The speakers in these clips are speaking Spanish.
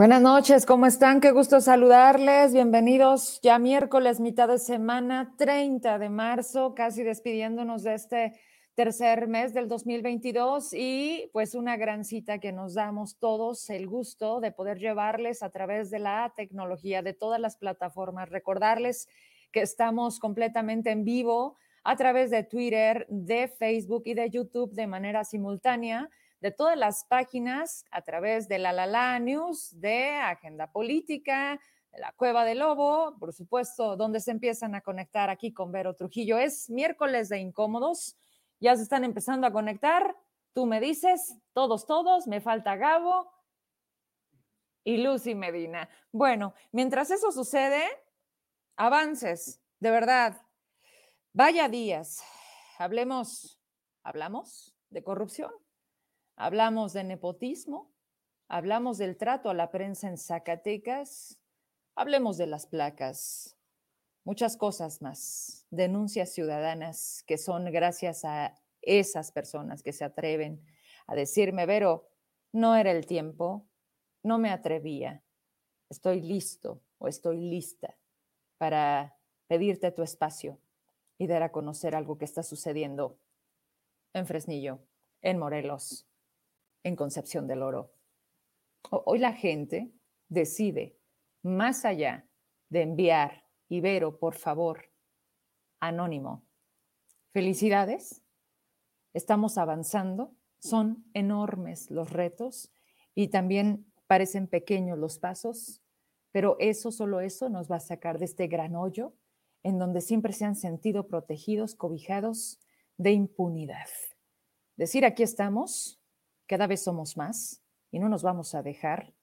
Buenas noches, ¿cómo están? Qué gusto saludarles. Bienvenidos ya miércoles, mitad de semana, 30 de marzo, casi despidiéndonos de este tercer mes del 2022 y pues una gran cita que nos damos todos el gusto de poder llevarles a través de la tecnología de todas las plataformas. Recordarles que estamos completamente en vivo a través de Twitter, de Facebook y de YouTube de manera simultánea de todas las páginas a través de la La News, de Agenda Política, de la Cueva del Lobo, por supuesto, donde se empiezan a conectar aquí con Vero Trujillo. Es miércoles de incómodos, ya se están empezando a conectar. Tú me dices, todos, todos, me falta Gabo y Lucy Medina. Bueno, mientras eso sucede, avances, de verdad. Vaya días. Hablemos, ¿hablamos de corrupción? Hablamos de nepotismo, hablamos del trato a la prensa en Zacatecas, hablemos de las placas, muchas cosas más, denuncias ciudadanas que son gracias a esas personas que se atreven a decirme, Vero, no era el tiempo, no me atrevía, estoy listo o estoy lista para pedirte tu espacio y dar a conocer algo que está sucediendo en Fresnillo, en Morelos, en Concepción del Oro. Hoy la gente decide, más allá de enviar, Ibero, por favor, anónimo. Felicidades, estamos avanzando, son enormes los retos y también parecen pequeños los pasos, pero eso, solo eso nos va a sacar de este gran hoyo en donde siempre se han sentido protegidos, cobijados de impunidad. Decir aquí estamos cada vez somos más y no nos vamos a dejar,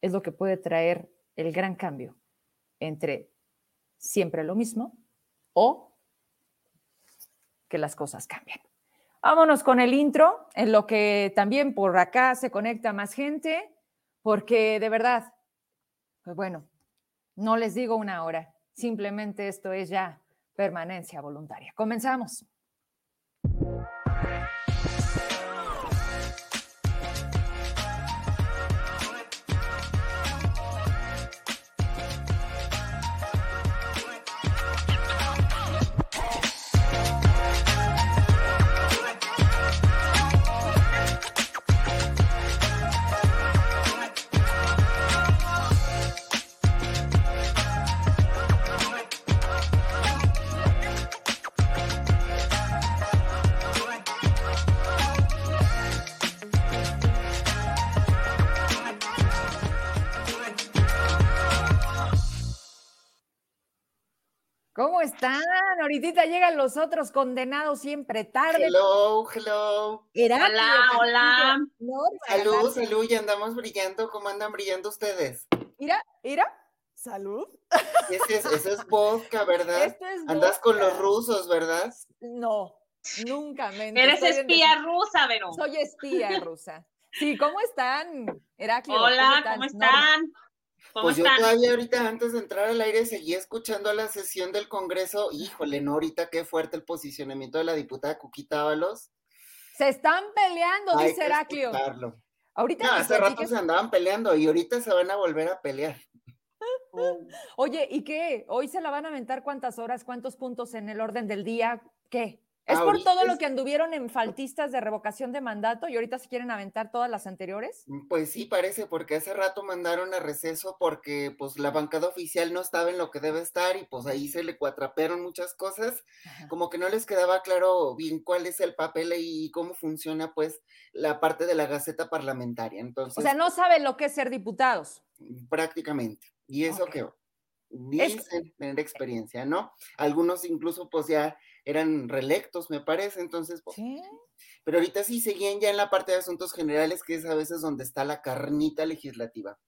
es lo que puede traer el gran cambio entre siempre lo mismo o que las cosas cambien. Vámonos con el intro, en lo que también por acá se conecta más gente, porque de verdad, pues bueno, no les digo una hora, simplemente esto es ya permanencia voluntaria. Comenzamos. Ahorita llegan los otros condenados siempre tarde. Hello, hello. hola, hola. salud, salud, ya andamos brillando. ¿Cómo andan brillando ustedes? Mira, mira. Salud. Ese es, ese es vodka, ¿verdad? Este Andas con los rusos, ¿verdad? No, nunca me. Eres espía rusa, Vero. Soy espía rusa. Sí, ¿cómo están? Heraclio, Hola, ¿cómo están? Pues yo todavía ahorita antes de entrar al aire seguía escuchando la sesión del Congreso. Híjole, no, ahorita qué fuerte el posicionamiento de la diputada Cuquita Ábalos. Se están peleando, dice Heraclio. Ahorita hace rato se andaban peleando y ahorita se van a volver a pelear. Oye, ¿y qué? ¿Hoy se la van a aventar cuántas horas, cuántos puntos en el orden del día? ¿Qué? ¿Es por todo lo que anduvieron en faltistas de revocación de mandato y ahorita se quieren aventar todas las anteriores? Mm, pues sí, parece, porque hace rato mandaron a receso porque pues la bancada oficial no estaba en lo que debe estar y pues ahí se le cuatrapearon muchas cosas, como que no les quedaba claro bien cuál es el papel y cómo funciona pues la parte de la Gaceta Parlamentaria. Entonces, o sea, no saben lo que es ser diputados. Mm, prácticamente. Y eso que dicen tener experiencia, ¿no? Algunos incluso pues ya eran reelectos, me parece, entonces, pues, pero ahorita sí seguían ya en la parte de asuntos generales, que es a veces donde está la carnita legislativa.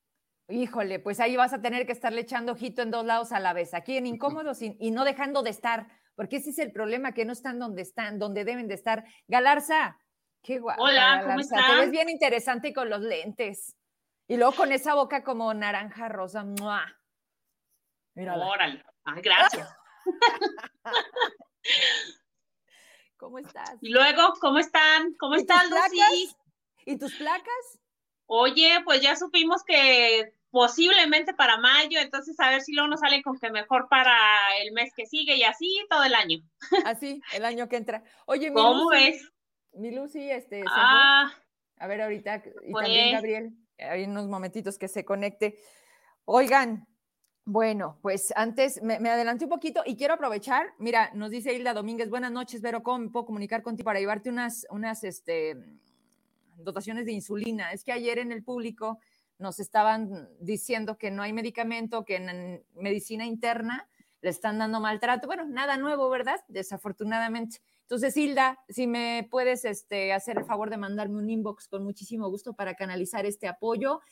Híjole, pues ahí vas a tener que estarle echando ojito en dos lados a la vez, aquí en incómodos y, no dejando de estar, porque ese es el problema, que no están donde están, donde deben de estar. Galarza, qué guapo. Hola, ¿cómo estás? Te ves bien interesante con los lentes. Y luego con esa boca como naranja rosa. ¡mua! Órale. Ay, gracias. ¿Cómo estás? Y luego, ¿cómo están? ¿Cómo están, Lucy? ¿Y tus placas? Oye, pues ya supimos que posiblemente para mayo, entonces a ver si luego nos sale con que mejor para el mes que sigue y así todo el año. Así, el año que entra. Oye, mi ¿cómo es? Mi Lucy, este, ah, a ver ahorita, y también Gabriel, hay unos momentitos que se conecte. Oigan, bueno, pues antes me, adelanté un poquito y quiero aprovechar. Mira, nos dice Hilda Domínguez, buenas noches, Vero, ¿cómo puedo comunicar contigo para llevarte unas, unas este, dotaciones de insulina? Es que ayer en el público nos estaban diciendo que no hay medicamento, que en medicina interna le están dando maltrato. Bueno, nada nuevo, ¿verdad? Desafortunadamente. Entonces, Hilda, si me puedes este, hacer el favor de mandarme un inbox con muchísimo gusto para canalizar este apoyo.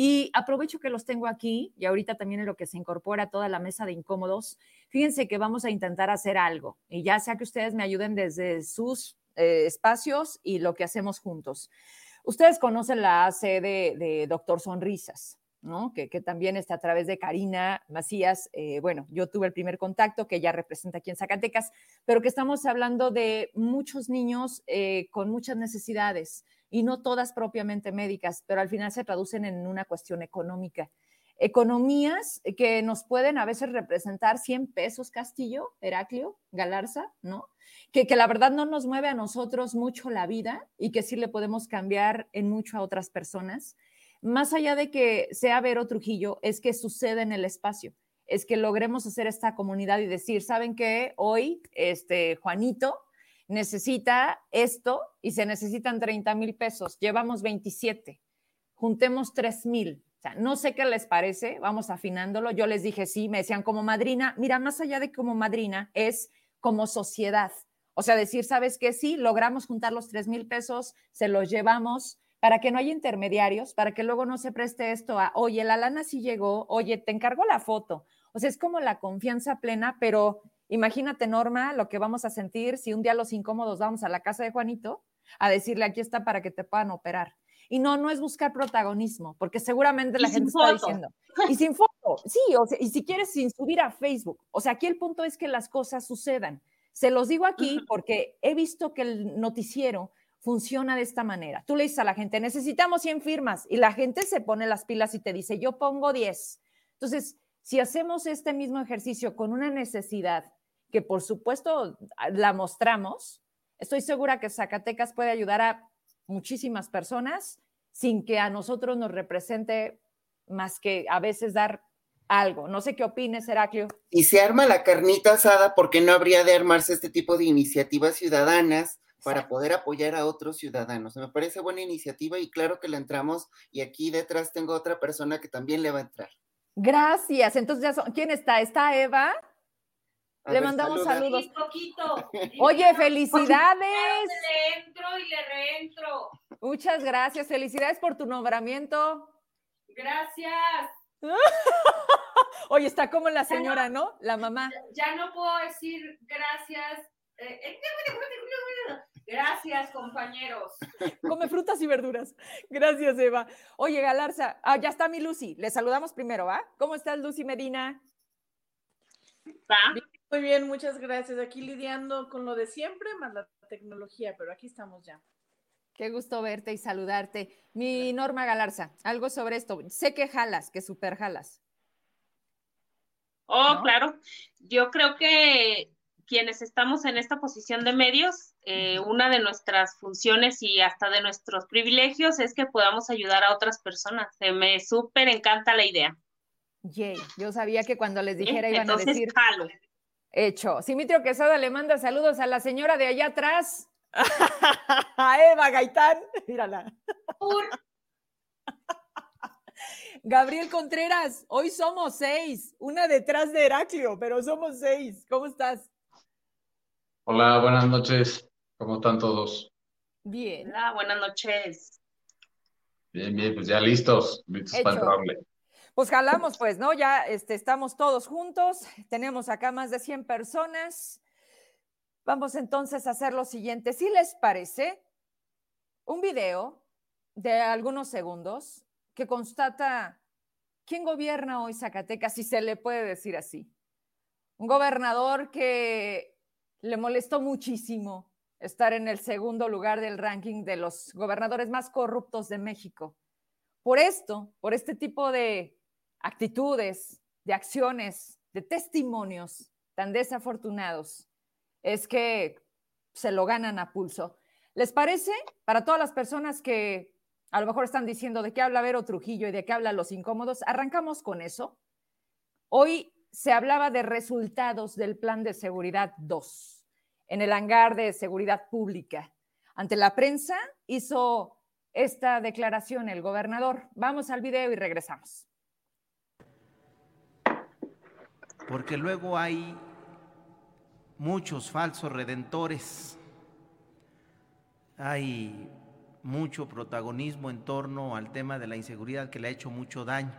Y aprovecho que los tengo aquí y ahorita también en lo que se incorpora toda la mesa de incómodos. Fíjense que vamos a intentar hacer algo y ya sea que ustedes me ayuden desde sus eh, espacios y lo que hacemos juntos. Ustedes conocen la sede de, Doctor Sonrisas, ¿no? Que, también está a través de Karina Macías. Eh, bueno, yo tuve el primer contacto que ella representa aquí en Zacatecas, pero que estamos hablando de muchos niños eh, con muchas necesidades y no todas propiamente médicas, pero al final se traducen en una cuestión económica. Economías que nos pueden a veces representar 100 pesos, Castillo, Heraclio, Galarza, ¿no? que, la verdad no nos mueve a nosotros mucho la vida y que sí le podemos cambiar en mucho a otras personas. Más allá de que sea Vero Trujillo, es que sucede en el espacio, es que logremos hacer esta comunidad y decir, ¿saben qué? Hoy, este, Juanito necesita esto y se necesitan 30 mil pesos, llevamos 27, juntemos 3 mil. O sea, no sé qué les parece, vamos afinándolo. Yo les dije sí, me decían como madrina, mira, más allá de como madrina, es como sociedad. O sea, decir, ¿sabes qué? Sí, logramos juntar los tres mil pesos, se los llevamos para que no haya intermediarios, para que luego no se preste esto a, oye, la lana sí llegó, oye, te encargo la foto. O sea, es como la confianza plena, pero imagínate, Norma, lo que vamos a sentir si un día los incómodos vamos a la casa de Juanito a decirle, aquí está para que te puedan operar. Y no, no es buscar protagonismo, porque seguramente la gente está diciendo. Y sin foto, sí, o sea, y si quieres sin subir a Facebook. O sea, aquí el punto es que las cosas sucedan. Se los digo aquí porque he visto que el noticiero funciona de esta manera. Tú le dices a la gente, necesitamos 100 firmas y la gente se pone las pilas y te dice, yo pongo 10. Entonces, si hacemos este mismo ejercicio con una necesidad que por supuesto la mostramos, estoy segura que Zacatecas puede ayudar a muchísimas personas sin que a nosotros nos represente más que a veces dar algo. No sé qué opines, Heraclio. Y se arma la carnita asada porque no habría de armarse este tipo de iniciativas ciudadanas para poder apoyar a otros ciudadanos. Me parece buena iniciativa y claro que la entramos y aquí detrás tengo otra persona que también le va a entrar. Gracias. Entonces, ¿quién está? ¿Está Eva? Le mandamos saludos. Oye, felicidades. Le entro y le reentro. Muchas gracias. Felicidades por tu nombramiento. Gracias. Oye, está como la señora, ¿no? La mamá. Ya no puedo decir gracias. Eh, eh, gracias, compañeros. Come frutas y verduras. Gracias, Eva. Oye, Galarza, ah, ya está mi Lucy. Le saludamos primero, ¿va? ¿Cómo estás, Lucy Medina? Muy bien, muchas gracias. Aquí lidiando con lo de siempre, más la tecnología, pero aquí estamos ya. Qué gusto verte y saludarte. Mi Norma Galarza, algo sobre esto. Sé que jalas, que super jalas. Oh, claro. Yo creo que quienes estamos en esta posición de medios, eh, una de nuestras funciones y hasta de nuestros privilegios es que podamos ayudar a otras personas. Se me súper encanta la idea. Yay, yo sabía que cuando les dijera iban a decir. Jalo. Hecho. Simitrio Quesada le manda saludos a la señora de allá atrás. Eva Gaitán, mírala. Gabriel Contreras, hoy somos seis, una detrás de Heraclio, pero somos seis. ¿Cómo estás? Hola, buenas noches. ¿Cómo están todos? Bien. Hola, buenas noches. Bien, bien, pues ya listos, listos para entrarle. Pues jalamos, pues, ¿no? Ya este, estamos todos juntos, tenemos acá más de 100 personas. Vamos entonces a hacer lo siguiente. Si les parece, un video de algunos segundos que constata quién gobierna hoy Zacatecas, si se le puede decir así. Un gobernador que le molestó muchísimo estar en el segundo lugar del ranking de los gobernadores más corruptos de México. Por esto, por este tipo de actitudes, de acciones, de testimonios tan desafortunados, es que se lo ganan a pulso. ¿Les parece? Para todas las personas que a lo mejor están diciendo de qué habla Vero Trujillo y de qué habla Los Incómodos, arrancamos con eso. Hoy se hablaba de resultados del Plan de Seguridad 2 en el hangar de seguridad pública. Ante la prensa hizo esta declaración el gobernador. Vamos al video y regresamos. Porque luego hay muchos falsos redentores, hay mucho protagonismo en torno al tema de la inseguridad que le ha hecho mucho daño.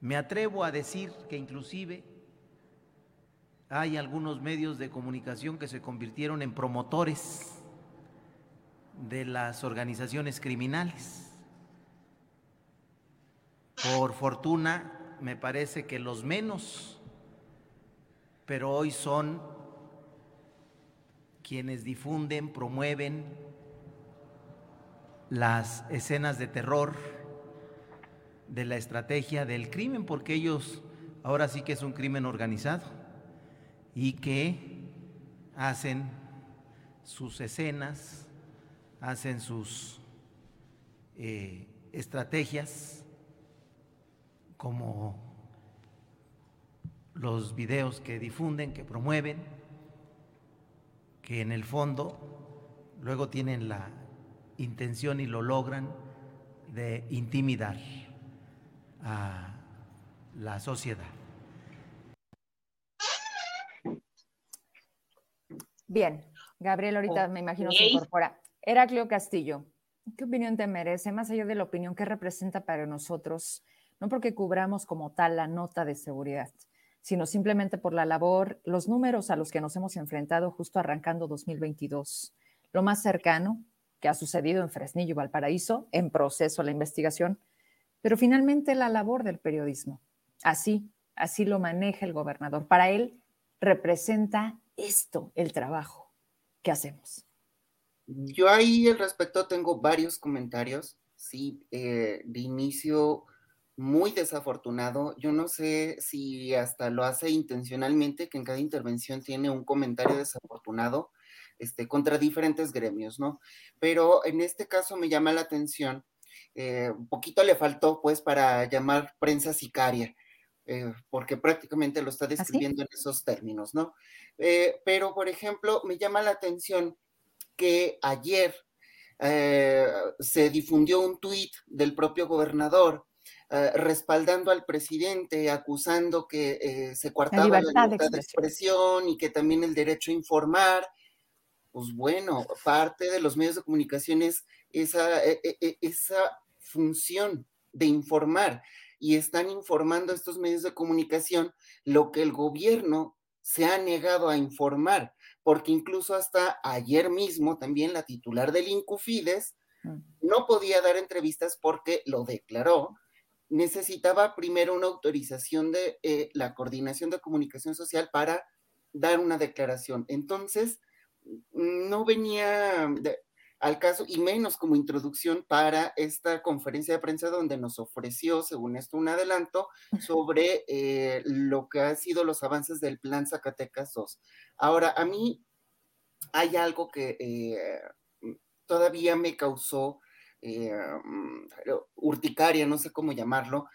Me atrevo a decir que inclusive hay algunos medios de comunicación que se convirtieron en promotores de las organizaciones criminales. Por fortuna, me parece que los menos, pero hoy son quienes difunden, promueven las escenas de terror, de la estrategia del crimen, porque ellos ahora sí que es un crimen organizado y que hacen sus escenas, hacen sus eh, estrategias como los videos que difunden, que promueven, que en el fondo luego tienen la intención y lo logran de intimidar a la sociedad. Bien, Gabriel ahorita me imagino se incorpora. Heraclio Castillo, ¿qué opinión te merece, más allá de la opinión que representa para nosotros, no porque cubramos como tal la nota de seguridad, sino simplemente por la labor, los números a los que nos hemos enfrentado justo arrancando 2022? Lo más cercano que ha sucedido en Fresnillo y Valparaíso, en proceso la investigación, pero finalmente la labor del periodismo. Así, así lo maneja el gobernador. Para él representa esto, el trabajo que hacemos. Yo ahí al respecto tengo varios comentarios, sí, eh, de inicio muy desafortunado. Yo no sé si hasta lo hace intencionalmente, que en cada intervención tiene un comentario desafortunado este, contra diferentes gremios, ¿no? Pero en este caso me llama la atención, eh, un poquito le faltó pues para llamar prensa sicaria. Eh, porque prácticamente lo está ¿Ah, describiendo en esos términos, ¿no? pero, por ejemplo, me llama la atención que ayer eh, se difundió un tuit del propio gobernador eh, respaldando al presidente, acusando que eh, se coartaba la libertad, de, expresión. y que también el derecho a informar. Pues bueno, parte de los medios de comunicación es esa, e, e, e, esa función de informar y están informando estos medios de comunicación lo que el gobierno se ha negado a informar porque incluso hasta ayer mismo también la titular del Incufides mm. no podía dar entrevistas porque lo declaró, necesitaba primero una autorización de eh, la Coordinación de Comunicación Social para dar una declaración. Entonces, no venía, al caso, y menos como introducción para esta conferencia de prensa donde nos ofreció, según esto, un adelanto sobre eh, lo que han sido los avances del plan Zacatecas 2. Ahora, a mí hay algo que eh, todavía me causó eh, mm, urticaria, no sé cómo llamarlo,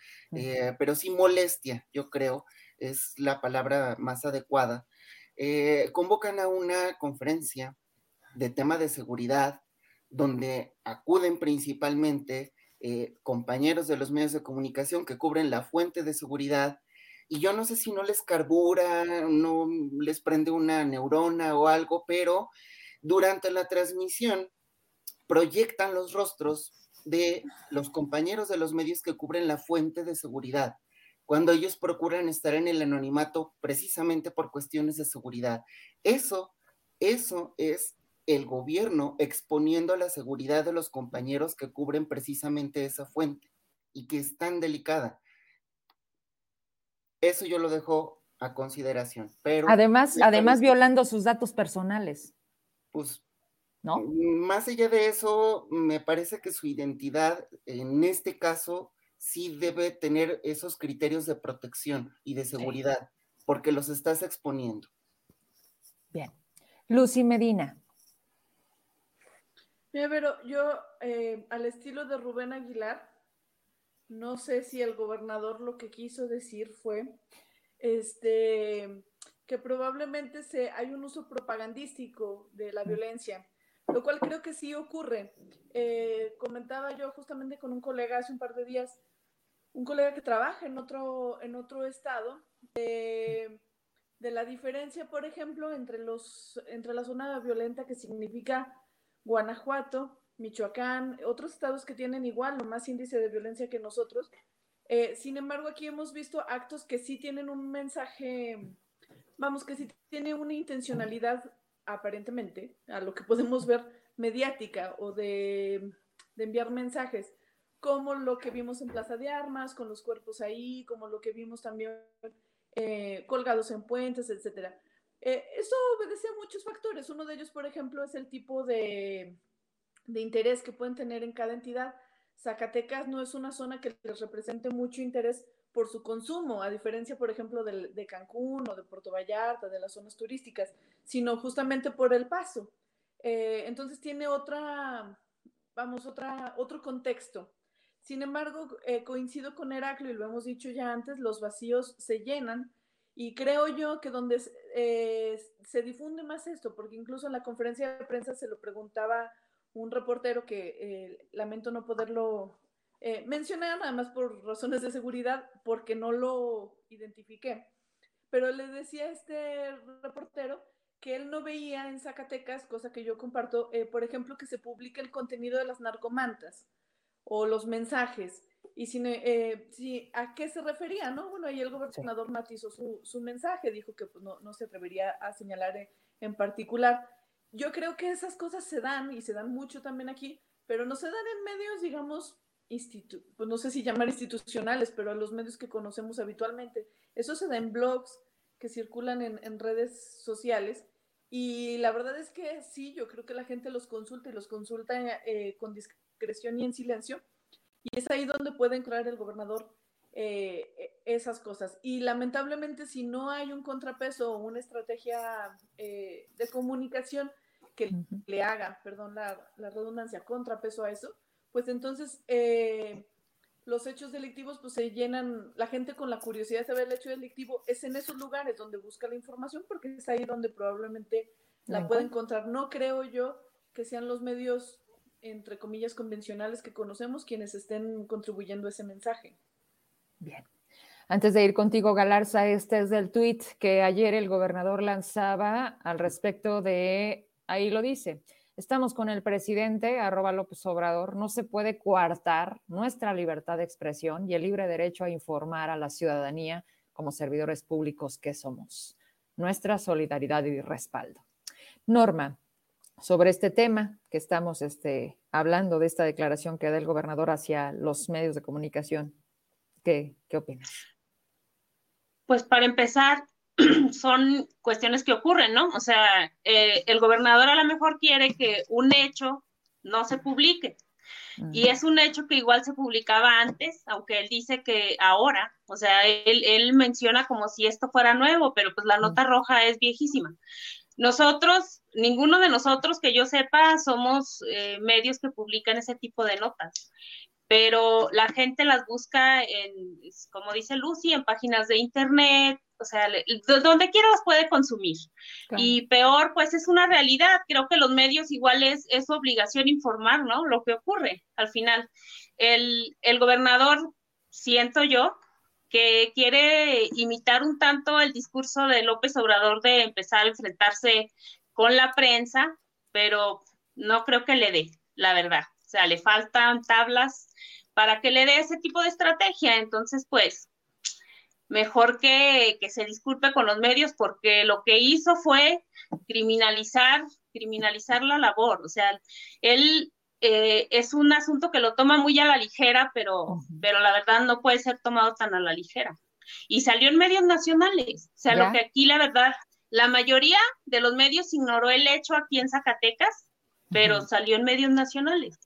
pero sí molestia, yo creo, es la palabra más adecuada. convocan a una conferencia de tema de seguridad donde acuden principalmente eh, compañeros de los medios de comunicación que cubren la fuente de seguridad, y yo no sé si no les carbura, no les prende una neurona o algo, pero durante la transmisión proyectan los rostros de los compañeros de los medios que cubren la fuente de seguridad, cuando ellos procuran estar en el anonimato precisamente por cuestiones de seguridad. Eso, eso es el gobierno exponiendo la seguridad de los compañeros que cubren precisamente esa fuente y que es tan delicada. Eso yo lo dejo a consideración. Pero además, además violando sus datos personales. Pues ¿no? Más allá de eso, me parece que su identidad, en este caso, sí debe tener esos criterios de protección y de seguridad, porque los estás exponiendo. Bien. Lucy Medina. Mira, pero yo, eh, al estilo de Rubén Aguilar, no sé si el gobernador lo que quiso decir fue este, que probablemente se, hay un uso propagandístico de la violencia, lo cual creo que sí ocurre. Eh, comentaba yo justamente con un colega hace un par de días, un colega que trabaja en otro, en otro estado, de la diferencia, por ejemplo, entre, los, entre la zona violenta que significa Guanajuato Michoacán, otros estados que tienen igual o más índice de violencia que nosotros. Eh, sin embargo, aquí hemos visto actos que sí tienen un mensaje, vamos, que sí tiene una intencionalidad aparentemente, a lo que podemos ver mediática o de, enviar mensajes, como lo que vimos en Plaza de Armas, con los cuerpos ahí, como lo que vimos también eh, colgados en puentes, etc. Eh, eso obedece a muchos factores. Uno de ellos, por ejemplo, es el tipo de, de interés que pueden tener en cada entidad. Zacatecas no es una zona que les represente mucho interés por su consumo, a diferencia, por ejemplo, de, de, Cancún o de Puerto Vallarta, de las zonas turísticas, sino justamente por el paso. Eh, entonces tiene otra, vamos, otra, otro contexto. Sin embargo, eh, coincido con Heraclio y lo hemos dicho ya antes, los vacíos se llenan y creo yo que donde eh, se difunde más esto, porque incluso en la conferencia de prensa se lo preguntaba un reportero que eh, lamento no poderlo eh, mencionar, nada más por razones de seguridad, porque no lo identifiqué. Pero le decía a este reportero que él no veía en Zacatecas, cosa que yo comparto, eh, por ejemplo, que se publique el contenido de las narcomantas o los mensajes. Y si, si, a qué se refería, ¿no? Bueno, ahí el gobernador matizó su, su mensaje, dijo que pues, no, no, se atrevería a señalar en particular yo creo que esas cosas se dan y se dan mucho también aquí, pero no se dan en medios, digamos, pues no sé si llamar institucionales, pero en los medios que conocemos habitualmente. Eso se da en blogs que circulan en, redes sociales y la verdad es que sí, yo creo que la gente los consulta y los consulta eh, con discreción y en silencio. Y es ahí donde puede encontrar el gobernador eh, e, esas cosas. Y lamentablemente si no hay un contrapeso o una estrategia eh, de comunicación, que le haga, perdón la, redundancia, contrapeso a eso, pues entonces eh, los hechos delictivos pues se llenan, la gente con la curiosidad de saber el hecho delictivo es en esos lugares donde busca la información porque es ahí donde probablemente la puede encontrar. No creo yo que sean los medios, entre comillas, convencionales que conocemos quienes estén contribuyendo a ese mensaje. Bien. Antes de ir contigo, Galarza, este es del tuit que ayer el gobernador lanzaba al respecto de ahí lo dice. Estamos con el presidente, arroba López Obrador, no se puede coartar nuestra libertad de expresión y el libre derecho a informar a la ciudadanía como servidores públicos que somos. Nuestra solidaridad y respaldo. Norma, sobre este tema que estamos este, hablando de esta declaración que da el gobernador hacia los medios de comunicación, ¿qué, qué opinas? Pues para empezar, son cuestiones que ocurren, ¿no? O sea, eh, el gobernador a lo mejor quiere que un hecho no se publique. Y es un hecho que igual se publicaba antes, aunque él dice que ahora, o sea, él, menciona como si esto fuera nuevo, pero pues la nota roja es viejísima. Nosotros, ninguno de nosotros que yo sepa, somos eh, medios que publican ese tipo de notas pero la gente las busca en, como dice Lucy, en páginas de internet, o sea, donde quiera las puede consumir. Y peor, pues es una realidad. Creo que los medios igual es, es obligación informar, ¿no? Lo que ocurre al final. El, el gobernador, siento yo, que quiere imitar un tanto el discurso de López Obrador de empezar a enfrentarse con la prensa, pero no creo que le dé, la verdad. O sea, le faltan tablas para que le dé ese tipo de estrategia. Entonces, pues, mejor que, se disculpe con los medios porque lo que hizo fue criminalizar, criminalizar la labor. O sea, él eh, es un asunto que lo toma muy a la ligera, pero, pero la verdad no puede ser tomado tan a la ligera. Y salió en medios nacionales. O sea, lo que aquí la verdad, la mayoría de los medios ignoró el hecho aquí en Zacatecas pero salió en medios nacionales.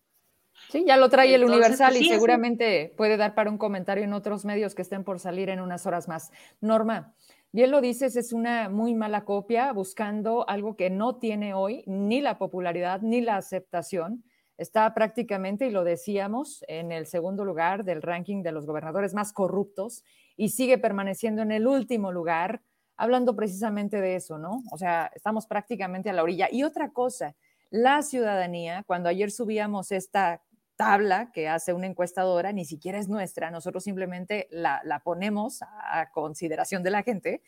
Sí, ya lo trae el Universal pues y seguramente puede dar para un comentario en otros medios que estén por salir en unas horas más. Norma, bien lo dices, es una muy mala copia buscando algo que no tiene hoy ni la popularidad ni la aceptación. Está prácticamente, y lo decíamos, en el segundo lugar del ranking de los gobernadores más corruptos y sigue permaneciendo en el último lugar, hablando precisamente de eso, ¿no? O sea, estamos prácticamente a la orilla. Y otra cosa, la ciudadanía, cuando ayer subíamos esta tabla que hace una encuestadora, ni siquiera es nuestra, nosotros simplemente la, ponemos a, consideración de la gente,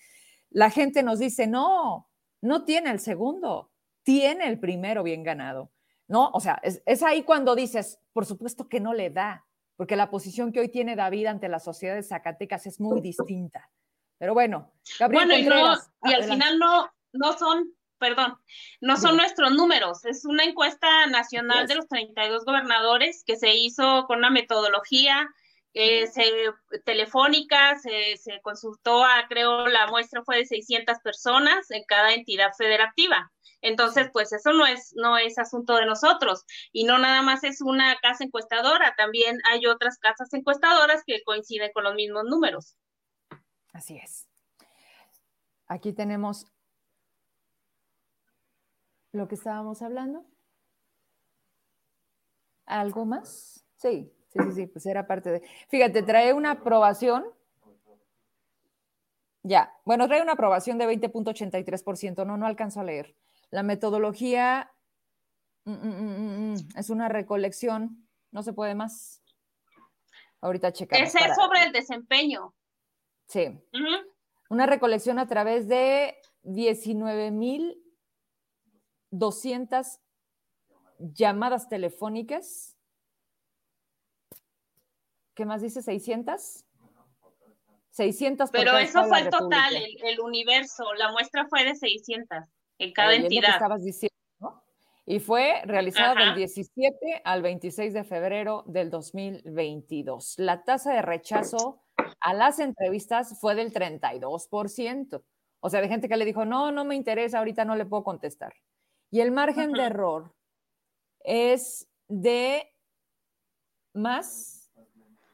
la gente nos dice, no, no tiene el segundo, tiene el primero bien ganado. ¿No? O sea, es, es ahí cuando dices, por supuesto que no le da, porque la posición que hoy tiene David ante la sociedad de Zacatecas es muy distinta. Pero bueno, Gabriel bueno, y, al final no, no son perdón, no son nuestros números, es una encuesta nacional de los 32 gobernadores que se hizo con una metodología eh, telefónica, se, se, consultó a, creo, la muestra fue de 600 personas en cada entidad federativa. Entonces, pues eso no es, no es asunto de nosotros. Y no nada más es una casa encuestadora, también hay otras casas encuestadoras que coinciden con los mismos números. Así es. Aquí tenemos lo que estábamos hablando? ¿Algo más? Sí, sí, sí, sí, pues era parte de... Fíjate, trae una aprobación. Ya, bueno, trae una aprobación de 20.83%, no, no alcanzo a leer. La metodología mm, mm, mm, es una recolección, no se puede más. Ahorita checamos. Ese es sobre el desempeño. Sí. Una recolección a través de 19 mil 200 llamadas telefónicas. ¿Qué más dice? ¿600? 600. Pero eso fue el total, el, universo. La muestra fue de 600 en cada entidad. estabas diciendo, Y fue realizada del 17 al 26 de febrero del 2022. La tasa de rechazo a las entrevistas fue del 32%. O sea, de gente que le dijo, no, no me interesa, ahorita no le puedo contestar. Y el margen de error es de más,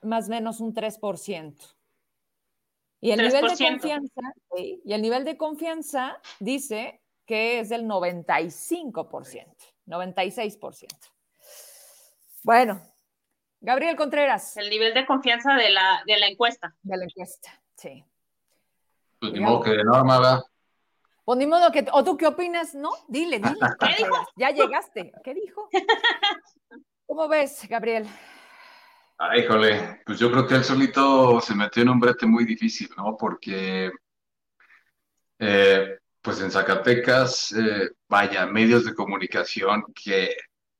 más menos un 3%. Y el nivel de confianza, y el nivel de confianza dice que es del 95%, 96%. Bueno, Gabriel Contreras. El nivel de confianza de la, de la encuesta. De la encuesta, sí. Pues ni modo que de norma, pues ni modo que, o tú qué opinas, ¿no? Dile, dile. ¿Qué dijo? Ya llegaste. ¿Qué dijo? ¿Cómo ves, Gabriel? Ay, híjole, pues yo creo que él solito se metió en un brete muy difícil, ¿no? Porque, eh, pues en Zacatecas, eh, vaya, medios de comunicación que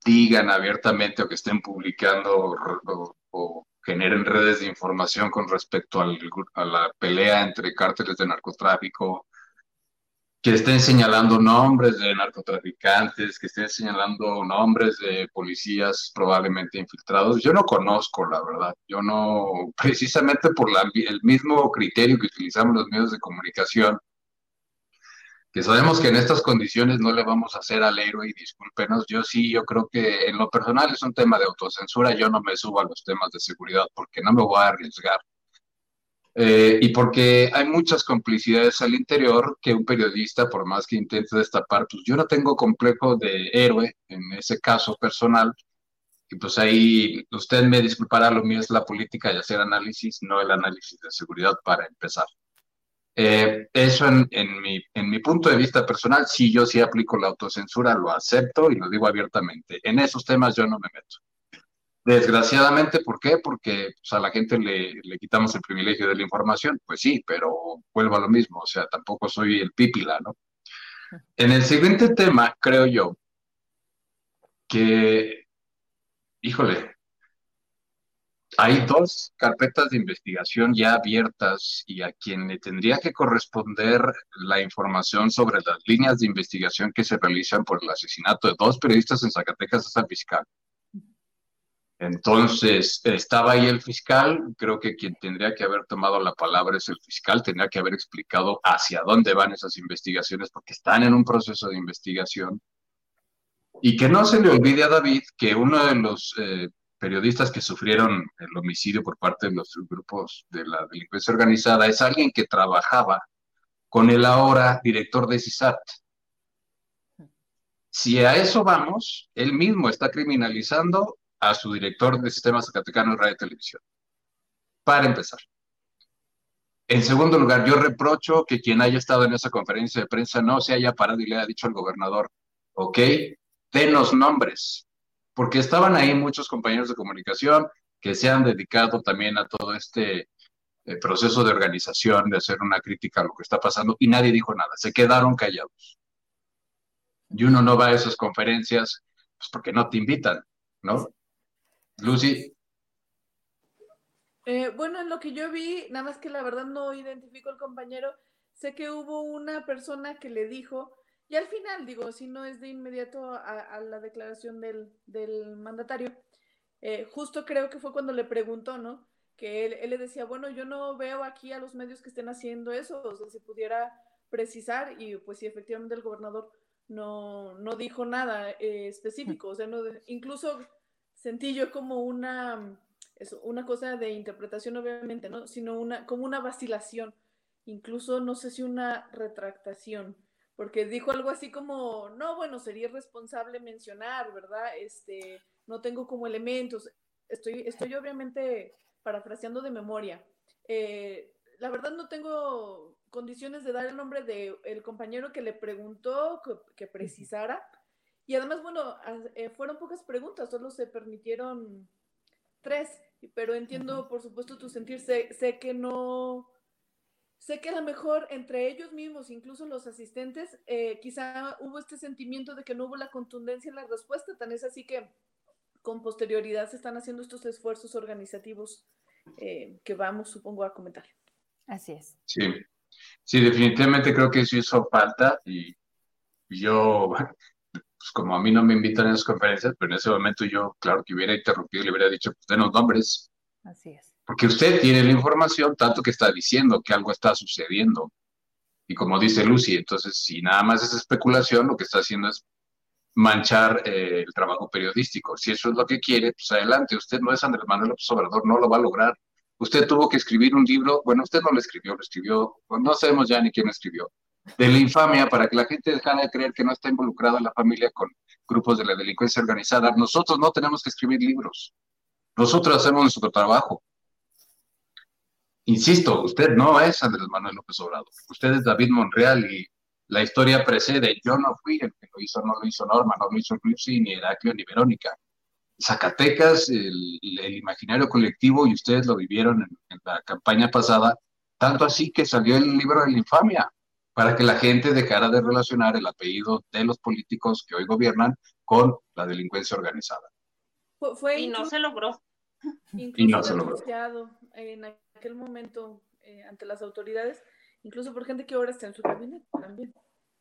digan abiertamente o que estén publicando o, generen redes de información con respecto a la pelea entre cárteles de narcotráfico, que estén señalando nombres de narcotraficantes, que estén señalando nombres de policías probablemente infiltrados. Yo no conozco, la verdad. Yo no, precisamente por el mismo criterio que utilizamos los medios de comunicación, que sabemos que en estas condiciones no le vamos a hacer al héroe y discúlpenos, yo sí, yo creo que en lo personal es un tema de autocensura, yo no me subo a los temas de seguridad porque no me voy a arriesgar eh, y porque hay muchas complicidades al interior que un periodista, por más que intente destapar, pues yo no tengo complejo de héroe en ese caso personal. Y pues ahí usted me disculpará, lo mío es la política y hacer análisis, no el análisis de seguridad para empezar. Eh, eso en, en, mi, en mi punto de vista personal, si yo sí aplico la autocensura, lo acepto y lo digo abiertamente. En esos temas yo no me meto. Desgraciadamente, ¿por qué? Porque pues, a la gente le, le, quitamos el privilegio de la información. Pues sí, pero vuelvo a lo mismo, o sea, tampoco soy el pípila, ¿no? En el siguiente tema, creo yo que, híjole, hay dos carpetas de investigación ya abiertas y a quien le tendría que corresponder la información sobre las líneas de investigación que se realizan por el asesinato de dos periodistas en Zacatecas es al fiscal. Entonces, estaba ahí el fiscal, creo que quien tendría que haber tomado la palabra es el fiscal, tendría que haber explicado hacia dónde van esas investigaciones, porque están en un proceso de investigación. Y que no se le olvide a David que uno de los eh, periodistas que sufrieron el homicidio por parte de los grupos de la delincuencia organizada es alguien que trabajaba con el ahora director de CISAT. Si a eso vamos, él mismo está criminalizando a su director de Sistema Zacatecano de Radio y Televisión. Para empezar. En segundo lugar, yo reprocho que quien haya estado en esa conferencia de prensa no se haya parado y le haya dicho al gobernador, ok, denos nombres, porque estaban ahí muchos compañeros de comunicación que se han dedicado también a todo este eh, proceso de organización, de hacer una crítica a lo que está pasando, y nadie dijo nada, se quedaron callados. Y uno no va a esas conferencias pues porque no te invitan, ¿no? Lucy. Eh, bueno, en lo que yo vi, nada más que la verdad no identifico al compañero, sé que hubo una persona que le dijo y al final, digo, si no es de inmediato a, la declaración del, mandatario, eh, justo creo que fue cuando le preguntó, ¿no? Que él, le decía, bueno, yo no veo aquí a los medios que estén haciendo eso, o sea, si pudiera precisar, y pues sí, efectivamente el gobernador no, no dijo nada eh, específico, o sea, no, incluso sentí yo como una, eso, una cosa de interpretación, obviamente, ¿no? Sino una, como una vacilación, incluso no sé si una retractación porque dijo algo así como, no, bueno, sería irresponsable mencionar, ¿verdad? Este, no tengo como elementos. Estoy, estoy obviamente parafraseando de memoria. Eh, la verdad no tengo condiciones de dar el nombre del el compañero que le preguntó que, precisara. Y además, bueno, eh, fueron pocas preguntas, solo se permitieron tres, pero entiendo, por supuesto, tu sentir. sé que no, Sé que a lo mejor entre ellos mismos, incluso los asistentes, eh, quizá hubo este sentimiento de que no hubo la contundencia en la respuesta, tan es así que con posterioridad se están haciendo estos esfuerzos organizativos eh, que vamos, supongo, a comentar. Así es. Sí, sí, definitivamente creo que eso hizo falta y yo, pues como a mí no me invitan a las conferencias, pero en ese momento yo, claro que hubiera interrumpido y le hubiera dicho, pues denos nombres. Así es porque usted tiene la información tanto que está diciendo que algo está sucediendo. Y como dice Lucy, entonces si nada más es especulación, lo que está haciendo es manchar eh, el trabajo periodístico. Si eso es lo que quiere, pues adelante. Usted no es Andrés Manuel López Obrador, no lo va a lograr. Usted tuvo que escribir un libro, bueno, usted no lo escribió, lo escribió, no sabemos ya ni quién lo escribió, de la infamia para que la gente dejara de creer que no está involucrada la familia con grupos de la delincuencia organizada. Nosotros no tenemos que escribir libros. Nosotros hacemos nuestro trabajo. Insisto, usted no es Andrés Manuel López Obrador, usted es David Monreal y la historia precede. Yo no fui el que lo hizo, no lo hizo Norma, no lo hizo Ripsi, ni Heraclio, ni Verónica. Zacatecas, el, imaginario colectivo, y ustedes lo vivieron en, la campaña pasada, tanto así que salió el libro de la infamia, para que la gente dejara de relacionar el apellido de los políticos que hoy gobiernan con la delincuencia organizada. Fue, y no se logró. y no se logró. En aquel momento eh, ante las autoridades, incluso por gente que ahora está en su gabinete también.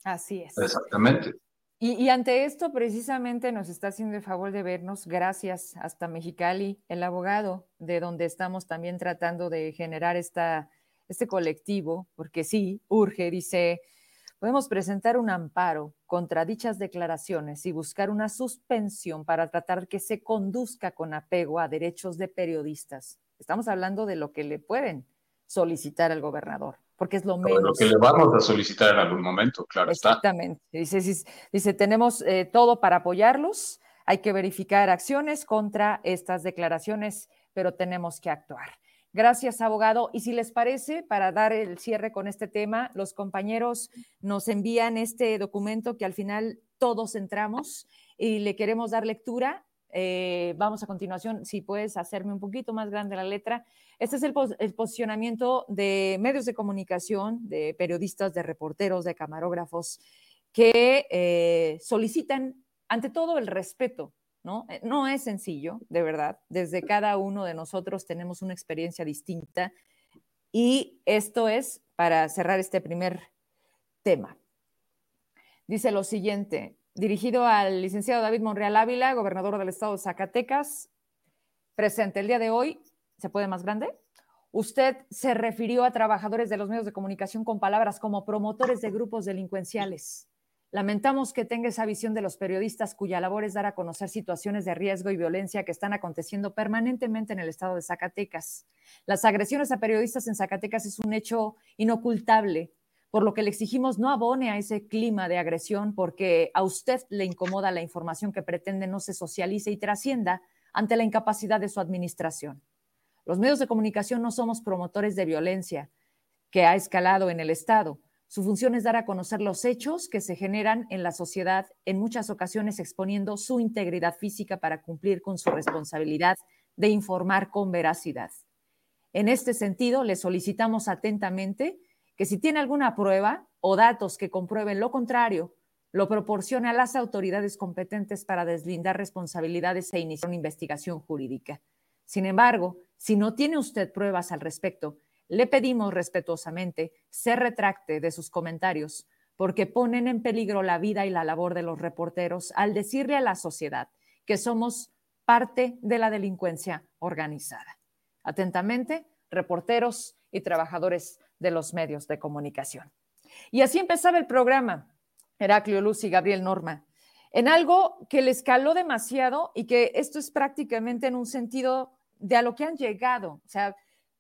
Así es. Exactamente. Y, ante esto, precisamente nos está haciendo el favor de vernos, gracias hasta Mexicali, el abogado, de donde estamos también tratando de generar esta, este colectivo, porque sí, urge, dice, podemos presentar un amparo contra dichas declaraciones y buscar una suspensión para tratar que se conduzca con apego a derechos de periodistas Estamos hablando de lo que le pueden solicitar al gobernador, porque es lo menos. Lo que le vamos a solicitar en algún momento, claro Exactamente. Dice, dice, tenemos eh, todo para apoyarlos, hay que verificar acciones contra estas declaraciones, pero tenemos que actuar. Gracias, abogado. Y si les parece, para dar el cierre con este tema, los compañeros nos envían este documento que al final todos entramos y le queremos dar lectura eh, vamos a continuación, si puedes hacerme un poquito más grande la letra. Este es el, posicionamiento de medios de comunicación, de periodistas, de reporteros, de camarógrafos, que eh, solicitan, ante todo, el respeto. ¿No? Eh, no es sencillo, de verdad. Desde cada uno de nosotros tenemos una experiencia distinta. Y esto es para cerrar este primer tema. Dice lo siguiente, dirigido al licenciado David Monreal Ávila, gobernador del estado de Zacatecas, presente el día de hoy. ¿Se puede más grande? Usted se refirió a trabajadores de los medios de comunicación con palabras como promotores de grupos delincuenciales. Lamentamos que tenga esa visión de los periodistas cuya labor es dar a conocer situaciones de riesgo y violencia que están aconteciendo permanentemente en el estado de Zacatecas. Las agresiones a periodistas en Zacatecas es un hecho inocultable, por lo que le exigimos no abone a ese clima de agresión porque a usted le incomoda la información que pretende no se socialice y trascienda ante la incapacidad de su administración. Los medios de comunicación no somos promotores de violencia que ha escalado en el Estado su función es dar a conocer los hechos que se generan en la sociedad, en muchas ocasiones exponiendo su integridad física para cumplir con su responsabilidad de informar con veracidad. En este sentido, le solicitamos atentamente que si tiene alguna prueba o datos que comprueben lo contrario, lo proporcione a las autoridades competentes para deslindar responsabilidades e iniciar una investigación jurídica. Sin embargo, si no tiene usted pruebas al respecto le pedimos respetuosamente se retracte de sus comentarios porque ponen en peligro la vida y la labor de los reporteros al decirle a la sociedad que somos parte de la delincuencia organizada. Atentamente, reporteros y trabajadores de los medios de comunicación. Y así empezaba el programa, Heraclio Luz y Gabriel Norma, en algo que les caló demasiado y que esto es prácticamente en un sentido de a lo que han llegado. O sea,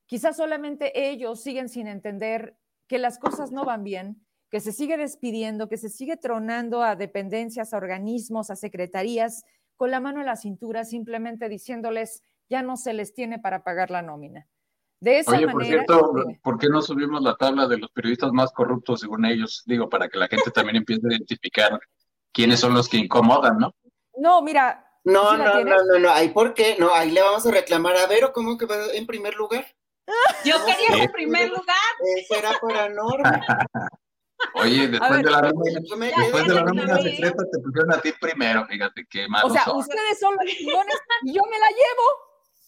Quizás solamente ellos siguen sin entender que las cosas no van bien, que se sigue despidiendo, que se sigue tronando a dependencias, a organismos, a secretarías, con la mano en la cintura, simplemente diciéndoles, ya no se les tiene para pagar la nómina. De esa Oye, por cierto, ¿por qué no subimos la tabla de los periodistas más corruptos según ellos? Digo, para que la gente también empiece a identificar quiénes son los que incomodan, ¿no? No, mira. No, no, no, no, no, ahí por qué, no, ahí le vamos a reclamar a Vero, ¿cómo que va en primer lugar? Yo quería el primer lugar. Eso era para Norma. Oye, después de la nómina, después de la nómina secreta te pusieron a ti primero, fíjate qué malo. O sea, ustedes son los chingones y yo me la llevo.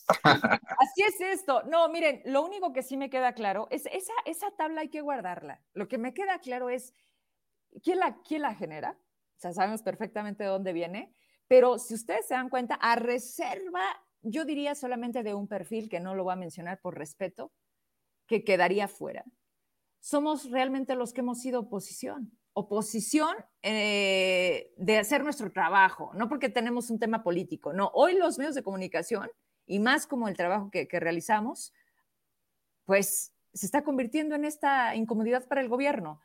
Así es esto. No, miren, lo único que sí me queda claro es esa, esa tabla hay que guardarla. Lo que me queda claro es quién la, quién la genera. O sea, sabemos perfectamente de dónde viene. Pero si ustedes se dan cuenta, a reserva yo diría solamente de un perfil que no lo voy a mencionar por respeto, que quedaría fuera. Somos realmente los que hemos sido oposición. Oposición eh, de hacer nuestro trabajo, no porque tenemos un tema político, no. Hoy los medios de comunicación, y más como el trabajo que, realizamos, pues se está convirtiendo en esta incomodidad para el gobierno.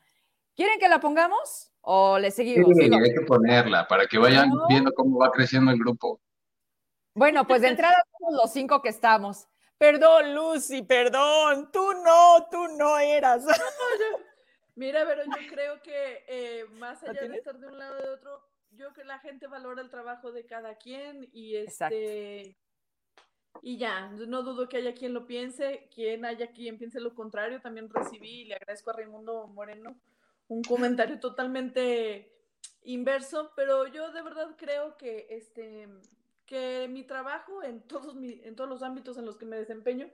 ¿Quieren que la pongamos o le seguimos? Sí, hay que ponerla para que vayan viendo cómo va creciendo el grupo. Bueno, pues de entrada somos los cinco que estamos. Perdón, Lucy, perdón. Tú no, tú no eras. Mira, pero yo creo que eh, más allá de estar de un lado o de otro, yo creo que la gente valora el trabajo de cada quien y este y ya, no dudo que haya quien lo piense, quien haya quien piense lo contrario, también recibí y le agradezco a Raimundo Moreno un comentario totalmente inverso, pero yo de verdad creo que este que mi trabajo en todos, en todos los ámbitos en los que me desempeño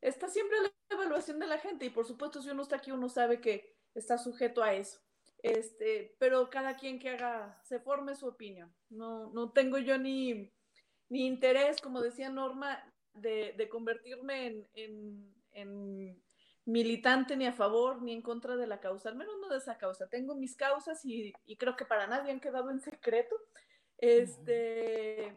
está siempre la evaluación de la gente y por supuesto si uno está aquí uno sabe que está sujeto a eso. Este, pero cada quien que haga, se forme su opinión. No, no tengo yo ni, ni interés, como decía Norma, de, de convertirme en, en, en, militante ni a favor ni en contra de la causa, al menos no de esa causa. Tengo mis causas y, y creo que para nadie han quedado en secreto. Este,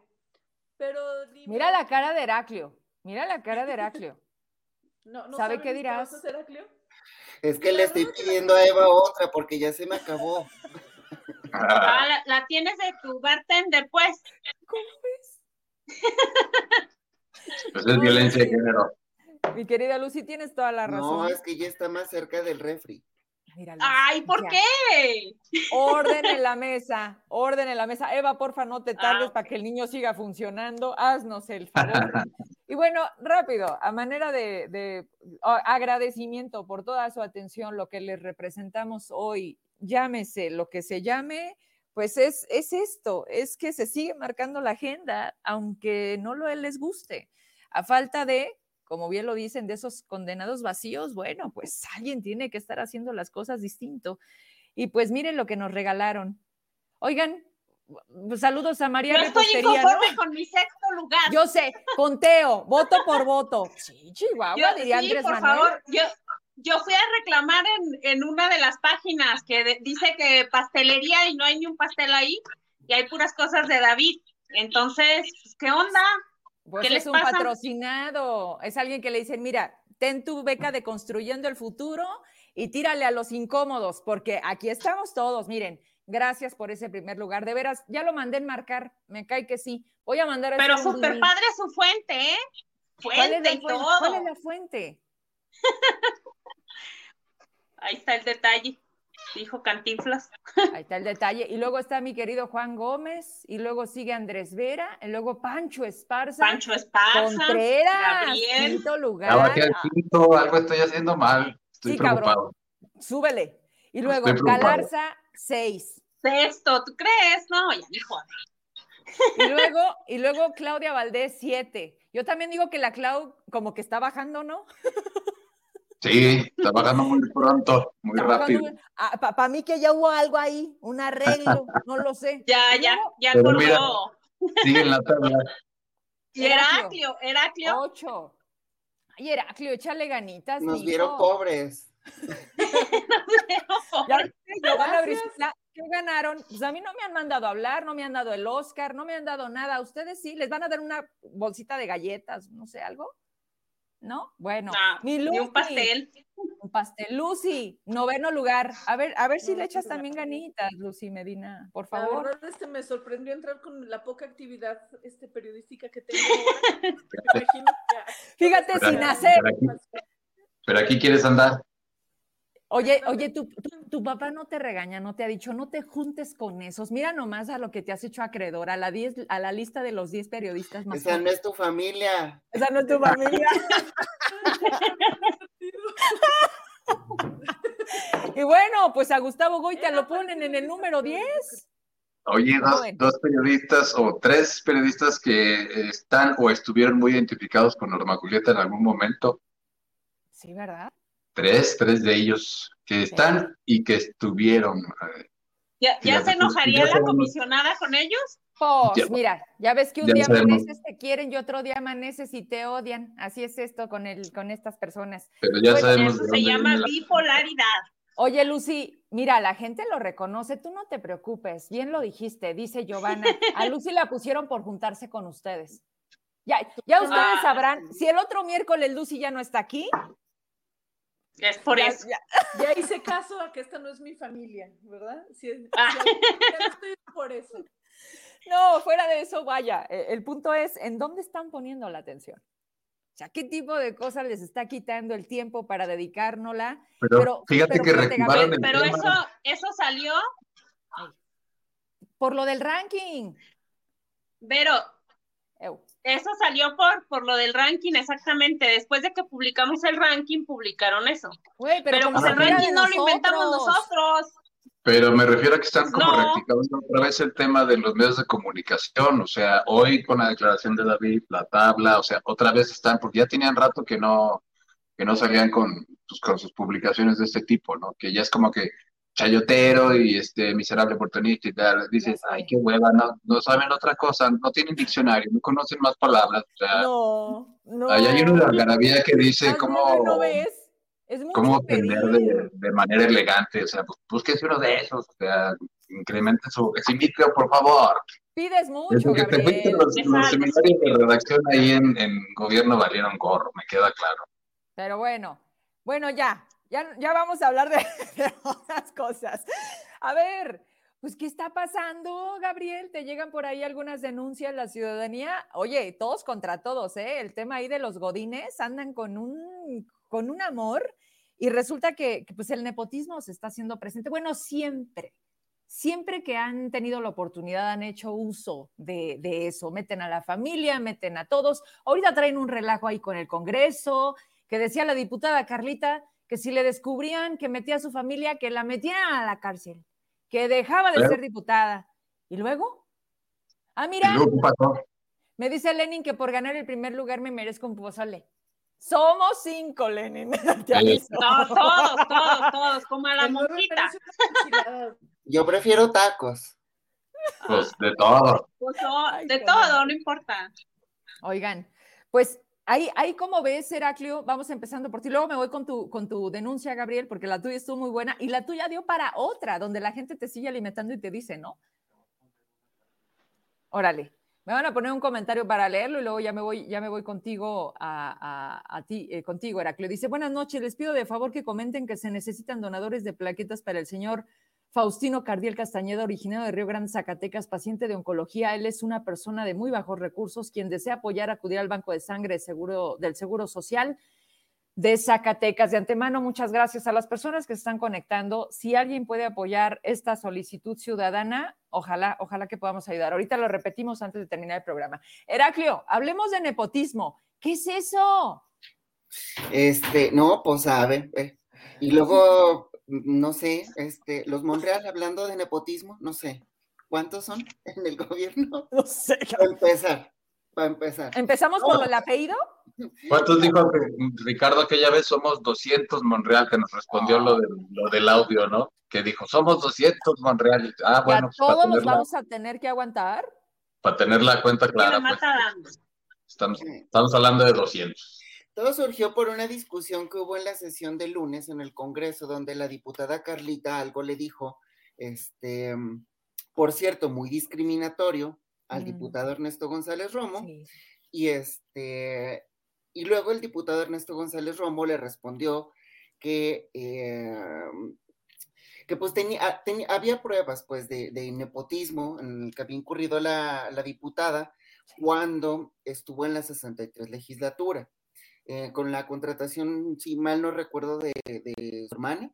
pero Mira la cara de Heraclio. Mira la cara de Heraclio. no, no ¿Sabe qué dirás? Heraclio? Es que le estoy pidiendo a Eva otra porque ya se me acabó. Ah, la, tienes de tu bartender, pues. ¿Cómo es? Pues es violencia de género. Mi querida Lucy, tienes toda la razón. No, es que ya está más cerca del refri. Ay, ¿por qué? Orden en la mesa, orden en la mesa. Eva, porfa, no te tardes ah, para que el niño siga funcionando. Haznos el favor. y bueno, rápido, a manera de, agradecimiento por toda su atención, lo que les representamos hoy, llámese lo que se llame, pues es, es esto, es que se sigue marcando la agenda, aunque no lo les guste, a falta de como bien lo dicen, de esos condenados vacíos, bueno, pues alguien tiene que estar haciendo las cosas distinto. Y pues miren lo que nos regalaron. Oigan, saludos a María Yo estoy inconforme con mi sexto lugar. Yo sé, conteo, voto por voto. Sí, Chihuahua, diría sí, por favor, yo, yo fui a reclamar en, una de las páginas que dice que pastelería y no hay ni un pastel ahí y hay puras cosas de David. Entonces, ¿qué onda? Pues ¿Qué es un patrocinado, es alguien que le dicen, mira, ten tu beca de construyendo el futuro y tírale a los incómodos, porque aquí estamos todos, miren, gracias por ese primer lugar, de veras, ya lo mandé en marcar, me cae que sí, voy a mandar a Pero súper padre su fuente, ¿eh? Fuente y todo. ¿Cuál es la fuente? Ahí está el detalle dijo Cantinflas. Ahí está el detalle. Y luego está mi querido Juan Gómez, y luego sigue Andrés Vera, y luego Pancho Esparza. Pancho Esparza. Contreras, Gabriel. quinto lugar. algo estoy haciendo mal. Estoy sí, preocupado. Cabrón. Súbele. Y luego Galarza, seis. Sexto, ¿tú crees? No, ya dijo. Y luego, y luego Claudia Valdés, siete. Yo también digo que la Clau como que está bajando, ¿no? Sí, está bajando muy pronto, muy rápido. Ah, Para mí que ya hubo algo ahí, un arreglo, no lo sé. Ya, ya, ya colgó. Sigue en la tabla. Y Heraclio, Heraclio. Ocho. Ay, Heraclio, échale ganitas. Nos vieron pobres. Nos vieron pobres. Ya, ¿Qué ganaron? Pues a mí no me han mandado a hablar, no me han dado el Oscar, no me han dado nada. ¿Ustedes sí? ¿Les van a dar una bolsita de galletas, no sé, algo? ¿No? Bueno, mi Lucy, un pastel. Un pastel. Lucy, noveno lugar. A ver, a ver si le echas también ganitas, Lucy Medina, por favor. La verdad, este me sorprendió entrar con la poca actividad este, periodística que tengo Fíjate, sin hacer. pero aquí quieres andar. Oye, oye, tu, tu, papá no te regaña, no te ha dicho, no te juntes con esos. Mira nomás a lo que te has hecho acreedor, a la, diez, a la lista de los 10 periodistas más. Esa no es tu familia. Esa no es tu familia. y bueno, pues a Gustavo Goita lo ponen en el número 10. Oye, dos, dos, periodistas o tres periodistas que están o estuvieron muy identificados con Norma Julieta en algún momento. Sí, ¿verdad? Tres, tres de ellos que están y que estuvieron. Eh, ¿Ya, se enojaría la comisionada con ellos? Pues mira, ya ves que un día amaneces te quieren y otro día amaneces y te odian. Así es esto con el, con estas personas. Pero ya sabemos. Eso se llama bipolaridad. Oye, Lucy, mira, la gente lo reconoce, tú no te preocupes, bien lo dijiste, dice Giovanna. A Lucy la pusieron por juntarse con ustedes. Ya, ya ustedes ah. sabrán, si el otro miércoles Lucy ya no está aquí, es por eso. Ya, hice caso a que esta no es mi familia, ¿verdad? Ah. ya, estoy por eso. No, fuera de eso, vaya, e, el punto es, ¿en dónde están poniendo la atención? O sea, ¿qué tipo de cosas les está quitando el tiempo para dedicárnosla? Pero, fíjate que fíjate, Pero eso, eso salió... Por lo del ranking. Pero... Eso salió por, por lo del ranking, exactamente. Después de que publicamos el ranking, publicaron eso. pero, pues el ranking no lo inventamos nosotros. Pero me refiero a que están como no. otra vez el tema de los medios de comunicación. O sea, hoy con la declaración de David, la tabla, o sea, otra vez están, porque ya tenían rato que no, que no salían con, pues, con sus publicaciones de este tipo, ¿no? Que ya es como que chayotero y este miserable oportunista y tal, dices, ay, qué hueva, no, no saben otra cosa, no tienen diccionario, no conocen más palabras. O sea, no, no. Ahí hay una algarabía que dice cómo, no ves? Es cómo aprender de, de, manera elegante, o sea, pues búsquese uno de esos, o sea, incremente su, micro, por favor. Pides mucho, que te fuiste los, los seminarios de redacción ahí en, en gobierno valieron gorro, me queda claro. Pero bueno, bueno, ya, ya, vamos a hablar de, otras cosas. A ver, pues, ¿qué está pasando, Gabriel? ¿Te llegan por ahí algunas denuncias la ciudadanía? Oye, todos contra todos, ¿eh? El tema ahí de los godines andan con un, con un amor y resulta que, pues el nepotismo se está haciendo presente. Bueno, siempre, siempre que han tenido la oportunidad han hecho uso de, de eso. Meten a la familia, meten a todos. Ahorita traen un relajo ahí con el Congreso, que decía la diputada Carlita, que si le descubrían que metía a su familia, que la metían a la cárcel, que dejaba de ser diputada. ¿Y luego? Ah, mira. Me dice Lenin que por ganar el primer lugar me merezco un pozole. Somos cinco, Lenin. No, todos, todos, todos, como a la monjita. Yo prefiero tacos. Pues de todo. Pues, de todo, no importa. Oigan, pues Ahí, ahí como ves, Heraclio, vamos empezando por ti. Luego me voy con tu, con tu denuncia, Gabriel, porque la tuya estuvo muy buena y la tuya dio para otra, donde la gente te sigue alimentando y te dice, ¿no? Órale. Me van a poner un comentario para leerlo y luego ya me voy, ya me voy contigo a, a, ti, eh, contigo, Heraclio. Dice, buenas noches, les pido de favor que comenten que se necesitan donadores de plaquetas para el señor Faustino Cardiel Castañeda, originario de Río Grande, Zacatecas, paciente de oncología. Él es una persona de muy bajos recursos, quien desea apoyar, acudir al Banco de Sangre seguro, del Seguro Social de Zacatecas. De antemano, muchas gracias a las personas que se están conectando. Si alguien puede apoyar esta solicitud ciudadana, ojalá, ojalá que podamos ayudar. Ahorita lo repetimos antes de terminar el programa. Heraclio, hablemos de nepotismo. ¿Qué es eso? Este, no, pues ver, eh. y luego no sé, este, los Monreal hablando de nepotismo, no sé, ¿cuántos son en el gobierno? No sé. Para empezar, para empezar. ¿Empezamos por el apellido? ¿Cuántos dijo que Ricardo aquella vez somos 200 Monreal, que nos respondió lo, de, lo del audio, ¿no? Que dijo, somos 200 Monreal. Ah, bueno. Pues todos nos vamos a tener que aguantar. Para tener la cuenta clara. Pues, estamos, estamos hablando de 200. Todo surgió por una discusión que hubo en la sesión de lunes en el Congreso, donde la diputada Carlita algo le dijo, este, por cierto, muy discriminatorio al mm. diputado Ernesto González Romo. Y este, y luego el diputado Ernesto González Romo le respondió que, em, que pues tenía, había pruebas pues de, nepotismo en el que había incurrido la, la diputada cuando estuvo en la 63 legislatura. Eh, con la contratación, si mal no recuerdo, de, su hermana,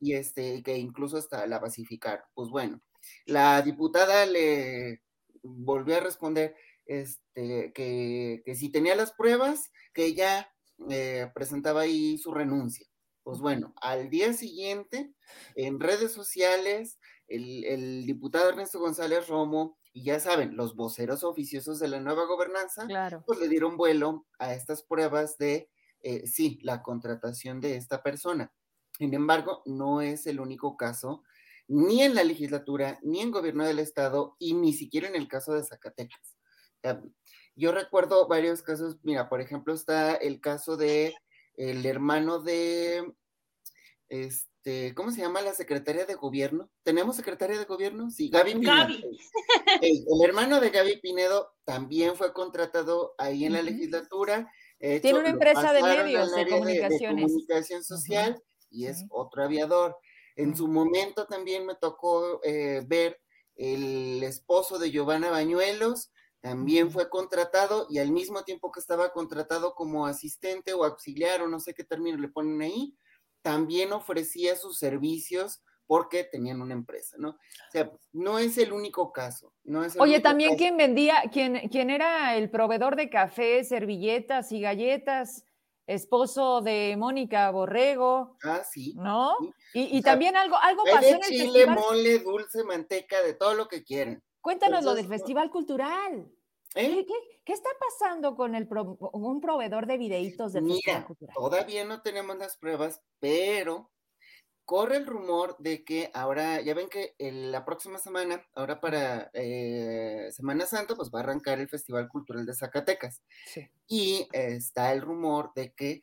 y este, que incluso hasta la pacificaron. Pues bueno, la diputada le volvió a responder este, que, si tenía las pruebas, que ella eh, presentaba ahí su renuncia. Pues bueno, al día siguiente, en redes sociales, el, el diputado Ernesto González Romo y ya saben, los voceros oficiosos de la nueva gobernanza, pues le dieron vuelo a estas pruebas de, eh, sí, la contratación de esta persona. Sin embargo, no es el único caso, ni en la legislatura, ni en gobierno del estado, y ni siquiera en el caso de Zacatecas. Yo recuerdo varios casos, mira, por ejemplo, está el caso de el hermano de, este, este, ¿cómo se llama la secretaria de gobierno? ¿Tenemos secretaria de gobierno? Sí, Gaby Pinedo. el hermano de Gaby Pinedo también fue contratado ahí en la legislatura. Tiene una empresa de medios de comunicaciones. comunicación social y es otro aviador. En su momento también me tocó eh, ver el esposo de Giovanna Bañuelos, también fue contratado y al mismo tiempo que estaba contratado como asistente o auxiliar o no sé qué término le ponen ahí, también ofrecía sus servicios porque tenían una empresa, ¿no? O sea, no es el único caso. No es Oye, también quien vendía, quien, quien era el proveedor de café, servilletas y galletas, esposo de Mónica Borrego. Ah, sí. ¿No? Y, también algo, algo pasó en el chile, mole, dulce, manteca, de todo lo que quieren. Cuéntanos lo del Festival Cultural. ¿Eh? ¿Qué, está pasando con el un proveedor de videitos de Mira, Todavía no tenemos las pruebas, pero corre el rumor de que ahora, ya ven que la próxima semana, ahora para eh, Semana Santa, pues va a arrancar el Festival Cultural de Zacatecas. Y está el rumor de que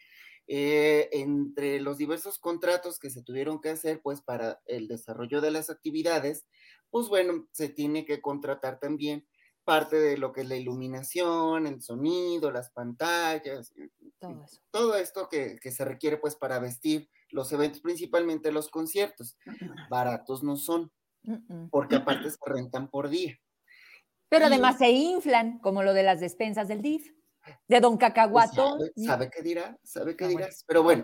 eh, entre los diversos contratos que se tuvieron que hacer, pues para el desarrollo de las actividades, pues bueno, se tiene que contratar también parte de lo que es la iluminación, el sonido, las pantallas, todo, esto que, se requiere pues para vestir los eventos, principalmente los conciertos. Baratos no son, porque aparte se rentan por día. Pero además se inflan, como lo de las despensas del DIF, de Don pues, Cacahuato. sabe, qué dirá, sabe qué ah, dirás, pero bueno,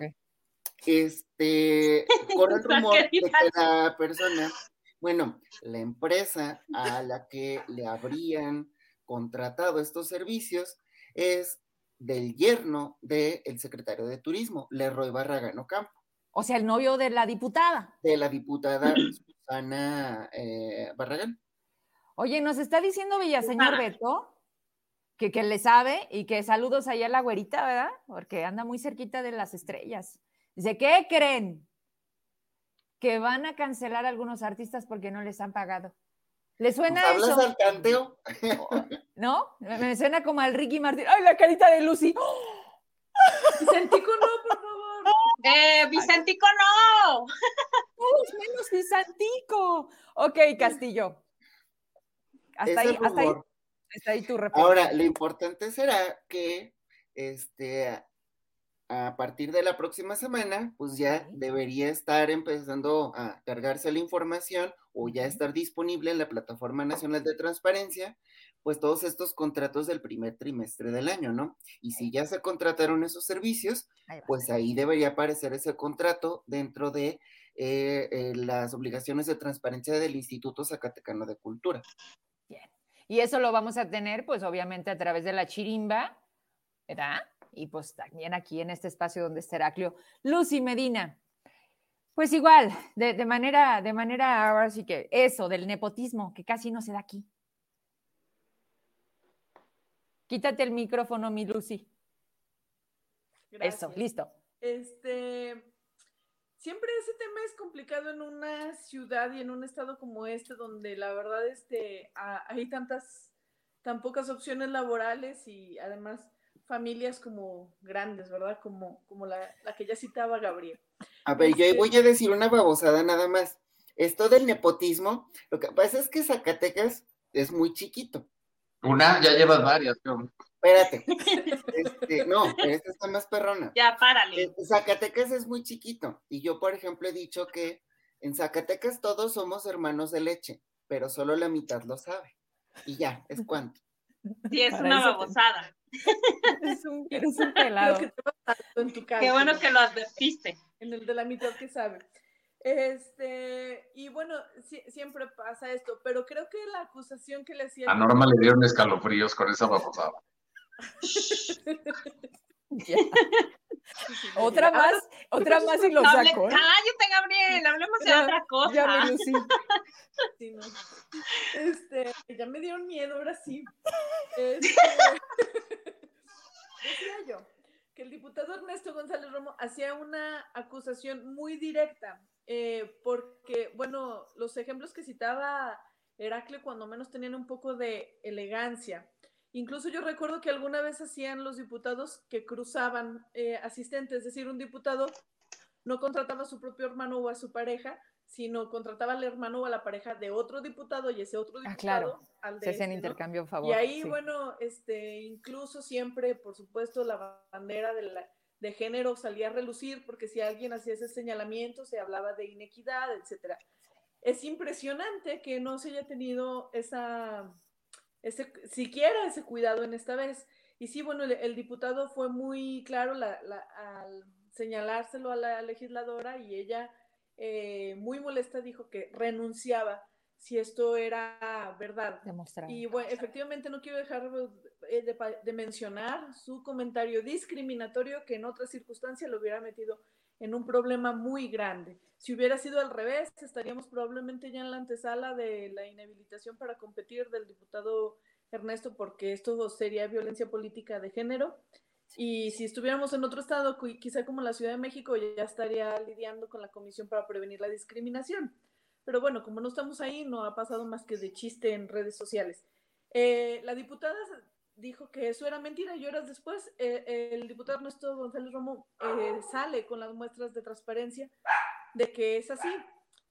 este, corre el rumor de que la persona bueno, la empresa a la que le habrían contratado estos servicios es del yerno del secretario de Turismo, Leroy Barragán Ocampo. O sea, el novio de la diputada. De la diputada Susana eh, Barragán. Oye, nos está diciendo Villaseñor Beto que, que le sabe y que saludos allá a la güerita, ¿verdad? Porque anda muy cerquita de las estrellas. Dice, ¿qué creen? Que van a cancelar a algunos artistas porque no les han pagado. ¿Le suena ¿Hablas eso? al tanteo? ¿No? Me suena como al Ricky Martin. ¡Ay, la carita de Lucy! Vicentico, no, por favor. Eh, Vicentico, no. ¡Todos menos Visantico! Ok, Castillo. Hasta ahí, hasta ahí, hasta ahí tu reporte. Ahora, lo importante será que este a partir de la próxima semana, pues ya debería estar empezando a cargarse la información o ya estar disponible en la Plataforma Nacional de Transparencia, pues todos estos contratos del primer trimestre del año, ¿no? Y si ya se contrataron esos servicios, pues ahí debería aparecer ese contrato dentro de eh, eh, las obligaciones de transparencia del Instituto Zacatecano de Cultura. Bien. Y eso lo vamos a tener, pues obviamente a través de la chirimba, ¿verdad? Y pues también aquí en este espacio donde está Heraclio. Lucy Medina. Pues igual, de, de manera, de manera, ahora sí que eso, del nepotismo, que casi no se da aquí. Quítate el micrófono, mi Lucy. Eso, Gracias. listo. Este, siempre ese tema es complicado en una ciudad y en un estado como este, donde la verdad este, ha- hay tantas, tan pocas opciones laborales y además familias como grandes, ¿verdad? Como, como la, la que ya citaba Gabriel. A ver, yo ahí Este- voy a decir una babosada nada más. Esto del nepotismo, lo que pasa es que Zacatecas es muy chiquito. Una, ya llevas varias, creo. Espérate. Este, no, pero esta está más perrona. Ya, párale. Eh, Zacatecas es muy chiquito. Y yo, por ejemplo, he dicho que en Zacatecas todos somos hermanos de leche, pero solo la mitad lo sabe. Y ya, es cuánto. Sí, es Para una babosada. Eres un, eres un pelado. que en tu. Qué bueno que lo advertiste. en el de la mitad que sabe. Este, y bueno, siempre pasa esto, pero creo que la acusación que le hacía A Norma le dieron escalofríos con esa babosada. Otra más, otra más y lo saco. ¿eh? Cállate, Gabriel, hablemos de otra cosa. Ya. Sí, no. Este, ya me dieron miedo, ahora sí. Este, decía yo que el diputado Ernesto González Romo hacía una acusación muy directa, eh, porque, bueno, los ejemplos que citaba Heracle cuando menos tenían un poco de elegancia. Incluso yo recuerdo que alguna vez hacían los diputados que cruzaban eh, asistentes, es decir, un diputado no contrataba a su propio hermano o a su pareja, sino contrataba al hermano o a la pareja de otro diputado y ese otro Ah, diputado claro. al de Se hacen este, ¿no? intercambio a favor. Y ahí, sí. bueno, este, incluso siempre, por supuesto, la bandera de, la- de género salía a relucir, porque si alguien hacía ese señalamiento, se hablaba de inequidad, etcétera. Es impresionante que no se haya tenido esa, ese, siquiera ese cuidado en esta vez. Y sí, bueno, el, el diputado fue muy claro la- la- al señalárselo a la legisladora y ella, eh, muy molesta, dijo que renunciaba si esto era verdad. Demostrado. Y bueno, efectivamente no quiero dejar eh, de, pa- de mencionar su comentario discriminatorio que en otra circunstancia lo hubiera metido en un problema muy grande. Si hubiera sido al revés, estaríamos probablemente ya en la antesala de la inhabilitación para competir del diputado Ernesto, porque esto sería violencia política de género. Y si estuviéramos en otro estado, quizá como la Ciudad de México, ya estaría lidiando con la Comisión para Prevenir la Discriminación. Pero bueno, como no estamos ahí, no ha pasado más que de chiste en redes sociales. Eh, la diputada dijo que eso era mentira y horas después eh, el diputado Ernesto González Romo eh, sale con las muestras de transparencia de que es así.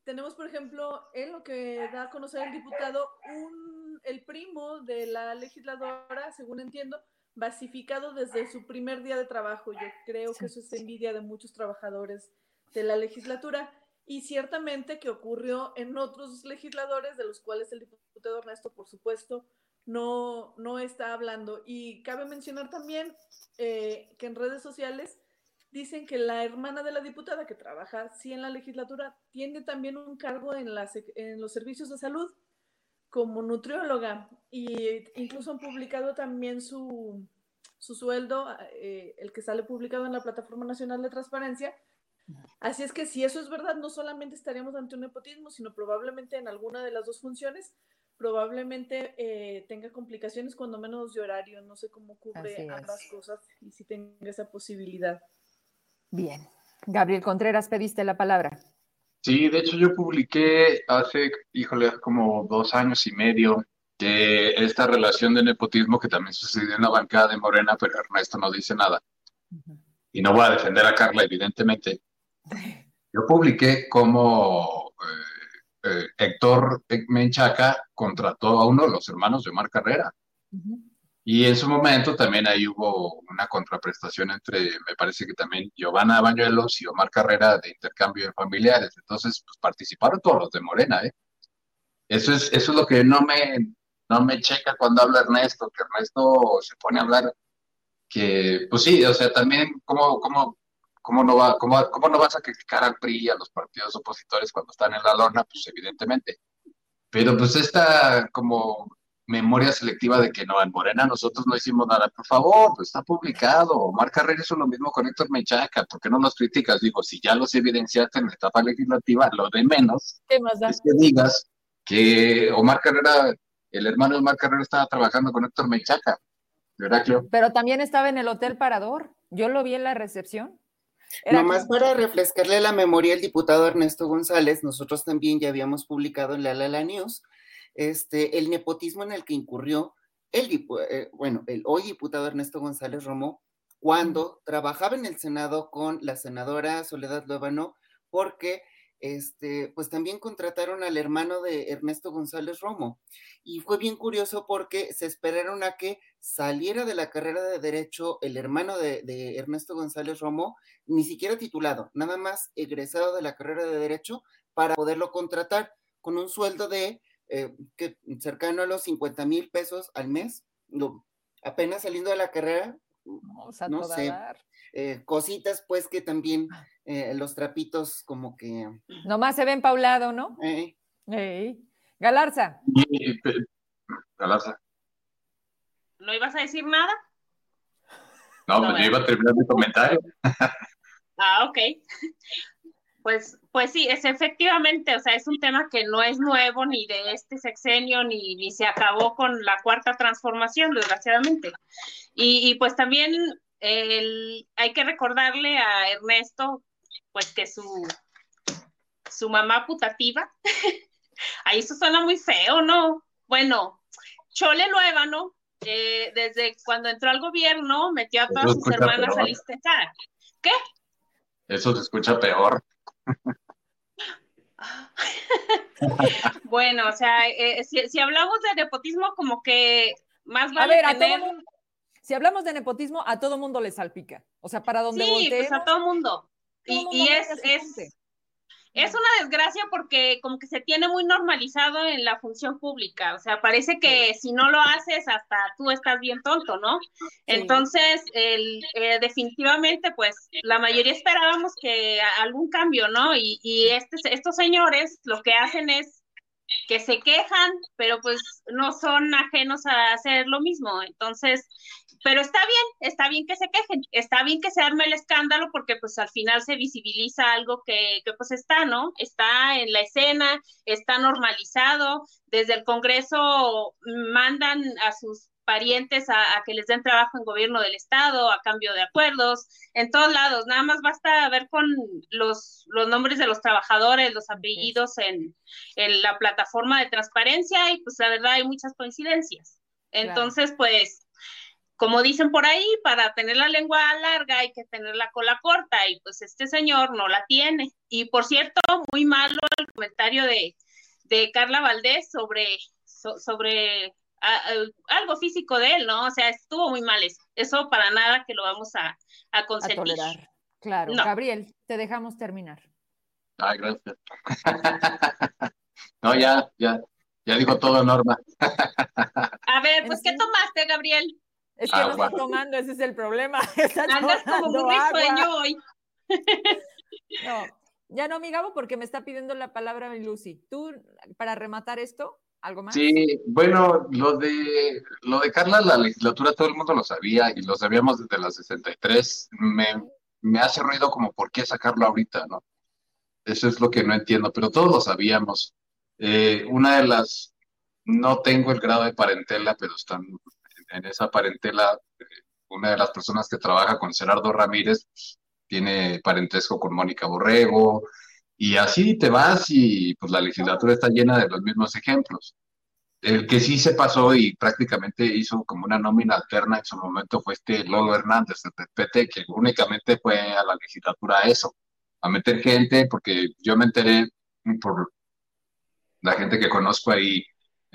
Tenemos, por ejemplo, en lo que da a conocer el diputado, un, el primo de la legisladora, según entiendo, basificado desde su primer día de trabajo. Yo creo que eso es envidia de muchos trabajadores de la legislatura y ciertamente que ocurrió en otros legisladores de los cuales el diputado Ernesto, por supuesto, no, no está hablando. Y cabe mencionar también eh, que en redes sociales dicen que la hermana de la diputada que trabaja sí en la legislatura tiene también un cargo en, la, en los servicios de salud como nutrióloga y incluso han publicado también su, su sueldo, eh, el que sale publicado en la Plataforma Nacional de Transparencia. Así es que si eso es verdad, no solamente estaríamos ante un nepotismo, sino probablemente en alguna de las dos funciones, probablemente eh, tenga complicaciones cuando menos de horario, no sé cómo cubre ambas cosas y si tenga esa posibilidad. Bien. Gabriel Contreras, pediste la palabra. Sí, de hecho yo publiqué hace, híjole, como dos años y medio que esta relación de nepotismo que también sucedió en la bancada de Morena, pero Ernesto no dice nada. Y no voy a defender a Carla, evidentemente. Yo publiqué como eh, Héctor Menchaca contrató a uno de los hermanos de Omar Carrera. Y en su momento también ahí hubo una contraprestación entre, me parece que también Giovanna Bañuelos y Omar Carrera de intercambio de familiares. Entonces, pues participaron todos los de Morena, ¿eh? Eso es, eso es lo que no me, no me checa cuando habla Ernesto, que Ernesto se pone a hablar que, pues sí, o sea, también, ¿cómo, cómo, cómo, no, va, cómo, cómo no vas a criticar al PRI y a los partidos opositores cuando están en la lona? Pues evidentemente. Pero pues esta como memoria selectiva de que no, en Morena nosotros no hicimos nada. Por favor, pues está publicado. Omar Carrera hizo lo mismo con Héctor Menchaca. ¿Por qué no nos criticas? Digo, si ya los evidenciaste en la etapa legislativa, lo de menos es que digas que Omar Carrera, el hermano de Omar Carrera estaba trabajando con Héctor Menchaca. ¿Verdad, Cleo? Pero también estaba en el Hotel Parador. Yo lo vi en la recepción. Nomás para refrescarle la memoria al diputado Ernesto González, nosotros también ya habíamos publicado en la Lala News este, el nepotismo en el que incurrió el, eh, bueno, el hoy diputado Ernesto González Romo cuando trabajaba en el Senado con la senadora Soledad Luevano, porque este, pues también contrataron al hermano de Ernesto González Romo. Y fue bien curioso porque se esperaron a que saliera de la carrera de Derecho el hermano de, de Ernesto González Romo, ni siquiera titulado, nada más egresado de la carrera de Derecho, para poderlo contratar con un sueldo de eh, que cercano a los 50 mil pesos al mes, apenas saliendo de la carrera, no sé, eh, cositas pues que también ah. Eh, los trapitos como que... Nomás se ven paulado, ¿no? Galarza. Galarza. ¿No ibas a decir nada? No, pues yo iba a terminar mi comentario. ah, ok. Pues, pues sí, es efectivamente, o sea, es un tema que no es nuevo ni de este sexenio, ni, ni se acabó con la cuarta transformación, desgraciadamente. Y, pues también hay que recordarle a Ernesto, pues que su, su mamá putativa, ahí eso suena muy feo, ¿no? Bueno, Chole Luébano, eh, desde cuando entró al gobierno, metió a todas sus hermanas a listejar. ¿Qué? Eso se escucha peor. bueno, o sea, eh, si, hablamos de nepotismo, como que más vale a ver, tener... si hablamos de nepotismo, a todo mundo le salpica. O sea, para donde sí, pues a todo mundo. Y, es, es, es una desgracia porque como que se tiene muy normalizado en la función pública, o sea, parece que si no lo haces hasta tú estás bien tonto, ¿no? Entonces, el, eh, definitivamente, pues la mayoría esperábamos que algún cambio, ¿no? Y, y este, estos señores lo que hacen es que se quejan, pero pues no son ajenos a hacer lo mismo. Entonces, pero está bien, está bien que se quejen, está bien que se arme el escándalo porque pues al final se visibiliza algo que, que pues está, ¿no? Está en la escena, está normalizado, desde el Congreso mandan a sus parientes a, que les den trabajo en gobierno del estado a cambio de acuerdos, en todos lados, nada más basta ver con los, los nombres de los trabajadores, los apellidos en, en la plataforma de transparencia y pues la verdad hay muchas coincidencias. Entonces, pues como dicen por ahí, para tener la lengua larga hay que tener la cola corta y pues este señor no la tiene. Y por cierto, muy malo el comentario de, de Carla Valdés sobre, sobre algo físico de él, ¿no? O sea, estuvo muy mal eso. Eso para nada que lo vamos a, a consentir. Claro. Gabriel, te dejamos terminar. Ay, gracias. no, ya, ya, ya dijo todo, Norma. a ver, pues, ¿qué tomaste, Gabriel? Es que no está tomando, ese es el problema. Andas como muy sueño hoy. no, ya no, mi Gabo, porque me está pidiendo la palabra mi Lucy. ¿Tú, para rematar esto, algo más? Sí, bueno, lo de, lo de Carla, la legislatura, todo el mundo lo sabía y lo sabíamos desde la 63. Me, me hace ruido como por qué sacarlo ahorita, ¿no? Eso es lo que no entiendo, pero todos lo sabíamos. Eh, una de las, no tengo el grado de parentela, pero están en esa parentela, una de las personas que trabaja con Gerardo Ramírez tiene parentesco con Mónica Borrego, Y así te vas y pues la legislatura está llena de los mismos ejemplos. El que sí se pasó y prácticamente hizo como una nómina alterna en su momento fue este Lolo Hernández, del PT, que únicamente fue a la legislatura a eso, a meter gente, porque yo me enteré por la gente que conozco ahí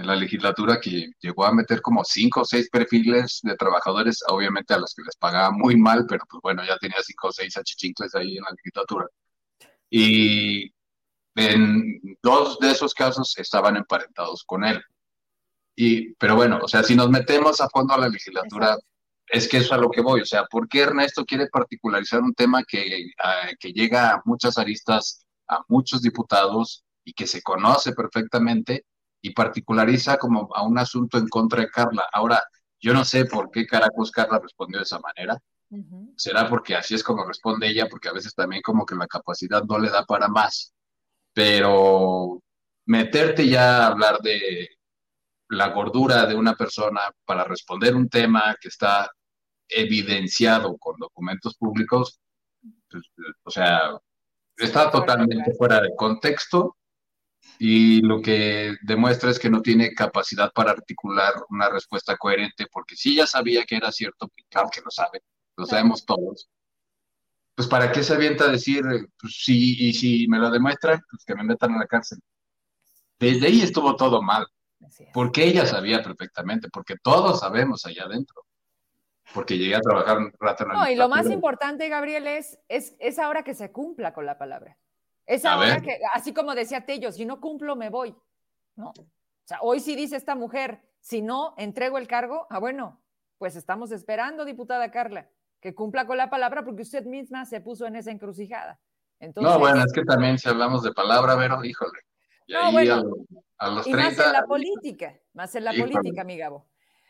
en la legislatura que llegó a meter como cinco o seis perfiles de trabajadores, obviamente a los que les pagaba muy mal, pero pues bueno, ya tenía cinco o seis achichincles ahí en la legislatura. Y en dos de esos casos estaban emparentados con él. Y, pero bueno, o sea, si nos metemos a fondo a la legislatura, es que eso es a lo que voy. O sea, ¿por qué Ernesto quiere particularizar un tema que, que llega a muchas aristas, a muchos diputados y que se conoce perfectamente y particulariza como a un asunto en contra de Carla? Ahora, yo no sé por qué caracos Carla respondió de esa manera. Será porque así es como responde ella, porque a veces también como que la capacidad no le da para más. Pero meterte ya a hablar de la gordura de una persona para responder un tema que está evidenciado con documentos públicos, pues, o sea, está totalmente fuera de contexto y lo que demuestra es que no tiene capacidad para articular una respuesta coherente, porque si ya sabía que era cierto, claro que lo sabe, lo sabemos todos. Pues para qué se avienta a decir, pues sí, y si me lo demuestran, pues que me metan a la cárcel. Desde ahí estuvo todo mal. Porque ella sabía perfectamente, porque todos sabemos allá adentro. Porque llegué a trabajar un rato en la No, y lo más importante, Gabriel, es, es, es ahora que se cumpla con la palabra. Es ahora que, así como decía Tello, si no cumplo, me voy. ¿No? O sea, hoy sí dice esta mujer, si no entrego el cargo, ah, bueno, pues estamos esperando, diputada Carla, que cumpla con la palabra porque usted misma se puso en esa encrucijada. Entonces, no, bueno, es que también si hablamos de palabra, Vero, híjole. no, bueno, y más en la política, más en la política, mi Gabo.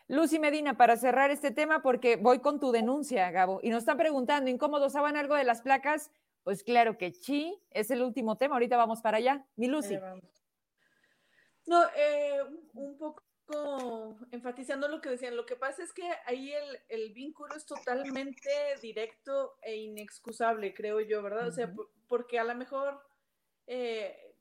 Lucy Medina, para cerrar este tema, porque voy con tu denuncia, Gabo, y nos están preguntando, ¿incómodos saben algo de las placas? Pues claro que sí, es el último tema, ahorita vamos para allá. Mi Lucy. no, eh, un poco enfatizando lo que decían, lo que pasa es que ahí el, vínculo es totalmente directo e inexcusable, creo yo, ¿verdad? O sea, porque a lo mejor... Eh,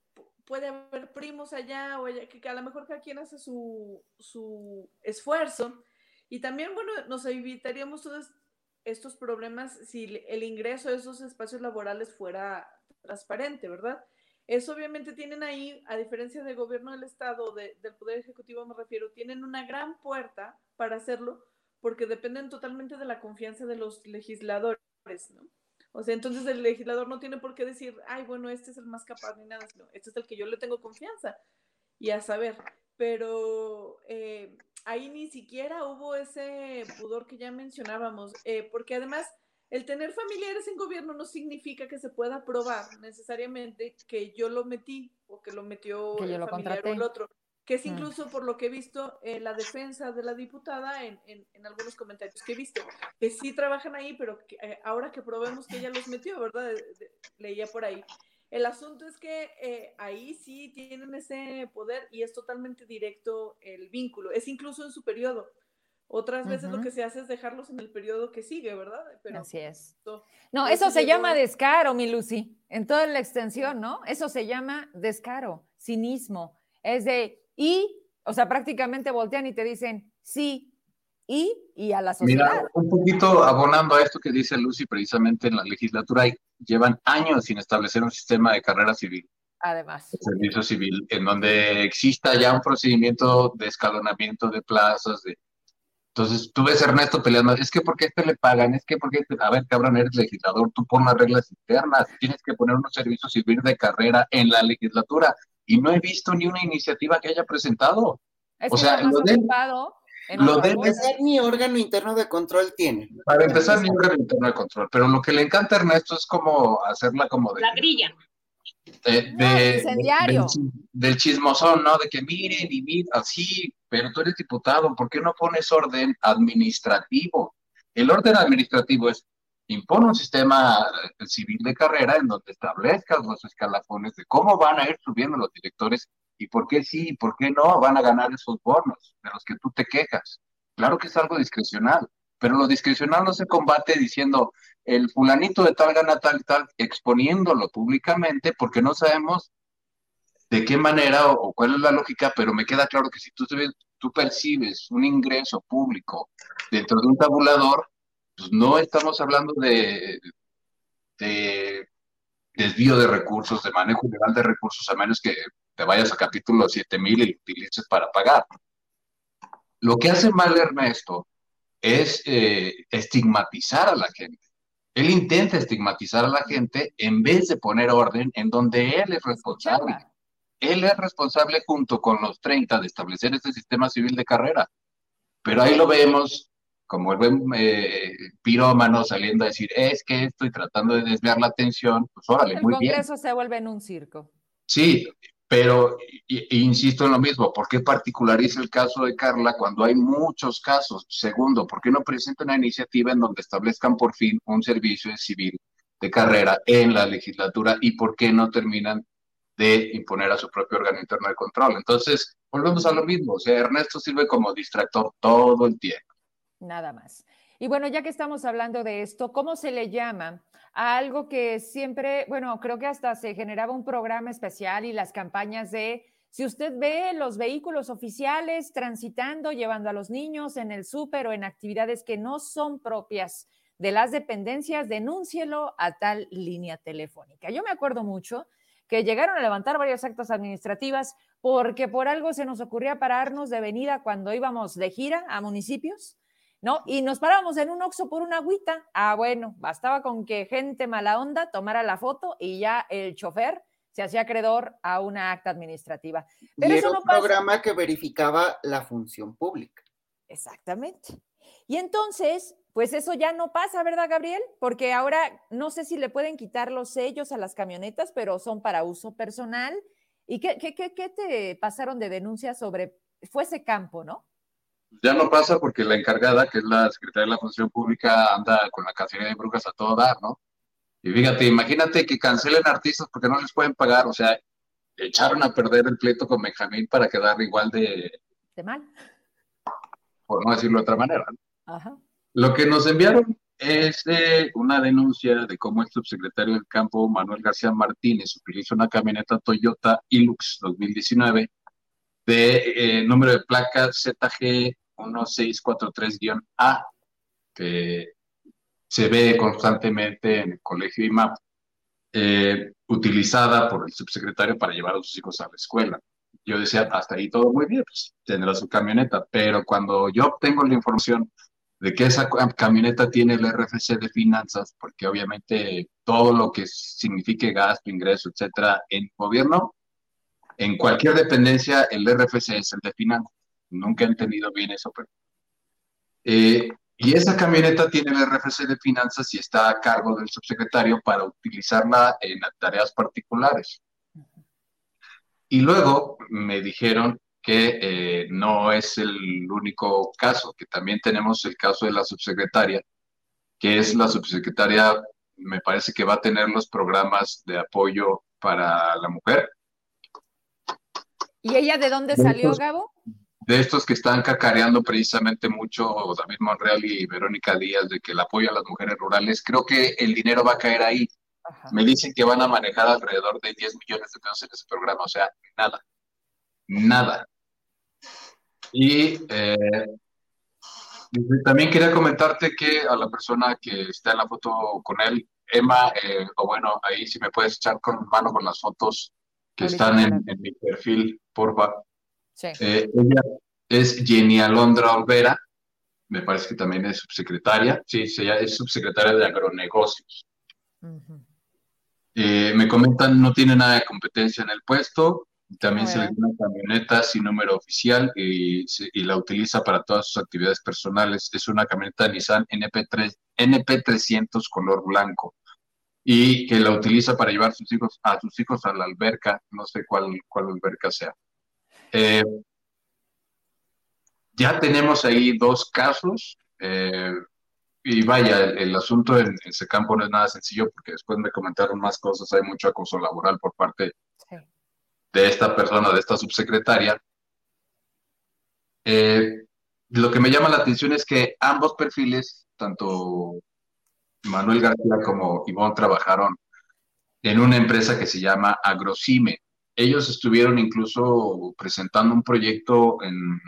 puede haber primos allá o allá, que, a lo mejor cada quien hace su, su esfuerzo. Y también, bueno, nos evitaríamos todos estos problemas si el ingreso a esos espacios laborales fuera transparente, ¿verdad? Eso obviamente tienen ahí, a diferencia del gobierno del Estado, del Poder Ejecutivo me refiero, tienen una gran puerta para hacerlo porque dependen totalmente de la confianza de los legisladores, ¿no? O sea, entonces el legislador no tiene por qué decir, ay, bueno, este es el más capaz ni nada, no, este es el que yo le tengo confianza y a saber. Pero eh, ahí ni siquiera hubo ese pudor que ya mencionábamos, eh, porque además el tener familiares en gobierno no significa que se pueda probar necesariamente que yo lo metí o que lo metió el familiar o el otro que es mm. incluso por lo que he visto en la defensa de la diputada en, en, algunos comentarios que he visto, que sí trabajan ahí, pero eh, ahora que probemos que ella los metió, ¿verdad? leía por ahí. El asunto es que eh, ahí sí tienen ese poder y es totalmente directo el vínculo, es incluso en su periodo. Otras veces lo que se hace es dejarlos en el periodo que sigue, ¿verdad? Pero Así es. no, eso se llama descaro, mi Lucy, en toda la extensión, ¿no? Eso se llama descaro, cinismo. Es de, y, o sea, prácticamente voltean y te dicen sí, y, y a la sociedad. Mira, un poquito abonando a esto que dice Lucy, precisamente en la legislatura llevan años sin establecer un sistema de carrera civil. Además. servicio civil, en donde exista ya un procedimiento de escalonamiento de plazas, de entonces, tú ves a Ernesto peleando, es que porque este le pagan, es que porque este, a ver, cabrón, eres legislador, tú pon las reglas internas, tienes que poner unos servicios civil de carrera en la legislatura y no he visto ni una iniciativa que haya presentado. o sea, lo de, lo de empezar mi órgano interno de control tiene. Para empezar mi órgano interno de control, pero lo que le encanta a Ernesto es como hacerla como de... La grilla. De, del, chismosón, ¿no? De que miren y miren, así, pero tú eres diputado, ¿por qué no pones orden administrativo? El orden administrativo es impone un sistema eh, civil de carrera en donde establezcas los escalafones de cómo van a ir subiendo los directores y por qué sí y por qué no van a ganar esos bonos de los que tú te quejas. Claro que es algo discrecional, pero lo discrecional no se combate diciendo, el fulanito de tal gana tal y tal, exponiéndolo públicamente, porque no sabemos de qué manera o, cuál es la lógica, pero me queda claro que si tú, tú percibes un ingreso público dentro de un tabulador, pues no estamos hablando de, de desvío de recursos, de manejo ilegal de recursos, a menos que te vayas a capítulo 7000 y lo utilices para pagar. Lo que hace mal Ernesto es eh, estigmatizar a la gente. Él intenta estigmatizar a la gente en vez de poner orden en donde él es responsable. Él es responsable junto con los 30 de establecer este sistema civil de carrera. Pero ahí lo vemos como el buen eh, pirómano saliendo a decir, es que estoy tratando de desviar la atención, pues órale, muy bien. El Congreso se vuelve en un circo. Sí, pero insisto en lo mismo, ¿por qué particulariza el caso de Carla cuando hay muchos casos? Segundo, ¿por qué no presenta una iniciativa en donde establezcan por fin un servicio civil de carrera en la legislatura y por qué no terminan de imponer a su propio órgano interno de control? Entonces, volvemos a lo mismo, o sea, Ernesto sirve como distractor todo el tiempo. Nada más. Y bueno, ya que estamos hablando de esto, ¿cómo se le llama a algo que siempre, bueno, creo que hasta se generaba un programa especial y las campañas de, si usted ve los vehículos oficiales transitando, llevando a los niños en el súper o en actividades que no son propias de las dependencias, denúncielo a tal línea telefónica. Yo me acuerdo mucho que llegaron a levantar varias actas administrativas porque por algo se nos ocurría pararnos de venida cuando íbamos de gira a municipios ¿no? Y nos parábamos en un oxo por una agüita. Ah, bueno, bastaba con que gente mala onda tomara la foto y ya el chofer se hacía acreedor a una acta administrativa. Pero y era un programa que verificaba la función pública. Exactamente. Y entonces, pues eso ya no pasa, ¿verdad, Gabriel? Porque ahora no sé si le pueden quitar los sellos a las camionetas, pero son para uso personal. ¿Y qué, qué, qué, qué te pasaron de denuncia sobre, fue ese campo, ¿no? Ya no pasa porque la encargada, que es la secretaria de la Función Pública, anda con la cacería de brujas a todo dar, ¿no? Y fíjate, imagínate que cancelen artistas porque no les pueden pagar, o sea, echaron a perder el pleito con Benjamín para quedar igual de... De mal. Por no decirlo de otra manera. Ajá. Lo que nos enviaron es una denuncia de cómo el subsecretario del campo, Manuel García Martínez, utiliza una camioneta Toyota Hilux 2019 de eh, número de placa ZG 1643-A, que se ve constantemente en el colegio IMAP, eh, utilizada por el subsecretario para llevar a sus hijos a la escuela. Yo decía, hasta ahí todo muy bien, pues tendrá su camioneta, pero cuando yo obtengo la información de que esa camioneta tiene el RFC de finanzas, porque obviamente todo lo que signifique gasto, ingreso, etcétera, en gobierno, en cualquier dependencia el RFC es el de finanzas. Nunca he entendido bien eso, pero... Eh, y esa camioneta tiene el RFC de finanzas y está a cargo del subsecretario para utilizarla en tareas particulares. Y luego me dijeron que eh, no es el único caso, que también tenemos el caso de la subsecretaria, que es la subsecretaria, me parece que va a tener los programas de apoyo para la mujer. ¿Y ella de dónde salió, Gabo? de estos que están cacareando precisamente mucho David Monreal y Verónica Díaz de que el apoyo a las mujeres rurales, creo que el dinero va a caer ahí. Me dicen que van a manejar alrededor de 10 millones de pesos en ese programa, o sea, nada, nada. Y eh, también quería comentarte que a la persona que está en la foto con él, Emma, eh, o bueno, ahí si me puedes echar con mano con las fotos que están en, en mi perfil, porfa. Eh, ella es Jenny Alondra Olvera, me parece que también es subsecretaria, sí, ella es subsecretaria de agronegocios. Eh, me comentan, no tiene nada de competencia en el puesto, también se le da una camioneta sin número oficial y, la utiliza para todas sus actividades personales. Es una camioneta Nissan NP3, NP300 color blanco y que la utiliza para llevar sus hijos, a sus hijos a la alberca, no sé cuál, cuál alberca sea. Eh, ya tenemos ahí dos casos. Eh, y vaya, el, asunto en, ese campo no es nada sencillo porque después me comentaron más cosas. Hay mucho acoso laboral por parte de esta persona, de esta subsecretaria. Eh, lo que me llama la atención es que ambos perfiles, tanto Manuel García como Ivonne trabajaron en una empresa que se llama Agrocime. Ellos estuvieron incluso presentando un proyecto en,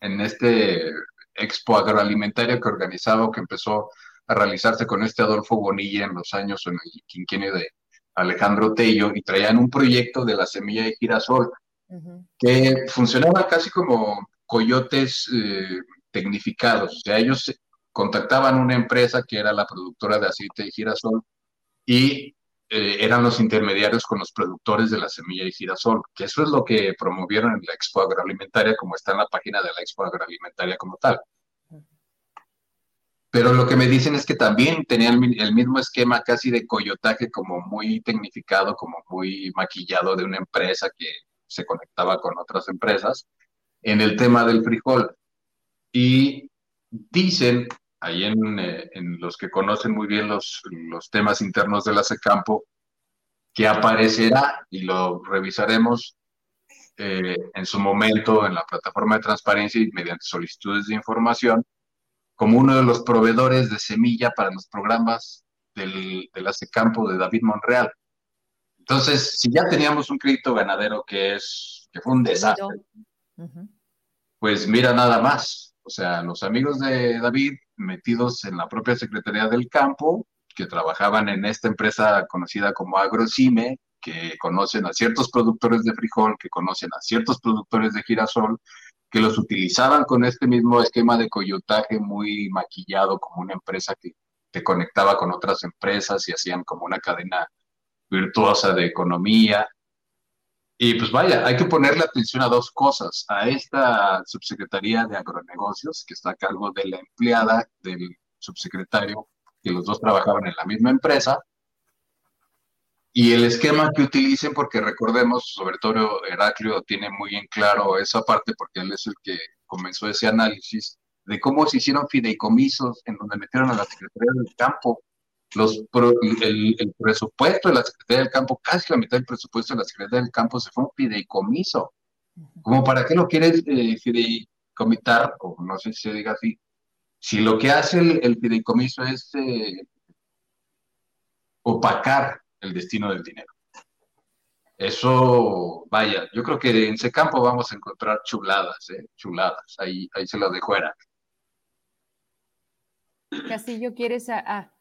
en este expo agroalimentario que organizaba o que empezó a realizarse con este Adolfo Bonilla en los años en el quinquenio de Alejandro Tello y traían un proyecto de la semilla de girasol que funcionaba casi como coyotes eh, tecnificados. O sea, ellos contactaban una empresa que era la productora de aceite de girasol y eh, eran los intermediarios con los productores de la semilla de girasol, que eso es lo que promovieron en la Expo Agroalimentaria, como está en la página de la Expo Agroalimentaria como tal. Pero lo que me dicen es que también tenían el mismo esquema casi de coyotaje, como muy tecnificado, como muy maquillado de una empresa que se conectaba con otras empresas en el tema del frijol. Y dicen ahí eh, en, los que conocen muy bien los, los temas internos de la SECAMPO, que aparecerá, y lo revisaremos eh, en su momento en la plataforma de transparencia y mediante solicitudes de información, como uno de los proveedores de semilla para los programas del, de la SECAMPO de David Monreal. Entonces, si ya teníamos un crédito ganadero que, es, que fue un desastre, pues mira nada más. O sea, los amigos de David metidos en la propia Secretaría del Campo, que trabajaban en esta empresa conocida como Agrocime, que conocen a ciertos productores de frijol, que conocen a ciertos productores de girasol, que los utilizaban con este mismo esquema de coyotaje muy maquillado como una empresa que te conectaba con otras empresas y hacían como una cadena virtuosa de economía. Y pues vaya, hay que ponerle atención a dos cosas. A esta subsecretaría de agronegocios, que está a cargo de la empleada del subsecretario, que los dos trabajaban en la misma empresa, y el esquema que utilicen, porque recordemos, sobre todo Heraclio tiene muy en claro esa parte, porque él es el que comenzó ese análisis de cómo se hicieron fideicomisos en donde metieron a la Secretaría del Campo los, el, presupuesto de la Secretaría del Campo, casi la mitad del presupuesto de la Secretaría del Campo se fue un fideicomiso. Como para qué lo quieres eh, fideicomitar, o no sé si se diga así, si lo que hace el, fideicomiso es eh, opacar el destino del dinero. Eso, vaya, yo creo que en ese campo vamos a encontrar chuladas, ¿eh? chuladas, ahí, ahí se las dejo era. Castillo, ¿quieres a,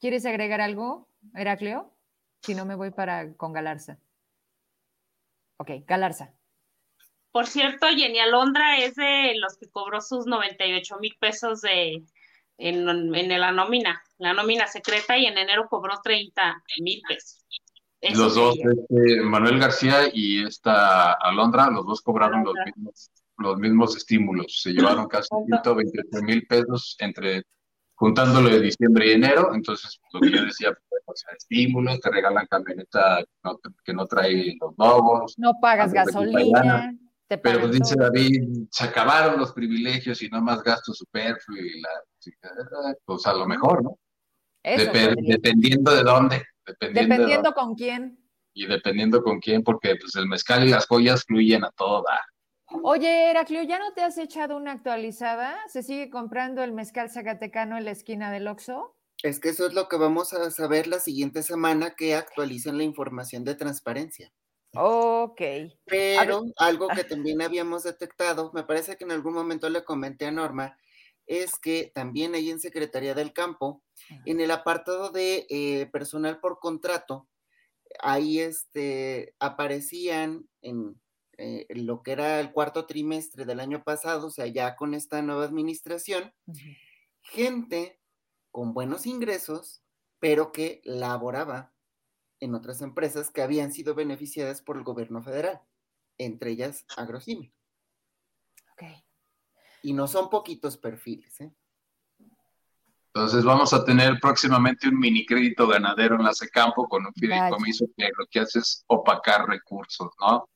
¿Quieres agregar algo, Heracleo? Si no, me voy para con Galarza. Ok, Galarza. Por cierto, Jenny Alondra es de los que cobró sus 98 mil pesos de, en, en, la nómina, la nómina secreta, y en enero cobró 30 mil pesos. los dos, este, Manuel García y esta Alondra, los dos cobraron los mismos, los mismos estímulos. Se llevaron casi 128 mil pesos entre juntándolo de diciembre y enero, entonces lo que yo decía, pues, o sea, estímulos, te regalan camioneta que no, trae los logos. No pagas gasolina. Te pero dice David, se acabaron los privilegios y no más gasto superfluo y la, pues a lo mejor, ¿no? dependiendo de dónde. Dependiendo, con quién. Y dependiendo con quién, porque pues el mezcal y las joyas fluyen a toda. Oye, Heraclio, ¿ya no te has echado una actualizada? ¿Se sigue comprando el mezcal zacatecano en la esquina del Oxxo? Es que eso es lo que vamos a saber la siguiente semana que actualicen la información de transparencia. Ok. Pero algo que también habíamos detectado, me parece que en algún momento le comenté a Norma, es que también ahí en Secretaría del Campo, en el apartado de eh, personal por contrato, ahí este, aparecían en eh, lo que era el cuarto trimestre del año pasado, o sea, ya con esta nueva administración, gente con buenos ingresos, pero que laboraba en otras empresas que habían sido beneficiadas por el gobierno federal, entre ellas Agrocime. Okay. Y no son poquitos perfiles, ¿eh? Entonces vamos a tener próximamente un mini crédito ganadero en la Secampo con un fideicomiso que lo que hace es opacar recursos, ¿no?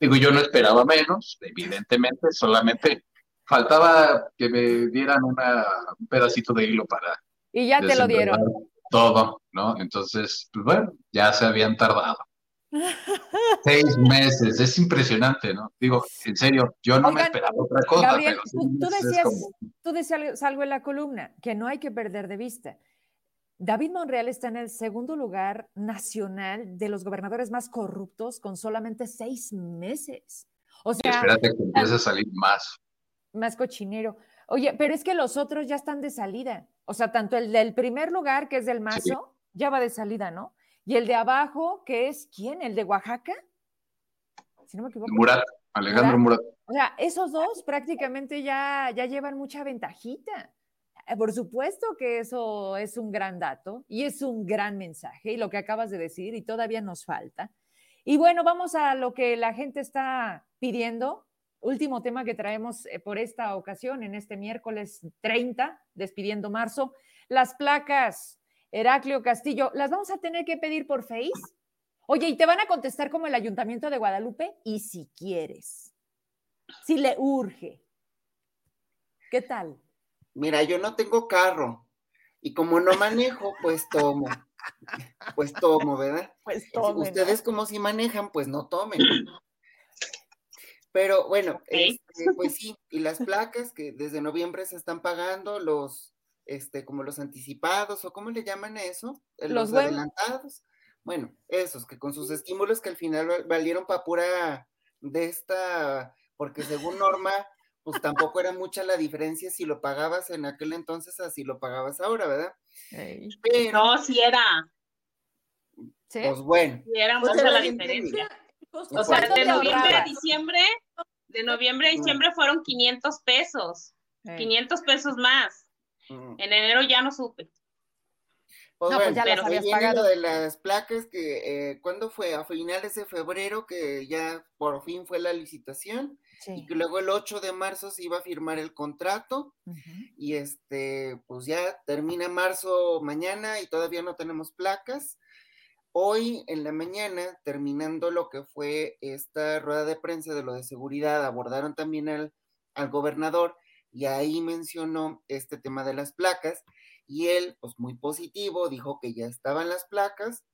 Digo, yo no esperaba menos, evidentemente, solamente faltaba que me dieran una, un pedacito de hilo para... Y ya te lo dieron. Todo, ¿no? Entonces, pues bueno, ya se habían tardado. Seis meses, es impresionante, ¿no? Digo, en serio, yo no me esperaba otra cosa. pero tú, decías, tú decías algo en la columna, que no hay que perder de vista. David Monreal está en el segundo lugar nacional de los gobernadores más corruptos con solamente seis meses. O sea, espérate que empiece a salir más. Más cochinero. Oye, pero es que los otros ya están de salida. O sea, tanto el del primer lugar, que es del Mazo, ya va de salida, ¿no? Y el de abajo, que es ¿quién? ¿El de Oaxaca? Si no me equivoco. Murat, Alejandro Murat. O sea, esos dos prácticamente ya, ya llevan mucha ventajita. Eh, por supuesto que eso es un gran dato y es un gran mensaje y lo que acabas de decir y todavía nos falta. Y bueno, vamos a lo que la gente está pidiendo último tema que traemos eh, por esta ocasión, en este miércoles 30, despidiendo marzo, las placas. Heraclio Castillo, ¿las vamos a tener que pedir por Face? Oye, y te van a contestar como el Ayuntamiento de Guadalupe, y si quieres, si le urge. ¿Qué tal? Mira, yo no tengo carro, y como no manejo, pues tomo. Pues tomo, ¿verdad? Pues tomo. Ustedes como si manejan, pues no tomen. Pero bueno, este, pues sí, y las placas que desde noviembre se están pagando, los, este, como los anticipados, o cómo le llaman eso, eh, los, adelantados. Bueno, esos que con sus estímulos que al final valieron para pura de esta, porque según norma, pues tampoco era mucha la diferencia si lo pagabas en aquel entonces a si lo pagabas ahora, ¿verdad? Pero, no, sí era. ¿Sí? Pues bueno. Sí era mucha la diferencia. O sea, de noviembre a diciembre, de noviembre a diciembre fueron 500 pesos, 500 pesos más. En enero ya no supe. Pues, pues ya pero habías pagado. de las placas que, eh, ¿cuándo fue? A finales de febrero que ya por fin fue la licitación y que luego el 8 de marzo se iba a firmar el contrato y este, pues ya termina marzo mañana y todavía no tenemos placas. Hoy en la mañana, terminando lo que fue esta rueda de prensa de lo de seguridad, abordaron también al, gobernador y ahí mencionó este tema de las placas y él, pues muy positivo, dijo que ya estaban las placas,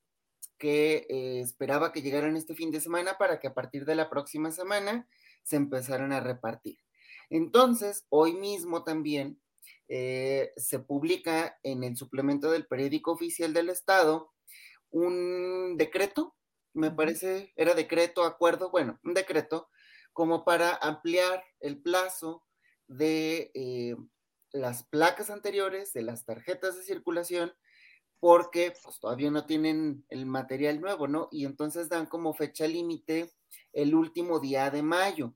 que eh, esperaba que llegaran este fin de semana para que a partir de la próxima semana se empezaran a repartir. Entonces, hoy mismo también eh, se publica en el suplemento del periódico oficial del Estado un decreto, me parece, era decreto, acuerdo, bueno, un decreto como para ampliar el plazo de eh, las placas anteriores, de las tarjetas de circulación, porque pues todavía no tienen el material nuevo, ¿no? Y entonces dan como fecha límite el último día de mayo.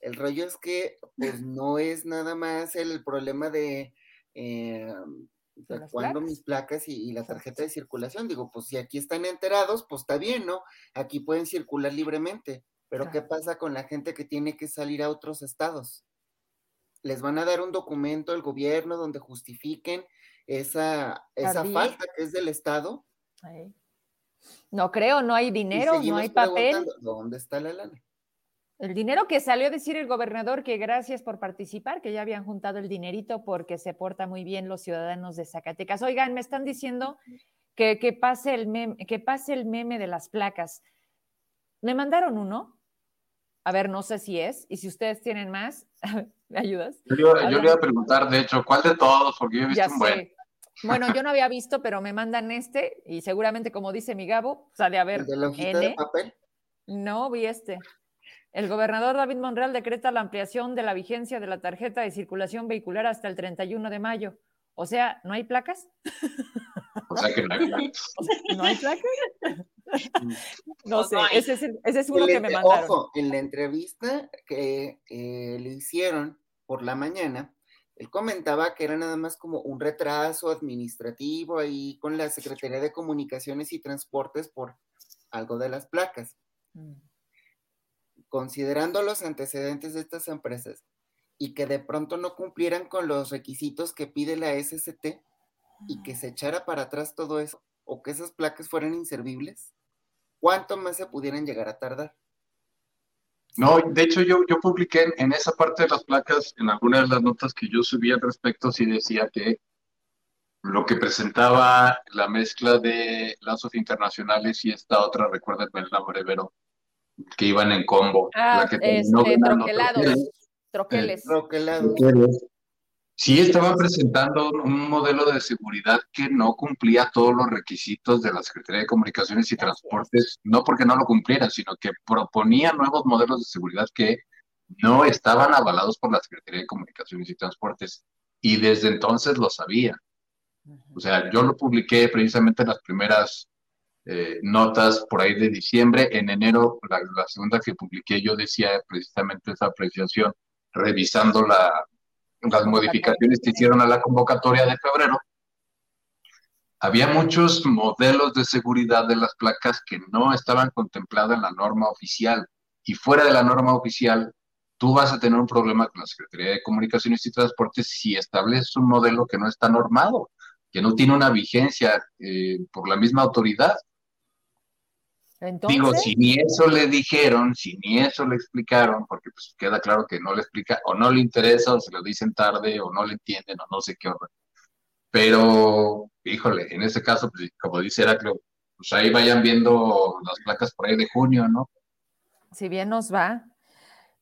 El rollo es que pues no es nada más el problema de eh, cuando mis placas y, la tarjeta de circulación. Digo, pues si aquí están enterados, pues está bien, ¿no? Aquí pueden circular libremente. Pero ¿qué pasa con la gente que tiene que salir a otros estados? Les van a dar un documento al gobierno donde justifiquen esa, esa falta que es del estado. No creo, no hay dinero, no hay papel. ¿Dónde está la lana? El dinero que salió a decir el gobernador que gracias por participar, que ya habían juntado el dinerito porque se porta muy bien los ciudadanos de Zacatecas. Oigan, me están diciendo que, que, pase, el meme, que pase el meme de las placas. Me mandaron uno. A ver, no sé si es. Y si ustedes tienen más, ¿me ayudas? Yo, le iba a preguntar, de hecho, ¿cuál de todos? Porque yo he visto un buen. Bueno, yo no había visto, pero me mandan este y seguramente, como dice mi Gabo, sale a ver. ¿El de la de papel? No, vi este. El gobernador David Monreal decreta la ampliación de la vigencia de la tarjeta de circulación vehicular hasta el 31 de mayo. O sea, ¿no hay placas? O sea que no hay placas. ¿No hay placas? No sé, ese es, ese es uno que me mandaron. Ojo, en la entrevista que eh, le hicieron por la mañana, él comentaba que era nada más como un retraso administrativo ahí con la Secretaría de Comunicaciones y Transportes por algo de las placas. Mm considerando los antecedentes de estas empresas y que de pronto no cumplieran con los requisitos que pide la SCT y que se echara para atrás todo eso o que esas placas fueran inservibles, ¿cuánto más se pudieran llegar a tardar? No, de hecho yo, yo publiqué en, esa parte de las placas, en algunas de las notas que yo subí al respecto, sí decía que lo que presentaba la mezcla de lazos internacionales y esta otra, recuérdenme el nombre, pero que iban en combo. Ah, este, troquelados. Troqueles. troquelados. Sí, estaba presentando un modelo de seguridad que no cumplía todos los requisitos de la Secretaría de Comunicaciones y Transportes, no porque no lo cumpliera, sino que proponía nuevos modelos de seguridad que no estaban avalados por la Secretaría de Comunicaciones y Transportes. Y desde entonces lo sabía. O sea, yo lo publiqué precisamente en las primeras eh, notas por ahí de diciembre. En enero, la, la segunda que publiqué, yo decía precisamente esa apreciación, revisando la, las modificaciones que hicieron a la convocatoria de febrero, había muchos modelos de seguridad de las placas que no estaban contemplados en la norma oficial. Y fuera de la norma oficial, tú vas a tener un problema con la Secretaría de Comunicaciones y Transportes si estableces un modelo que no está normado, que no tiene una vigencia eh, por la misma autoridad. Digo, si ni eso le dijeron, si ni eso le explicaron, porque pues queda claro que no le explica, o no le interesa, o se lo dicen tarde, o no le entienden, o no sé qué horror. Pero, híjole, en ese caso, pues, como dice Heraclio, pues ahí vayan viendo las placas por ahí de junio, ¿no? Si bien nos va.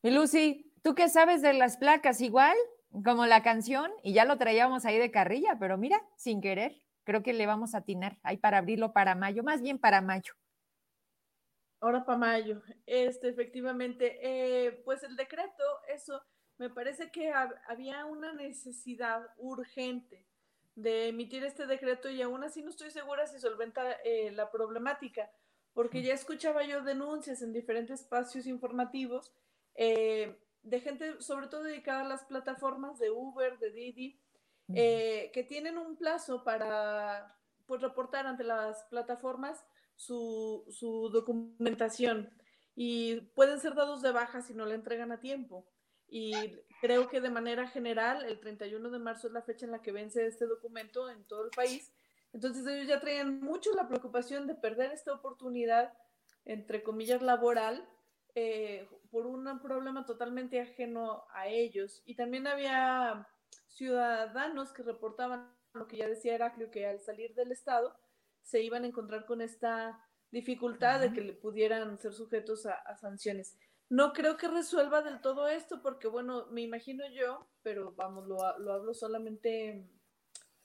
Y Lucy, ¿tú qué sabes de las placas? Igual, como la canción, y ya lo traíamos ahí de carrilla, pero mira, sin querer, creo que le vamos a atinar ahí para abrirlo para mayo, más bien para mayo. Ahora para mayo. Este, efectivamente, eh, pues el decreto, eso, me parece que había una necesidad urgente de emitir este decreto y aún así no estoy segura si solventa eh, la problemática, porque ya escuchaba yo denuncias en diferentes espacios informativos eh, de gente, sobre todo dedicada a las plataformas de Uber, de Didi, que tienen un plazo para pues, reportar ante las plataformas su, documentación y pueden ser dados de baja si no le entregan a tiempo. Y creo que de manera general, el 31 de marzo es la fecha en la que vence este documento en todo el país. Entonces ellos ya traían mucho la preocupación de perder esta oportunidad, entre comillas, laboral, eh, por un problema totalmente ajeno a ellos. Y también había ciudadanos que reportaban lo que ya decía Heraclio, que al salir del Estado, se iban a encontrar con esta dificultad de que le pudieran ser sujetos a, sanciones. No creo que resuelva del todo esto, porque bueno, me imagino yo, pero vamos, lo, hablo solamente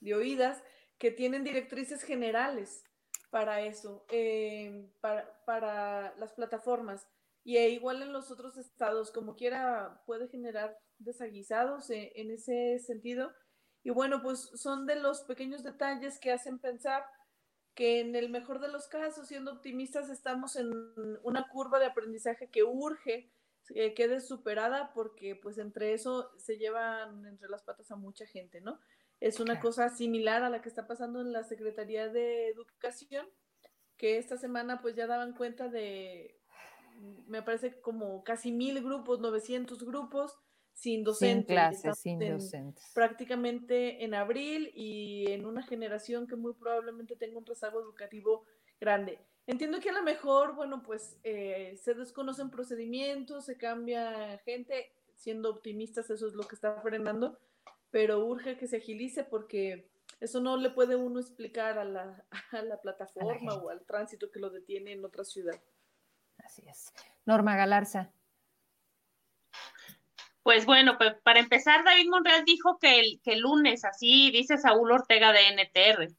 de oídas, que tienen directrices generales para eso, eh, para, las plataformas. Y e igual en los otros estados, como quiera, puede generar desaguisados e, en ese sentido. Y bueno, pues son de los pequeños detalles que hacen pensar que en el mejor de los casos, siendo optimistas, estamos en una curva de aprendizaje que urge que quede superada porque pues entre eso se llevan entre las patas a mucha gente, ¿no? Es una cosa similar a la que está pasando en la Secretaría de Educación, que esta semana pues ya daban cuenta de, me parece como casi mil grupos, 900 grupos, sin docentes. Sin clases, sin docentes. Prácticamente en abril y en una generación que muy probablemente tenga un rezago educativo grande. Entiendo que a lo mejor, bueno, pues eh, se desconocen procedimientos, se cambia gente, siendo optimistas eso es lo que está frenando, pero urge que se agilice porque eso no le puede uno explicar a la, a la plataforma o al tránsito que lo detiene en otra ciudad. Así es. Norma Galarza. Pues bueno, pues para empezar, David Monreal dijo que el, que el lunes, así dice Saúl Ortega de NTR,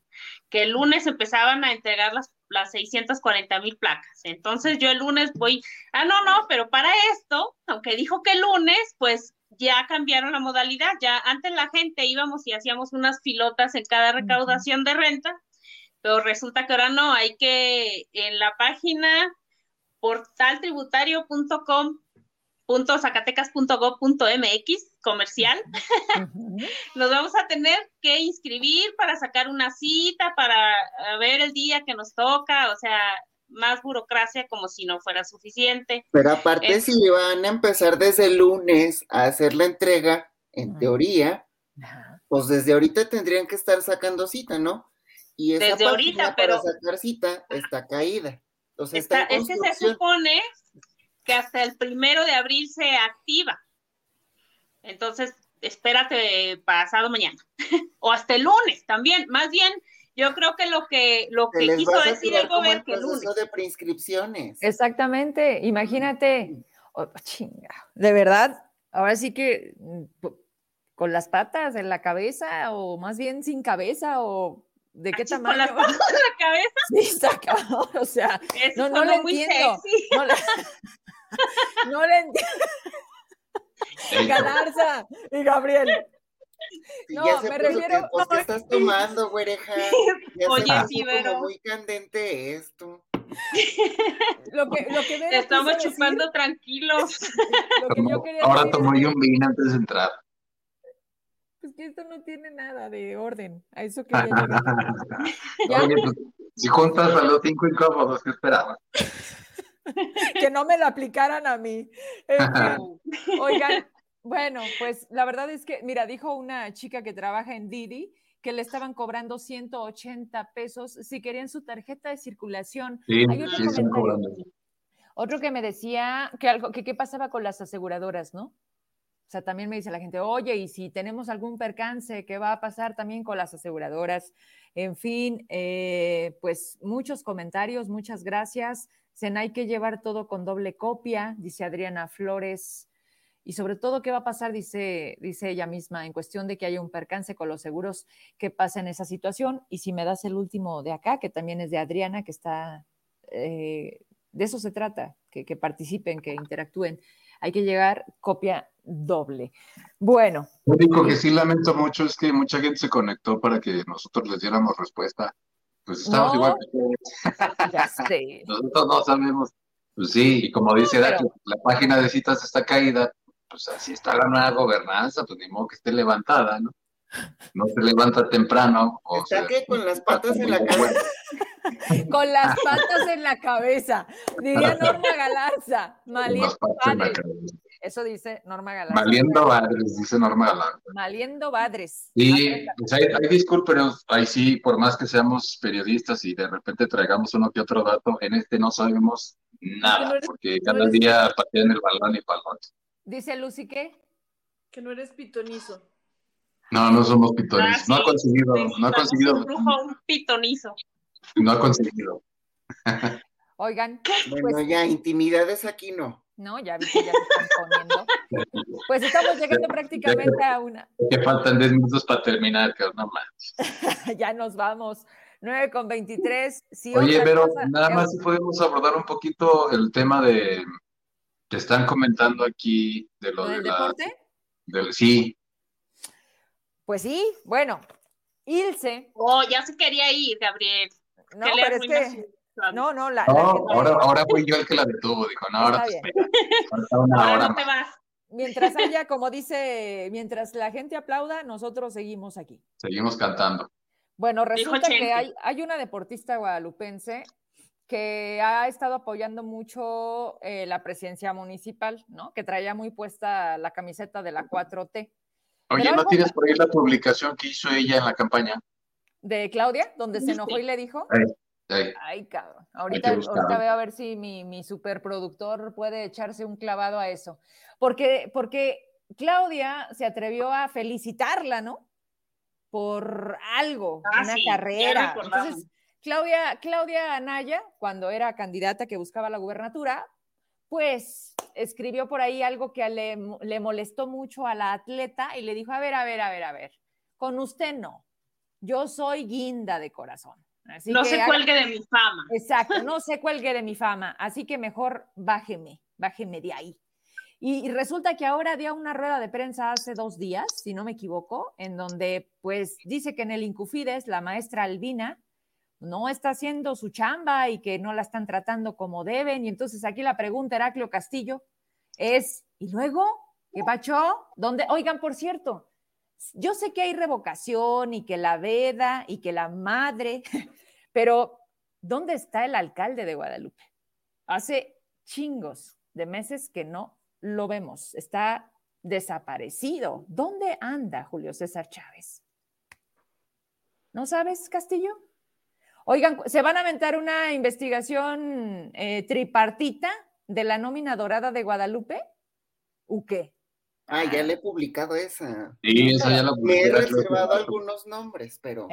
que el lunes empezaban a entregar las, las 640 mil placas. Entonces yo el lunes voy, ah, no, no, pero para esto, aunque dijo que el lunes, pues ya cambiaron la modalidad. Ya antes la gente íbamos y hacíamos unas filotas en cada recaudación de renta, pero resulta que ahora no, hay que en la página portaltributario.com .zacatecas.gov.mx comercial. nos vamos a tener que inscribir para sacar una cita, para ver el día que nos toca, o sea, más burocracia como si no fuera suficiente. Pero aparte, si van a empezar desde el lunes a hacer la entrega, en teoría, pues desde ahorita tendrían que estar sacando cita, ¿no? Y esa desde ahorita, pero para sacar cita está caída. Entonces, está, es que se supone que hasta el primero de abril se activa. Entonces, espérate pasado mañana o hasta el lunes también. Más bien, yo creo que lo que lo que quiso decir el gobierno que el lunes. de preinscripciones. Exactamente. Imagínate, oh, chinga, de verdad. Ahora sí que mm, con las patas en la cabeza o más bien sin cabeza o de qué tamaño. Con las patas en la cabeza. Sí, está acabado, o sea, no, no le entiendo. No le, no le entiendo. Galarza y Gabriel. no, me refiero. Pues, ¿Qué estás tomando, güereja? Oye, sí, pero. muy candente esto. lo que, lo que Estamos chupando tranquilos. Ahora tomó yo un vino antes de entrar. Pues que esto no tiene nada de orden. A eso que Oye, pues, si juntas a los cinco incómodos, ¿qué esperabas? Que no me lo aplicaran a mí. Este, oigan, bueno, pues la verdad es que, mira, dijo una chica que trabaja en Didi que le estaban cobrando 180 pesos si querían su tarjeta de circulación. Sí, sí están cobrando. Otro que me decía que algo, que qué pasaba con las aseguradoras, ¿no? O sea, también me dice la gente, oye, y si tenemos algún percance, ¿qué va a pasar también con las aseguradoras? En fin, eh, pues muchos comentarios, muchas gracias. Se hay que llevar todo con doble copia, dice Adriana Flores. Y sobre todo, ¿qué va a pasar? Dice, dice ella misma, en cuestión de que haya un percance con los seguros, ¿qué pasa en esa situación? Y si me das el último de acá, que también es de Adriana, que está, eh, de eso se trata, que, que participen, que interactúen hay que llegar copia doble. Bueno. Lo único que sí lamento mucho es que mucha gente se conectó para que nosotros les diéramos respuesta. Pues estamos igual que Ya sé. Nosotros no sabemos. Pues sí, y como dice la página de citas está caída, pues así está la nueva gobernanza, pues ni modo que esté levantada, ¿no? No se levanta temprano. O ¿Está que con las patas en la cabeza? con las patas en la cabeza, diría Norma Galarza. Maliendo Eso dice Norma Galarza. Maliendo Badres, dice Norma Galarza. Maliendo Badres. Sí, pues hay, hay pero ahí sí, por más que seamos periodistas y de repente traigamos uno que otro dato, en este no sabemos nada, porque cada día patean el balón y balón. Dice Lucy que que no eres pitonizo. No, no somos pitonizos. Ah, no ha conseguido, no ha conseguido. Un brujo, un pitonizo. No ha conseguido. Oigan. Bueno, pues ya, intimidades aquí no. No, ya vi que ya se están poniendo. Pues estamos llegando prácticamente a una. Que faltan 10 minutos para terminar, que no más. ya nos vamos. 9 con 23. Oye, pero nada más si podemos abordar un poquito el tema de. Te están comentando aquí de lo ¿Del de deporte? sí. Pues sí, bueno, Ilse. Oh, ya se quería ir, Gabriel. No, pero es que. No, no, la, ahora, ahora fui yo el que la detuvo, dijo, no, ahora te Falta una hora no te vas. Mientras haya, como dice, mientras la gente aplauda, nosotros seguimos aquí. Seguimos cantando. Bueno, resulta que hay, hay una deportista guadalupense que ha estado apoyando mucho eh, la presidencia municipal, ¿no? Que traía muy puesta la camiseta de la 4T. Oye, ¿no tienes por ahí la publicación que hizo ella en la campaña? ¿De Claudia? Donde se enojó y le dijo. Ay, cabrón. Ahorita, ahorita veo a ver si mi, mi superproductor puede echarse un clavado a eso. Porque, porque Claudia se atrevió a felicitarla, ¿no? Por algo, ah, una carrera. Entonces, Claudia, Claudia Anaya, cuando era candidata que buscaba la gubernatura, pues escribió por ahí algo que le, le, molestó mucho a la atleta y le dijo, a ver, a ver, a ver, a ver, con usted no, yo soy guinda de corazón. No se cuelgue de mi fama. Exacto, no se cuelgue de mi fama, así que mejor bájeme, bájeme de ahí. Y, y, resulta que ahora dio una rueda de prensa hace dos días, si no me equivoco, en donde pues dice que en el Incufides la maestra Albina no está haciendo su chamba y que no la están tratando como deben. Y entonces aquí la pregunta, Heraclio Castillo, es, ¿y luego? ¿Qué pacho? ¿Dónde? Oigan, por cierto, yo sé que hay revocación y que la veda y que la madre, pero ¿dónde está el alcalde de Guadalupe? Hace chingos de meses que no lo vemos. Está desaparecido. ¿Dónde anda Julio César Chávez? ¿No sabes, Castillo? Oigan, ¿se van a aventar una investigación eh, tripartita de la nómina dorada de Guadalupe? ¿U qué? Ah, ya le he publicado esa. Sí, esa ya la. Me he reservado algunos nombres, pero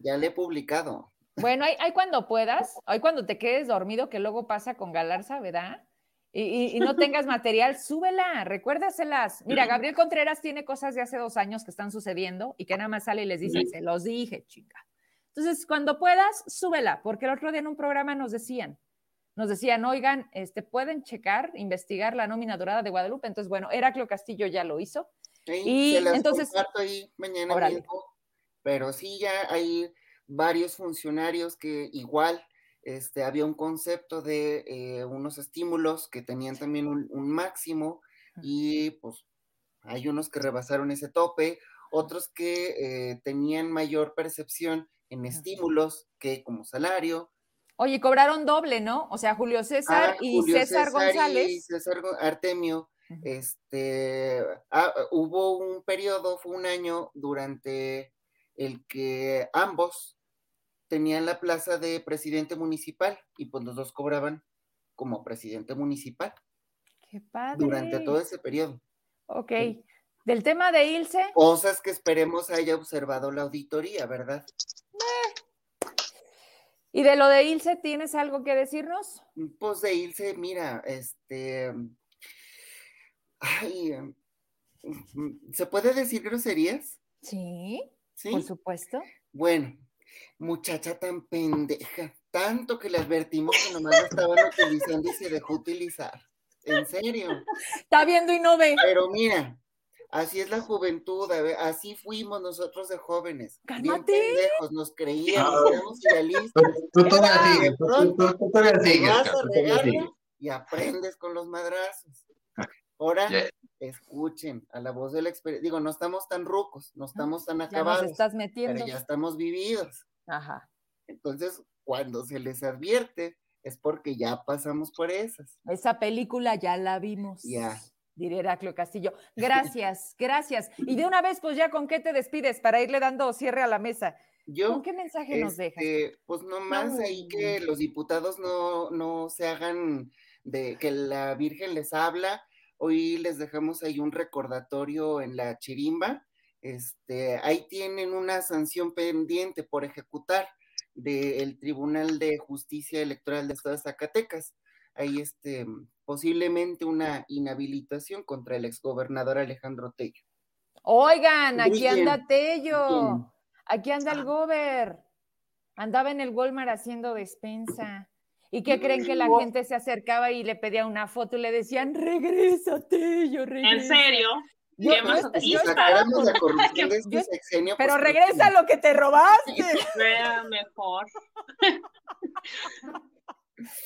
ya le he publicado. Bueno, hay, hay, cuando puedas, hay cuando te quedes dormido, que luego pasa con Galarza, ¿verdad? y, no tengas material, súbela, recuérdaselas. Mira, Gabriel Contreras tiene cosas de hace dos años que están sucediendo y que nada más sale y les dice, se los dije, chica. Entonces, cuando puedas, súbela, porque el otro día en un programa nos decían, nos decían, oigan, este, pueden checar, investigar la nómina dorada de Guadalupe. Entonces, bueno, Heraclio Castillo ya lo hizo. y entonces, ahí mañana pero sí ya hay varios funcionarios que igual este, había un concepto de eh, unos estímulos que tenían también un, máximo y pues hay unos que rebasaron ese tope, otros que eh, tenían mayor percepción en estímulos que como salario. Oye, cobraron doble, ¿no? O sea, Julio César ah, y César, González. Y César Artemio, este, ah, hubo un periodo, fue un año durante el que ambos tenían la plaza de presidente municipal y pues los dos cobraban como presidente municipal. Qué padre. Durante todo ese periodo. Ok. Del tema de Ilse. Cosas que esperemos haya observado la auditoría, ¿verdad? Eh. ¿Y de lo de Ilse tienes algo que decirnos? Pues de Ilse, mira, este. Ay, ¿se puede decir groserías? Sí, ¿Sí? por supuesto. Bueno, muchacha tan pendeja, tanto que le advertimos que nomás lo estaban utilizando y se dejó utilizar. En serio. Está viendo y no ve. Pero mira, así es la juventud, así fuimos nosotros de jóvenes. Cálmate. Bien pendejos, nos creíamos, éramos idealistas. Tú, todavía sigues, tú, todavía sigues. Y aprendes con los madrazos. Ahora, escuchen a la voz de la experiencia. Digo, no estamos tan rucos, no estamos tan acabados. Ya nos estás metiendo. Pero ya estamos vividos. Ajá. Entonces, cuando se les advierte, es porque ya pasamos por esas. Esa película ya la vimos. Ya. Diría Heraclio Castillo. Gracias, gracias. Y de una vez, pues ya, ¿con qué te despides para irle dando cierre a la mesa? Yo, ¿Con qué mensaje nos dejas? Este, pues nomás ahí que los diputados no, no se hagan de que la Virgen les habla Hoy les dejamos ahí un recordatorio en la chirimba. Este, ahí tienen una sanción pendiente por ejecutar del Tribunal de Justicia Electoral de Estado de Zacatecas. Ahí este, posiblemente una inhabilitación contra el exgobernador Alejandro Tello. Oigan, aquí anda Tello, aquí anda el ah. gober. Andaba en el Walmart haciendo despensa. ¿Y qué creen que la gente se acercaba y le pedía una foto y le decían, regrésate, yo regreso? ¿En serio? Yo, pero regresa lo que te robaste. Sea mejor.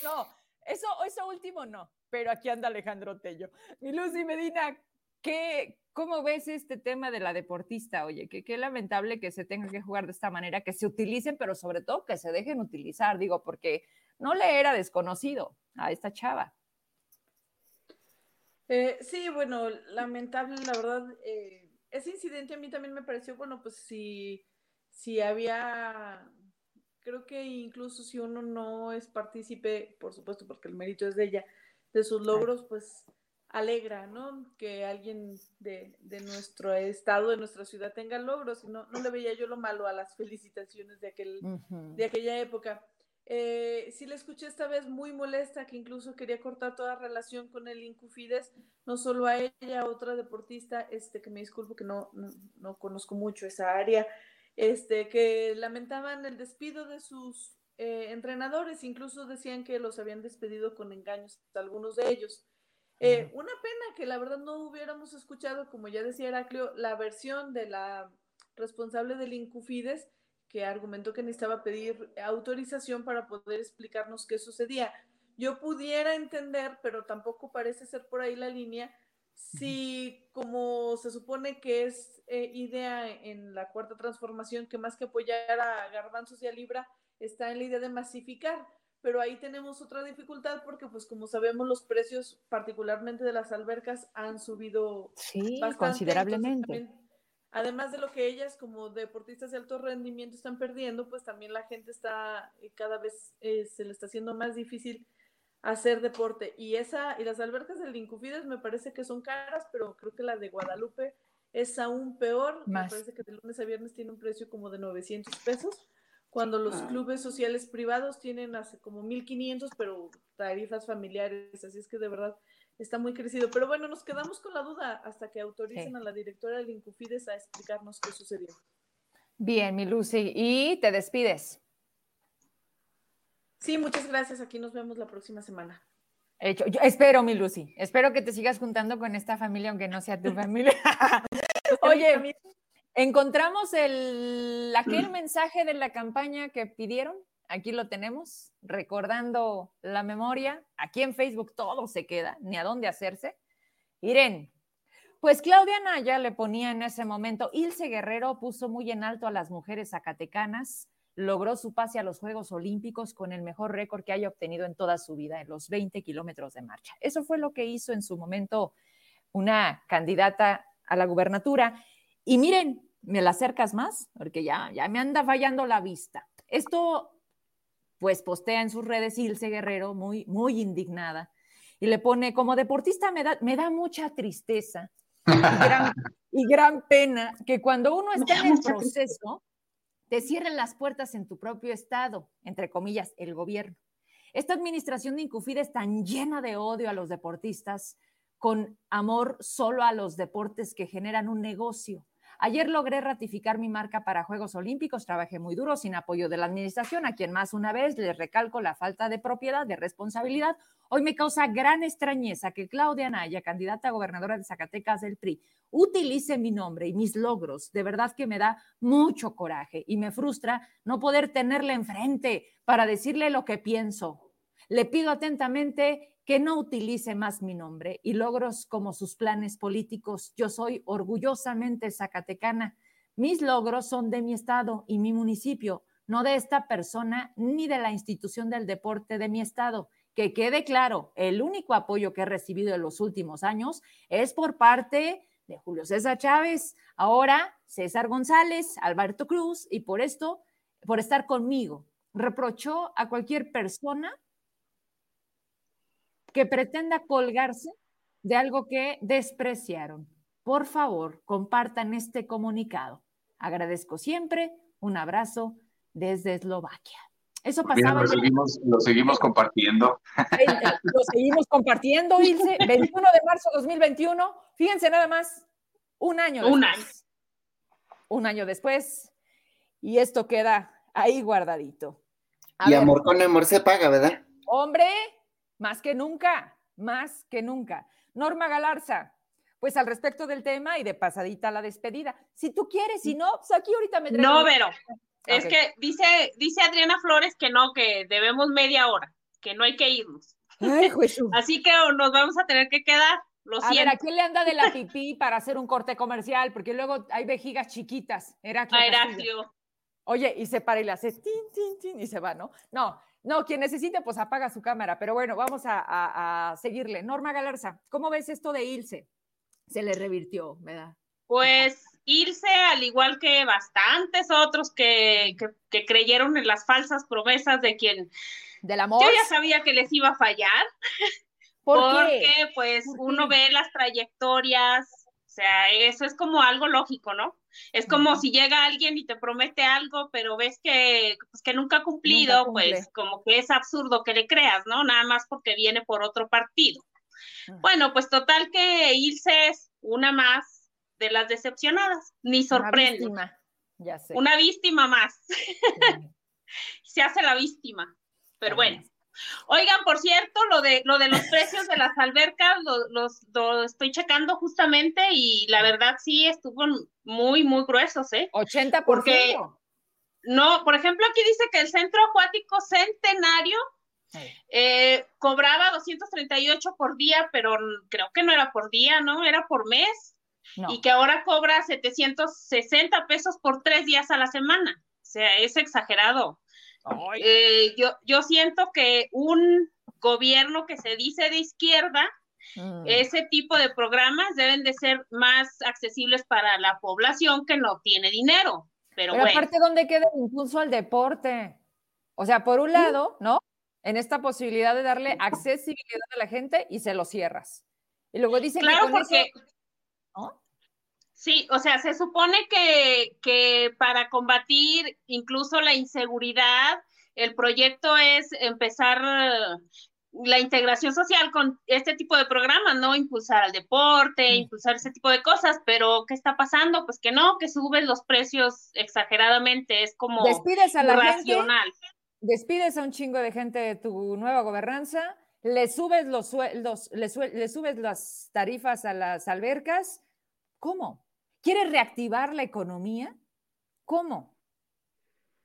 No, eso, eso último no, pero aquí anda Alejandro Tello. Mi Lucy Medina, ¿qué, ¿cómo ves este tema de la deportista? Oye, que qué lamentable que se tenga que jugar de esta manera, que se utilicen, pero sobre todo que se dejen utilizar, digo, porque no le era desconocido a esta chava. Eh, sí, bueno, lamentable, la verdad. Eh, ese incidente a mí también me pareció, bueno, pues si, si había, creo que incluso si uno no es partícipe, por supuesto, porque el mérito es de ella, de sus logros, pues alegra, ¿no? Que alguien de, nuestro estado, de nuestra ciudad tenga logros. No, no le veía yo lo malo a las felicitaciones de, aquel, de aquella época. Eh, sí la escuché esta vez muy molesta, que incluso quería cortar toda relación con el Incufides, no solo a ella, a otra deportista, este, que me disculpo que no, no, conozco mucho esa área, este, que lamentaban el despido de sus eh, entrenadores, incluso decían que los habían despedido con engaños, algunos de ellos. Eh, una pena que la verdad no hubiéramos escuchado, como ya decía Heraclio, la versión de la responsable del Incufides, que argumentó que necesitaba pedir autorización para poder explicarnos qué sucedía. Yo pudiera entender, pero tampoco parece ser por ahí la línea, si como se supone que es eh, idea en la cuarta transformación, que más que apoyar a Garbanzos y a Libra, está en la idea de masificar. Pero ahí tenemos otra dificultad porque, pues como sabemos, los precios, particularmente de las albercas, han subido sí, considerablemente además de lo que ellas como deportistas de alto rendimiento están perdiendo, pues también la gente está eh, cada vez eh, se le está haciendo más difícil hacer deporte. Y esa y las albercas del Incufides me parece que son caras, pero creo que la de Guadalupe es aún peor. Me parece que de lunes a viernes tiene un precio como de 900 pesos, cuando los Ah. clubes sociales privados tienen hace como 1.500, pero tarifas familiares, así es que de verdad está muy crecido. Pero bueno, nos quedamos con la duda hasta que autoricen Sí. a la directora del Incufides a explicarnos qué sucedió. Bien, mi Lucy. Y te despides. Sí, muchas gracias. Aquí nos vemos la próxima semana. Hecho. Yo espero, mi Lucy. Espero que te sigas juntando con esta familia, aunque no sea tu familia. Oye, encontramos el, aquel mensaje de la campaña que pidieron. Aquí lo tenemos, recordando la memoria. Aquí en Facebook todo se queda, ni a dónde hacerse. Irene, pues Claudia Naya le ponía en ese momento, Ilse Guerrero puso muy en alto a las mujeres zacatecanas, logró su pase a los Juegos Olímpicos con el mejor récord que haya obtenido en toda su vida, en los 20 kilómetros de marcha. Eso fue lo que hizo en su momento una candidata a la gubernatura. Y miren, me la acercas más, porque ya, ya me anda fallando la vista. Esto, pues, postea en sus redes Ilse Guerrero, muy, muy indignada, y le pone, como deportista me da, me da mucha tristeza y gran, y gran pena que cuando uno está en el proceso, te cierren las puertas en tu propio estado, entre comillas, el gobierno. Esta administración de Incufid es tan llena de odio a los deportistas, con amor solo a los deportes que generan un negocio. Ayer logré ratificar mi marca para Juegos Olímpicos, trabajé muy duro sin apoyo de la administración, a quien más una vez les recalco la falta de propiedad, de responsabilidad. Hoy me causa gran extrañeza que Claudia Anaya, candidata a gobernadora de Zacatecas del PRI, utilice mi nombre y mis logros. De verdad que me da mucho coraje y me frustra no poder tenerle enfrente para decirle lo que pienso. Le pido atentamente que no utilice más mi nombre y logros como sus planes políticos. Yo soy orgullosamente zacatecana. Mis logros son de mi estado y mi municipio, no de esta persona ni de la institución del deporte de mi estado. Que quede claro, el único apoyo que he recibido en los últimos años es por parte de Julio César Chávez, ahora César González, Alberto Cruz, y por esto, por estar conmigo, reprochó a cualquier persona que pretenda colgarse de algo que despreciaron. Por favor, compartan este comunicado. Agradezco siempre. Un abrazo desde Eslovaquia. Eso pasaba. Bien, lo, seguimos, lo seguimos compartiendo. Lo seguimos compartiendo, Ilse. 21 de marzo de 2021. Fíjense nada más, un año Un después. año. Un año después. Y esto queda ahí guardadito. A y ver, amor con amor se paga, ¿verdad? Hombre, más que nunca, más que nunca. Norma Galarza, pues al respecto del tema y de pasadita la despedida. Si tú quieres, si no, pues aquí ahorita me traigo- No, Vero. Es que dice, dice Adriana Flores que no, que debemos media hora, que no hay que irnos. Ay. Así que nos vamos a tener que quedar. Lo A ver. ¿a quién le anda de la pipí para hacer un corte comercial? Porque luego hay vejigas chiquitas. Heraclio A Castillo. Heraclio. Oye, y se para y le hace tin, tin, tin y se va, ¿no? No, no, quien necesite, pues apaga su cámara. Pero bueno, vamos a, a- a seguirle. Norma Galarza, ¿cómo ves esto de Ilse? Se le revirtió, ¿verdad? Pues irse, al igual que bastantes otros que, que, que creyeron en las falsas promesas de quien Del amor. yo ya sabía que les iba a fallar, ¿Por porque qué? pues ¿Por uno qué? ve las trayectorias, o sea, eso es como algo lógico, ¿no? Es como si llega alguien y te promete algo, pero ves que, pues, que nunca ha cumplido, pues como que es absurdo que le creas, ¿no? Nada más porque viene por otro partido. Ah. Bueno, pues total que Ilse es una más de las decepcionadas, ni Una sorprende. víctima, Ya sé. Una víctima más, Sí. se hace la víctima. Pero Bueno. Oigan, por cierto, lo de lo de los precios de las albercas lo, los, lo estoy checando justamente y la verdad sí estuvo muy, muy gruesos, ¿eh? 80%. Porque- No, por ejemplo, aquí dice que el Centro Acuático Centenario eh, cobraba 238 por día, pero creo que no era por día, ¿no? Era por mes. No. Y que ahora cobra 760 pesos por tres días a la semana. O sea, es exagerado. Eh, yo, yo siento que un gobierno que se dice de izquierda, mm. ese tipo de programas deben de ser más accesibles para la población que no tiene dinero. Pero, Pero bueno, aparte, ¿dónde queda el impulso al deporte? O sea, por un lado, ¿no? En esta posibilidad de darle accesibilidad a la gente y se lo cierras. Y luego dicen claro, que con porque eso, ¿no? Sí, o sea, se supone que, que para combatir incluso la inseguridad, el proyecto es empezar la integración social con este tipo de programas, ¿no? Impulsar al deporte, impulsar ese tipo de cosas, pero ¿qué está pasando? Pues que no, que suben los precios exageradamente, es como despides a la racional. despides a un chingo de gente de tu nueva gobernanza, le subes los sueldos, le, le subes las tarifas a las albercas, ¿cómo? ¿Quieres reactivar la economía? ¿Cómo?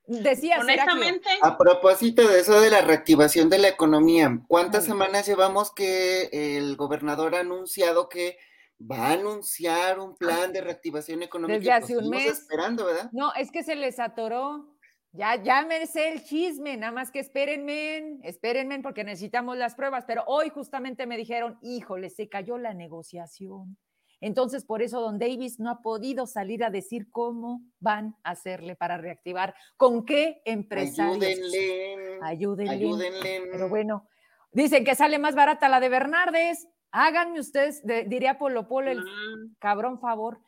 Decía Honestamente. A propósito de eso de la reactivación de la economía, ¿cuántas semanas llevamos que el gobernador ha anunciado que va a anunciar un plan de reactivación económica? Desde hace un mes. esperando, ¿verdad? No, es que se les atoró. Ya, ya me sé el chisme, nada más que espérenme, espérenme porque necesitamos las pruebas, pero hoy justamente me dijeron, híjole, se cayó la negociación. Entonces, por eso Don Davis no ha podido salir a decir cómo van a hacerle para reactivar, con qué empresarios. Ayúdenle. Ayúdenle. Ayúdenle. Pero bueno, dicen que sale más barata la de Bernardes. Háganme ustedes, diría Polo Polo, el mm. cabrón favor.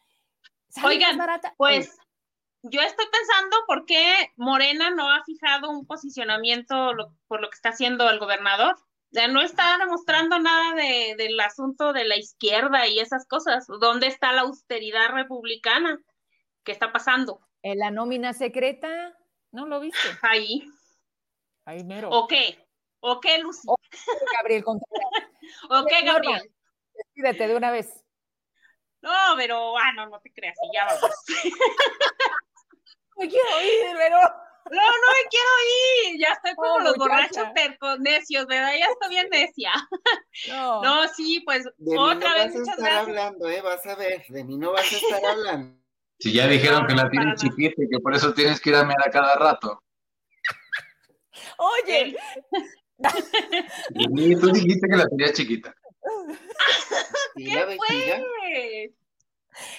Oigan, pues yo estoy pensando por qué Morena no ha fijado un posicionamiento por lo que está haciendo el gobernador ya no está demostrando nada de, del asunto de la izquierda y esas cosas. ¿Dónde está la austeridad republicana? ¿Qué está pasando? En la nómina secreta, ¿no lo viste? Ahí. Ahí mero. ¿O qué? ¿O qué, Lucy? ¿O Gabriel ¿O qué, Gabriel? Despídete de una vez. No, pero, ah, no, no te creas, y ya vamos. Me quiero ir, pero... No, no me quiero ir. Ya estoy como los borrachos tercos, necios, ¿verdad? Ya estoy bien necia. No, no sí, pues otra vez. Vas a estar hablando, ¿eh? Vas a ver, de mí no vas a estar hablando. Si ya dijeron que la tienes chiquita y que por eso tienes que ir a mirar cada rato. Oye. Y tú dijiste que la tenías chiquita. ¿Qué fue?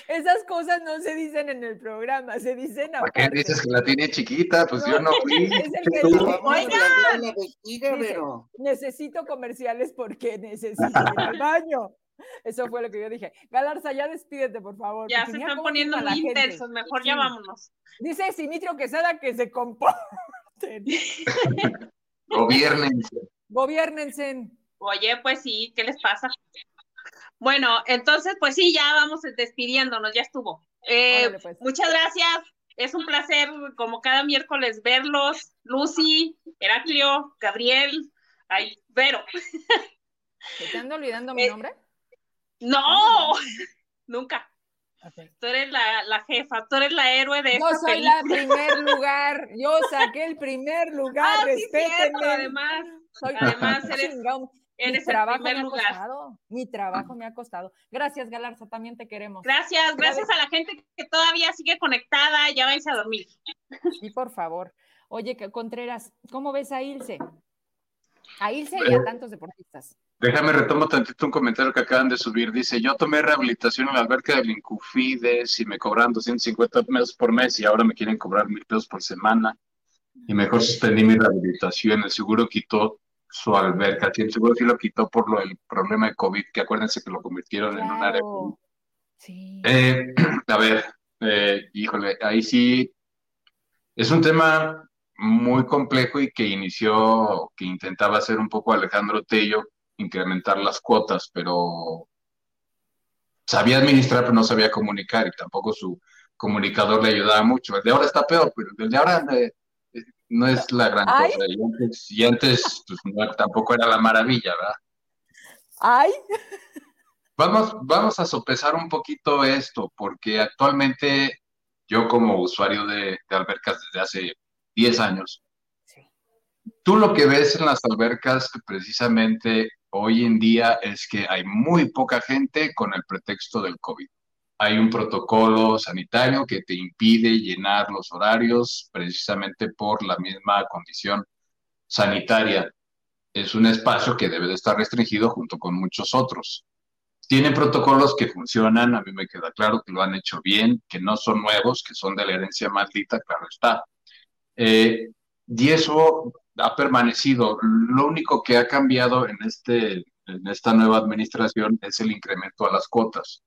Esas cosas no se dicen en el programa, se dicen aparte. ¿Para qué dices que la tiene chiquita? Pues yo no fui. necesito comerciales porque necesito ir al baño. Eso fue lo que yo dije. Galarza, ya despídete, por favor. Ya se están poniendo muy intensos, mejor ya vámonos. Dice Simitrio Quesada que se comporten. Gobiernense. Gobiernense. Oye, pues sí, ¿qué les pasa? Bueno, entonces, pues sí, ya vamos despidiéndonos, ya estuvo. Eh, pues. Muchas gracias. Es un placer, como cada miércoles, verlos. Lucy, Heraclio, Gabriel, ay, Vero. ¿Te ando olvidando mi eh, nombre? No, nunca. Tú eres la, jefa, tú eres la héroe de Yo soy la primer lugar, yo saqué el primer lugar, ah, además, además eres mi trabajo me ha costado, mi trabajo me ha costado. Gracias, Galarza, también te queremos. Gracias, gracias a la gente que todavía sigue conectada, ya vais a dormir. Sí, por favor. Oye, Contreras, ¿cómo ves a Ilse? A Ilse y a eh, tantos deportistas. Déjame retomo tantito un comentario que acaban de subir. Dice, yo tomé rehabilitación en la alberca del Incufides y me cobran 250 pesos por mes y ahora me quieren cobrar mil pesos por semana. Y mejor suspendí mi rehabilitación. El seguro quitó su alberca. Sí, seguro sí lo quitó por lo del problema de COVID, que acuérdense que lo convirtieron en un área. Sí. Eh, a ver, eh, híjole, ahí sí es un tema muy complejo y que inició, que intentaba hacer un poco Alejandro Tello, incrementar las cuotas, pero sabía administrar, pero no sabía comunicar y tampoco su comunicador le ayudaba mucho. El de ahora está peor, pero el de ahora eh, no es la gran cosa. Y antes, pues, tampoco era la maravilla, ¿verdad? Ay. Vamos, vamos a sopesar un poquito esto, porque actualmente yo como usuario de, albercas desde hace 10 años, tú lo que ves en las albercas precisamente hoy en día es que hay muy poca gente con el pretexto del COVID hay un protocolo sanitario que te impide llenar los horarios precisamente por la misma condición sanitaria. Es un espacio que debe de estar restringido junto con muchos otros. Tienen protocolos que funcionan, a mí me queda claro que lo han hecho bien, que no son nuevos, que son de la herencia maldita, claro está. Eh, y eso ha permanecido. Lo único que ha cambiado en, este, en esta nueva administración es el incremento a las cuotas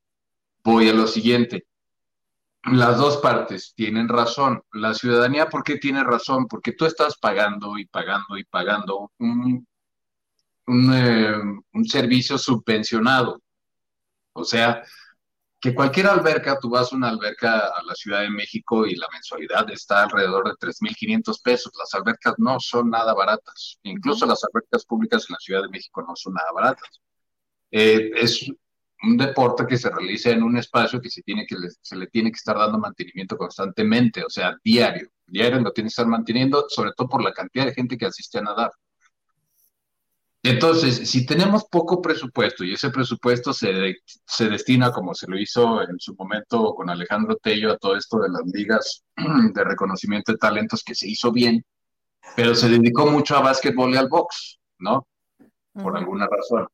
voy a lo siguiente. las dos partes tienen razón. La ciudadanía, ¿por qué tiene razón? Porque tú estás pagando y pagando y pagando un, un, eh, un servicio subvencionado. O sea, que cualquier alberca, tú vas a una alberca a la Ciudad de México y la mensualidad está alrededor de 3.500 pesos. Las albercas no son nada baratas. Incluso las albercas públicas en la Ciudad de México no son nada baratas. Eh, es un deporte que se realiza en un espacio que se, tiene que se le tiene que estar dando mantenimiento constantemente, o sea, diario. Diario lo tiene que estar manteniendo, sobre todo por la cantidad de gente que asiste a nadar. Entonces, si tenemos poco presupuesto y ese presupuesto se, se destina, como se lo hizo en su momento con Alejandro Tello, a todo esto de las ligas de reconocimiento de talentos, que se hizo bien, pero se dedicó mucho a básquetbol y al box, ¿no? Por alguna razón.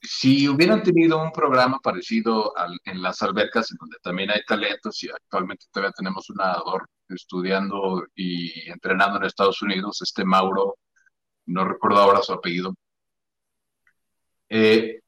Si hubieran tenido un programa parecido en las albercas, en donde también hay talentos, y actualmente todavía tenemos un nadador estudiando y entrenando en Estados Unidos, este Mauro no recuerdo ahora su apellido. Eh,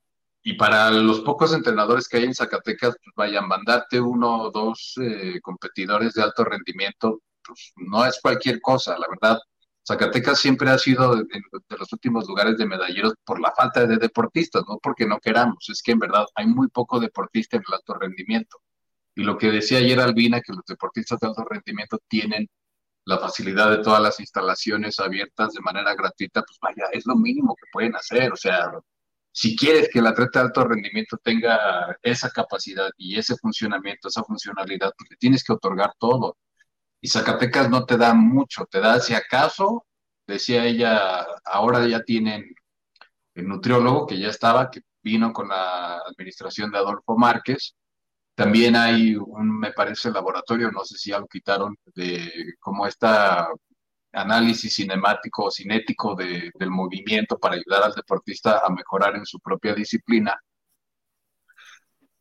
y para los pocos entrenadores que hay en Zacatecas, pues vayan, mandarte uno o dos eh, competidores de alto rendimiento, pues no es cualquier cosa, la verdad. Zacatecas siempre ha sido de, de, los últimos lugares de medalleros por la falta de deportistas, no porque no queramos, es que en verdad hay muy poco deportista en el alto rendimiento. Y lo que decía ayer Albina, que los deportistas de alto rendimiento tienen la facilidad de todas las instalaciones abiertas de manera gratuita, pues vaya, es lo mínimo que pueden hacer. O sea, si quieres que el atleta de alto rendimiento tenga esa capacidad y ese funcionamiento, esa funcionalidad, pues tienes que otorgar todo. Y Zacatecas no te da mucho, te da, si acaso, decía ella, ahora ya tienen el nutriólogo que ya estaba, que vino con la administración de Adolfo Márquez, también hay un, me parece, laboratorio, no sé si ya lo quitaron, de cómo está análisis cinemático o cinético de, del movimiento para ayudar al deportista a mejorar en su propia disciplina.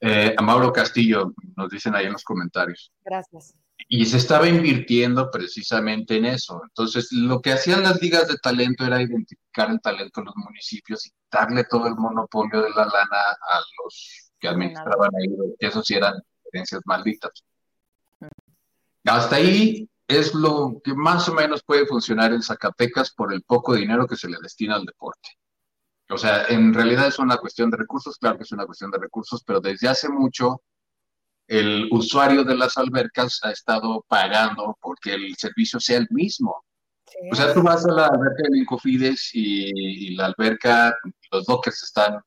Eh, a Mauro Castillo, nos dicen ahí en los comentarios. Gracias. Y se estaba invirtiendo precisamente en eso. Entonces, lo que hacían las ligas de talento era identificar el talento en los municipios y darle todo el monopolio de la lana a los que administraban ahí, que eso sí eran herencias malditas. Hasta ahí es lo que más o menos puede funcionar en Zacatecas por el poco dinero que se le destina al deporte. O sea, en realidad es una cuestión de recursos, claro que es una cuestión de recursos, pero desde hace mucho el usuario de las albercas ha estado pagando porque el servicio sea el mismo. O sea, tú vas a la alberca del Incofides y, y la alberca, los dockers están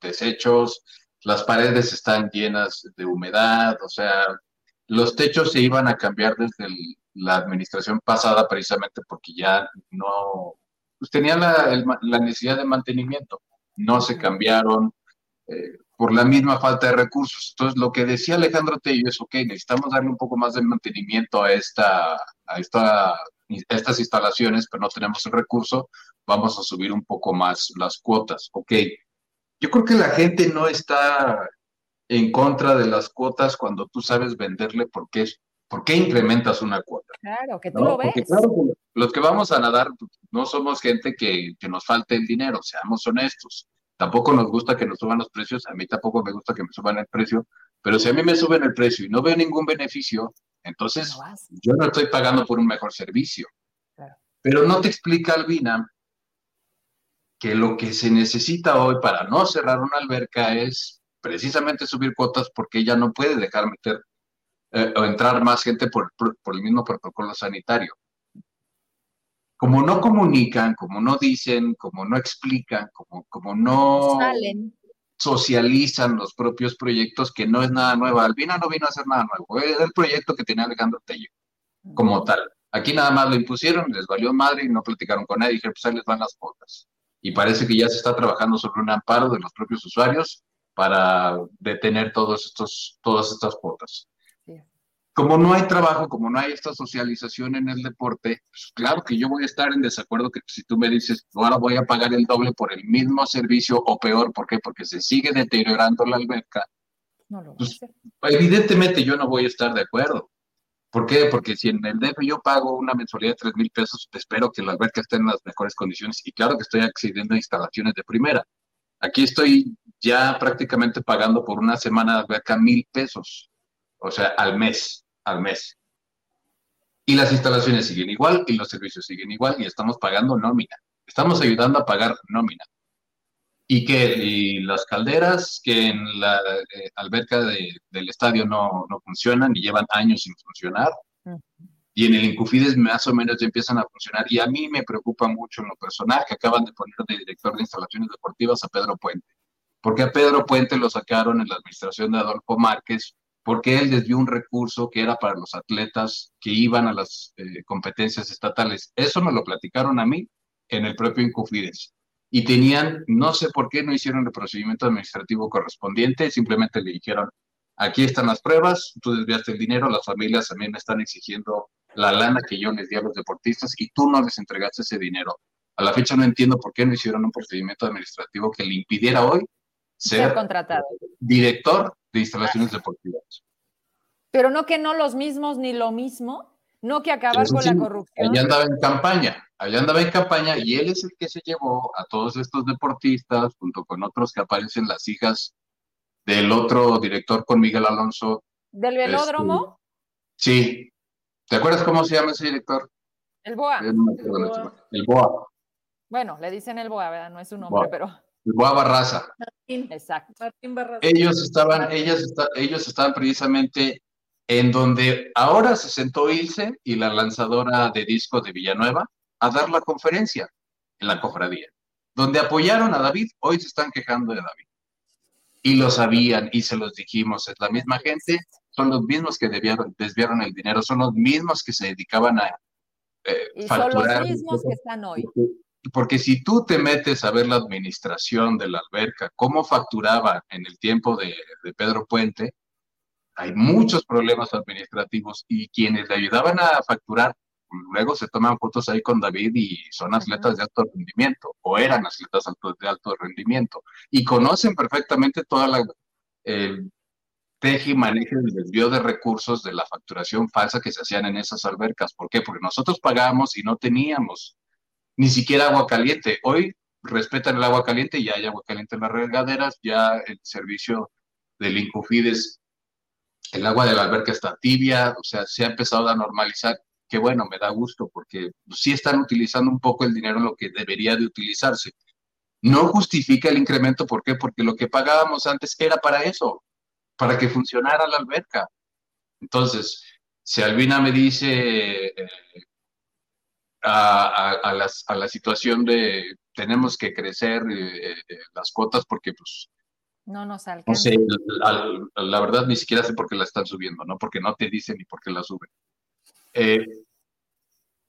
deshechos, las paredes están llenas de humedad, o sea, los techos se iban a cambiar desde la administración pasada precisamente porque ya no, pues tenían la, necesidad de mantenimiento, no se cambiaron eh, por la misma falta de recursos. Entonces, lo que decía Alejandro Tello es, ok, necesitamos darle un poco más de mantenimiento a, esta, a, esta, a estas instalaciones, pero no tenemos el recurso, vamos a subir un poco más las cuotas, ok yo creo que la gente no está en contra de las cuotas cuando tú sabes venderle por qué, por qué incrementas una cuota. Claro, que tú lo ves. los que vamos a nadar pues, no somos gente que, que nos falte el dinero, seamos honestos. Tampoco nos gusta que nos suban los precios, a mí tampoco me gusta que me suban el precio, pero si a mí me suben el precio y no veo ningún beneficio, entonces yo no estoy pagando por un mejor servicio. Pero no te explica, Albina, que lo que se necesita hoy para no cerrar una alberca es precisamente subir cuotas porque ya no puede dejar meter eh, o entrar más gente por, el mismo protocolo sanitario. Como no comunican, como no dicen, como no explican, como, como no socializan los propios proyectos, que no es nada nuevo. Albina no vino a hacer nada nuevo, es el proyecto que tenía Alejandro Tello, como tal. Aquí nada más lo impusieron, les valió madre y no platicaron con nadie, dijeron, pues ahí les van las cuotas y parece que ya se está trabajando sobre un amparo de los propios usuarios para detener todos estos, todas estas cuotas. Como no hay trabajo, como no hay esta socialización en el deporte, pues claro que yo voy a estar en desacuerdo que si tú me dices, ahora voy a pagar el doble por el mismo servicio o peor, ¿por qué? Porque se sigue deteriorando la alberca. pues, evidentemente yo no voy a estar de acuerdo. ¿Por qué? Porque si en el DF yo pago una mensualidad de 3 mil pesos, espero que la alberca esté en las mejores condiciones y claro que estoy accediendo a instalaciones de primera. Aquí estoy ya prácticamente pagando por una semana de alberca mil pesos. o sea, al mes, al mes. Y las instalaciones siguen igual y los servicios siguen igual y estamos pagando nómina. Estamos ayudando a pagar nómina. Y que las calderas que en la eh, alberca del estadio no, no, funcionan y llevan años sin funcionar. Y en el Incufides más o menos ya empiezan a funcionar. Y a mí me preocupa mucho en lo personal que acaban de poner de director de instalaciones deportivas a Pedro Puente. Porque a Pedro Puente lo sacaron en la administración de Adolfo Márquez porque él desvió un recurso que era para los atletas que iban a las eh, competencias estatales. Eso me lo platicaron a mí en el propio Incufides. Y tenían, no sé por qué no hicieron el procedimiento administrativo correspondiente, simplemente le dijeron, aquí están las pruebas, tú desviaste el dinero, las familias también me están exigiendo la lana que yo les di a los deportistas y tú no les entregaste ese dinero. A la fecha no entiendo por qué no hicieron un procedimiento administrativo que le impidiera hoy ser, contratado. director de instalaciones deportivas. Pero no que no los mismos ni lo mismo, no que acabar con la corrupción. Allá andaba en campaña, allá andaba en campaña y él es el que se llevó a todos estos deportistas junto con otros que aparecen las hijas del otro director con Miguel Alonso. ¿Del velódromo? Este, sí. ¿Te acuerdas cómo se llama ese director? El Boa. El, Boa. Bueno, le dicen el Boa, ¿verdad? No es su nombre, pero. Boa Barraza. Exacto. Martín Barraza. Ellos estaban, ellas ellos estaban precisamente en donde ahora se sentó Ilse y la lanzadora de disco de Villanueva a dar la conferencia en la cofradía, donde apoyaron a David, hoy se están quejando de David. Y lo sabían y se los dijimos, es la misma gente, son los mismos que desviaron el dinero, son los mismos que se dedicaban a eh, y Son los mismos que están hoy. Porque si tú te metes a ver la administración de la alberca, cómo facturaba en el tiempo de, de Pedro Puente, hay muchos problemas administrativos y quienes le ayudaban a facturar, luego se toman fotos ahí con David y son atletas de alto rendimiento o eran atletas de alto rendimiento y conocen perfectamente toda la el teje y manejo del desvío de recursos de la facturación falsa que se hacían en esas albercas. ¿Por qué? Porque nosotros pagábamos y no teníamos ni siquiera agua caliente. Hoy respetan el agua caliente, ya hay agua caliente en las regaderas, ya el servicio del Incofides el agua de la alberca está tibia, o sea, se ha empezado a normalizar, que bueno, me da gusto porque sí están utilizando un poco el dinero en lo que debería de utilizarse. No justifica el incremento, ¿por qué? Porque lo que pagábamos antes era para eso, para que funcionara la alberca. Entonces, si Albina me dice eh, a, la situación de tenemos que crecer eh, eh, las cuotas porque pues no nos alcanza. la, verdad ni siquiera sé por qué la están subiendo, ¿no? Porque no te dicen ni por qué la suben. Eh,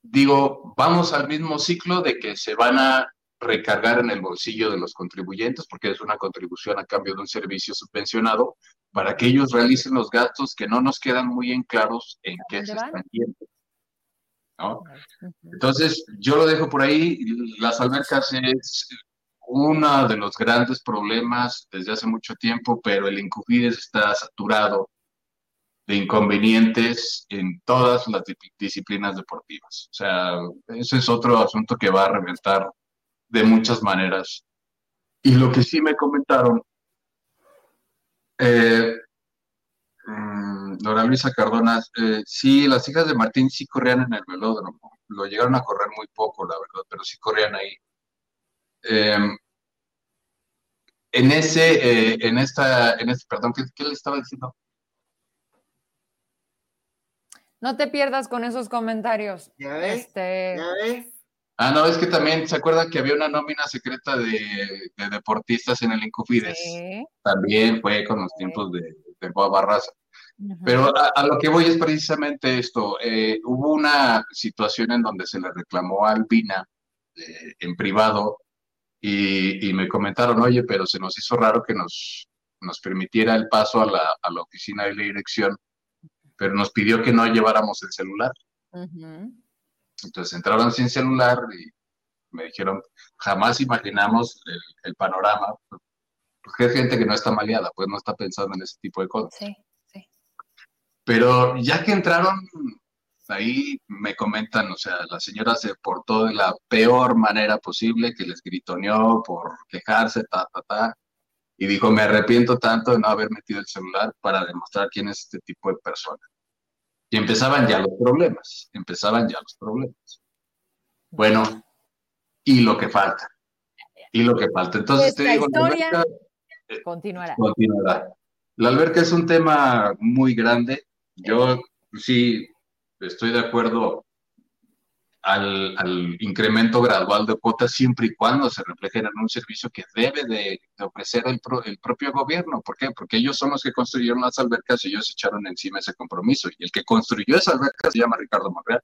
digo, vamos al mismo ciclo de que se van a recargar en el bolsillo de los contribuyentes, porque es una contribución a cambio de un servicio subvencionado, para que ellos realicen los gastos que no nos quedan muy en claros en qué se están yendo. ¿No? Entonces, yo lo dejo por ahí. Las albercas es uno de los grandes problemas desde hace mucho tiempo, pero el Incufides está saturado de inconvenientes en todas las disciplinas deportivas. O sea, ese es otro asunto que va a reventar de muchas maneras. Y lo que sí me comentaron, eh, Dora Luisa Cardona, eh, sí, las hijas de Martín sí corrían en el velódromo, lo llegaron a correr muy poco, la verdad, pero sí corrían ahí. Em, en ese, eh, en esta, en este, perdón, ¿qué, le estaba diciendo? No te pierdas con esos comentarios. Ya ves. Este... Ya ves. Ah, no, es que también se acuerda que había una nómina secreta de, deportistas en el Incufides. Sí. También fue con los tiempos de, de Boa Barraza. Pero a, lo que voy es precisamente esto. Eh, hubo una situación en donde se le reclamó a Albina eh, en privado y, me comentaron, oye, pero se nos hizo raro que nos, nos permitiera el paso a la, a la oficina de la dirección, pero nos pidió que no lleváramos el celular. Entonces entraron sin celular y me dijeron, jamás imaginamos el, el panorama, porque hay gente que no está maleada, pues no está pensando en ese tipo de cosas. Sí. Pero ya que entraron, ahí me comentan, o sea, la señora se portó de la peor manera posible, que les gritoneó por quejarse, ta, ta, ta. y dijo, me arrepiento tanto de no haber metido el celular para demostrar quién es este tipo de persona. Y empezaban ya los problemas, empezaban ya los problemas. Bueno, y lo que falta, y lo que falta. Entonces te digo, historia eh, continuará. continuará. La alberca es un tema muy grande. Yo sí estoy de acuerdo al, incremento gradual de cuotas siempre y cuando se reflejen en un servicio que debe de, ofrecer el, el, propio gobierno. ¿Por qué? Porque ellos son los que construyeron las albercas y ellos echaron encima ese compromiso. Y el que construyó esa alberca se llama Ricardo Monreal.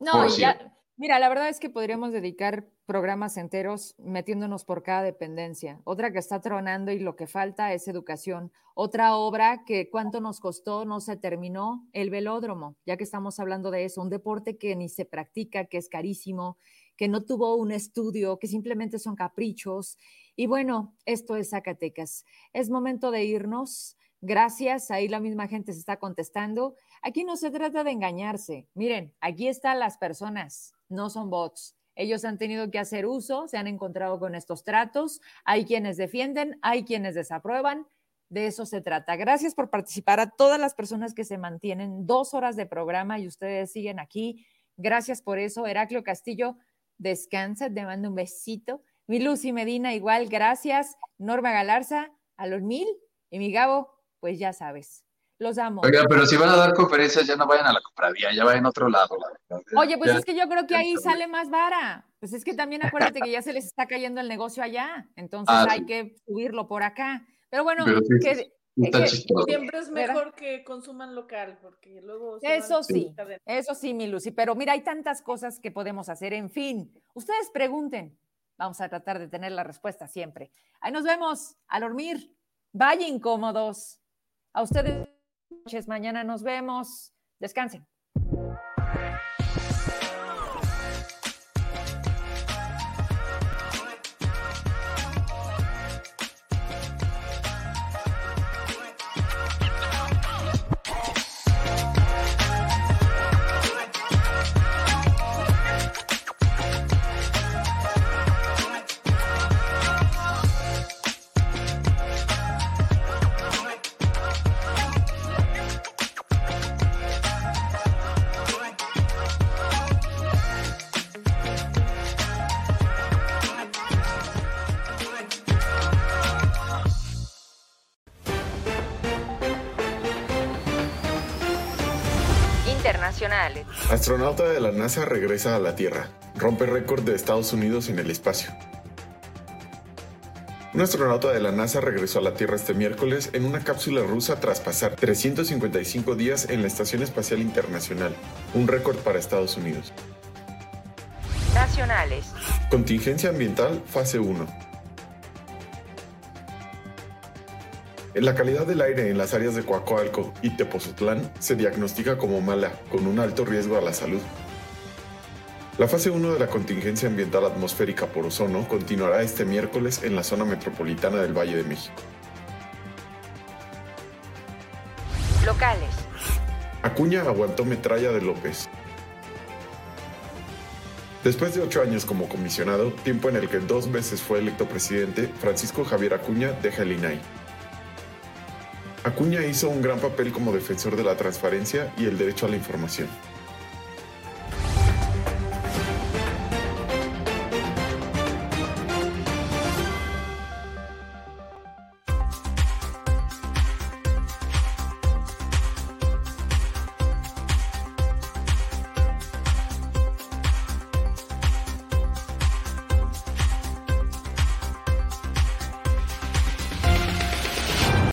No, ya, mira, la verdad es que podríamos dedicar programas enteros metiéndonos por cada dependencia. Otra que está tronando y lo que falta es educación. Otra obra que cuánto nos costó, no se terminó, el velódromo, ya que estamos hablando de eso, un deporte que ni se practica, que es carísimo, que no tuvo un estudio, que simplemente son caprichos. Y bueno, esto es Zacatecas. Es momento de irnos. Gracias, ahí la misma gente se está contestando. Aquí no se trata de engañarse. Miren, aquí están las personas, no son bots. Ellos han tenido que hacer uso, se han encontrado con estos tratos. Hay quienes defienden, hay quienes desaprueban. De eso se trata. Gracias por participar a todas las personas que se mantienen dos horas de programa y ustedes siguen aquí. Gracias por eso. Heraclio Castillo, descansa, te mando un besito. Mi Lucy Medina, igual, gracias. Norma Galarza, a los mil. Y mi Gabo, pues ya sabes. Los amo. Oiga, pero si van a dar conferencias, ya no vayan a la cofradía, ya vayan a otro lado. Oye, pues es que yo creo que ahí sale más vara. Pues es que también acuérdate que ya se les está cayendo el negocio allá, entonces ah, hay que subirlo por acá. Pero bueno, que, siempre es mejor que consuman local, porque luego... Eso sí, eso sí, mi Lucy, pero mira, hay tantas cosas que podemos hacer. En fin, ustedes pregunten. Vamos a tratar de tener la respuesta siempre. Ahí nos vemos a dormir. Vaya incómodos. A ustedes. Mañana nos vemos. Descansen. Astronauta de la NASA regresa a la Tierra. Rompe récord de Estados Unidos en el espacio. Un astronauta de la NASA regresó a la Tierra este miércoles en una cápsula rusa tras pasar 355 días en la Estación Espacial Internacional, un récord para Estados Unidos. Nacionales. Contingencia ambiental fase 1. La calidad del aire en las áreas de Coacoalco y Tepozotlán se diagnostica como mala, con un alto riesgo a la salud. La fase 1 de la contingencia ambiental atmosférica por ozono continuará este miércoles en la zona metropolitana del Valle de México. Locales. Acuña aguantó metralla de López. Después de ocho años como comisionado, tiempo en el que dos veces fue electo presidente, Francisco Javier Acuña deja el INAI. Acuña hizo un gran papel como defensor de la transparencia y el derecho a la información.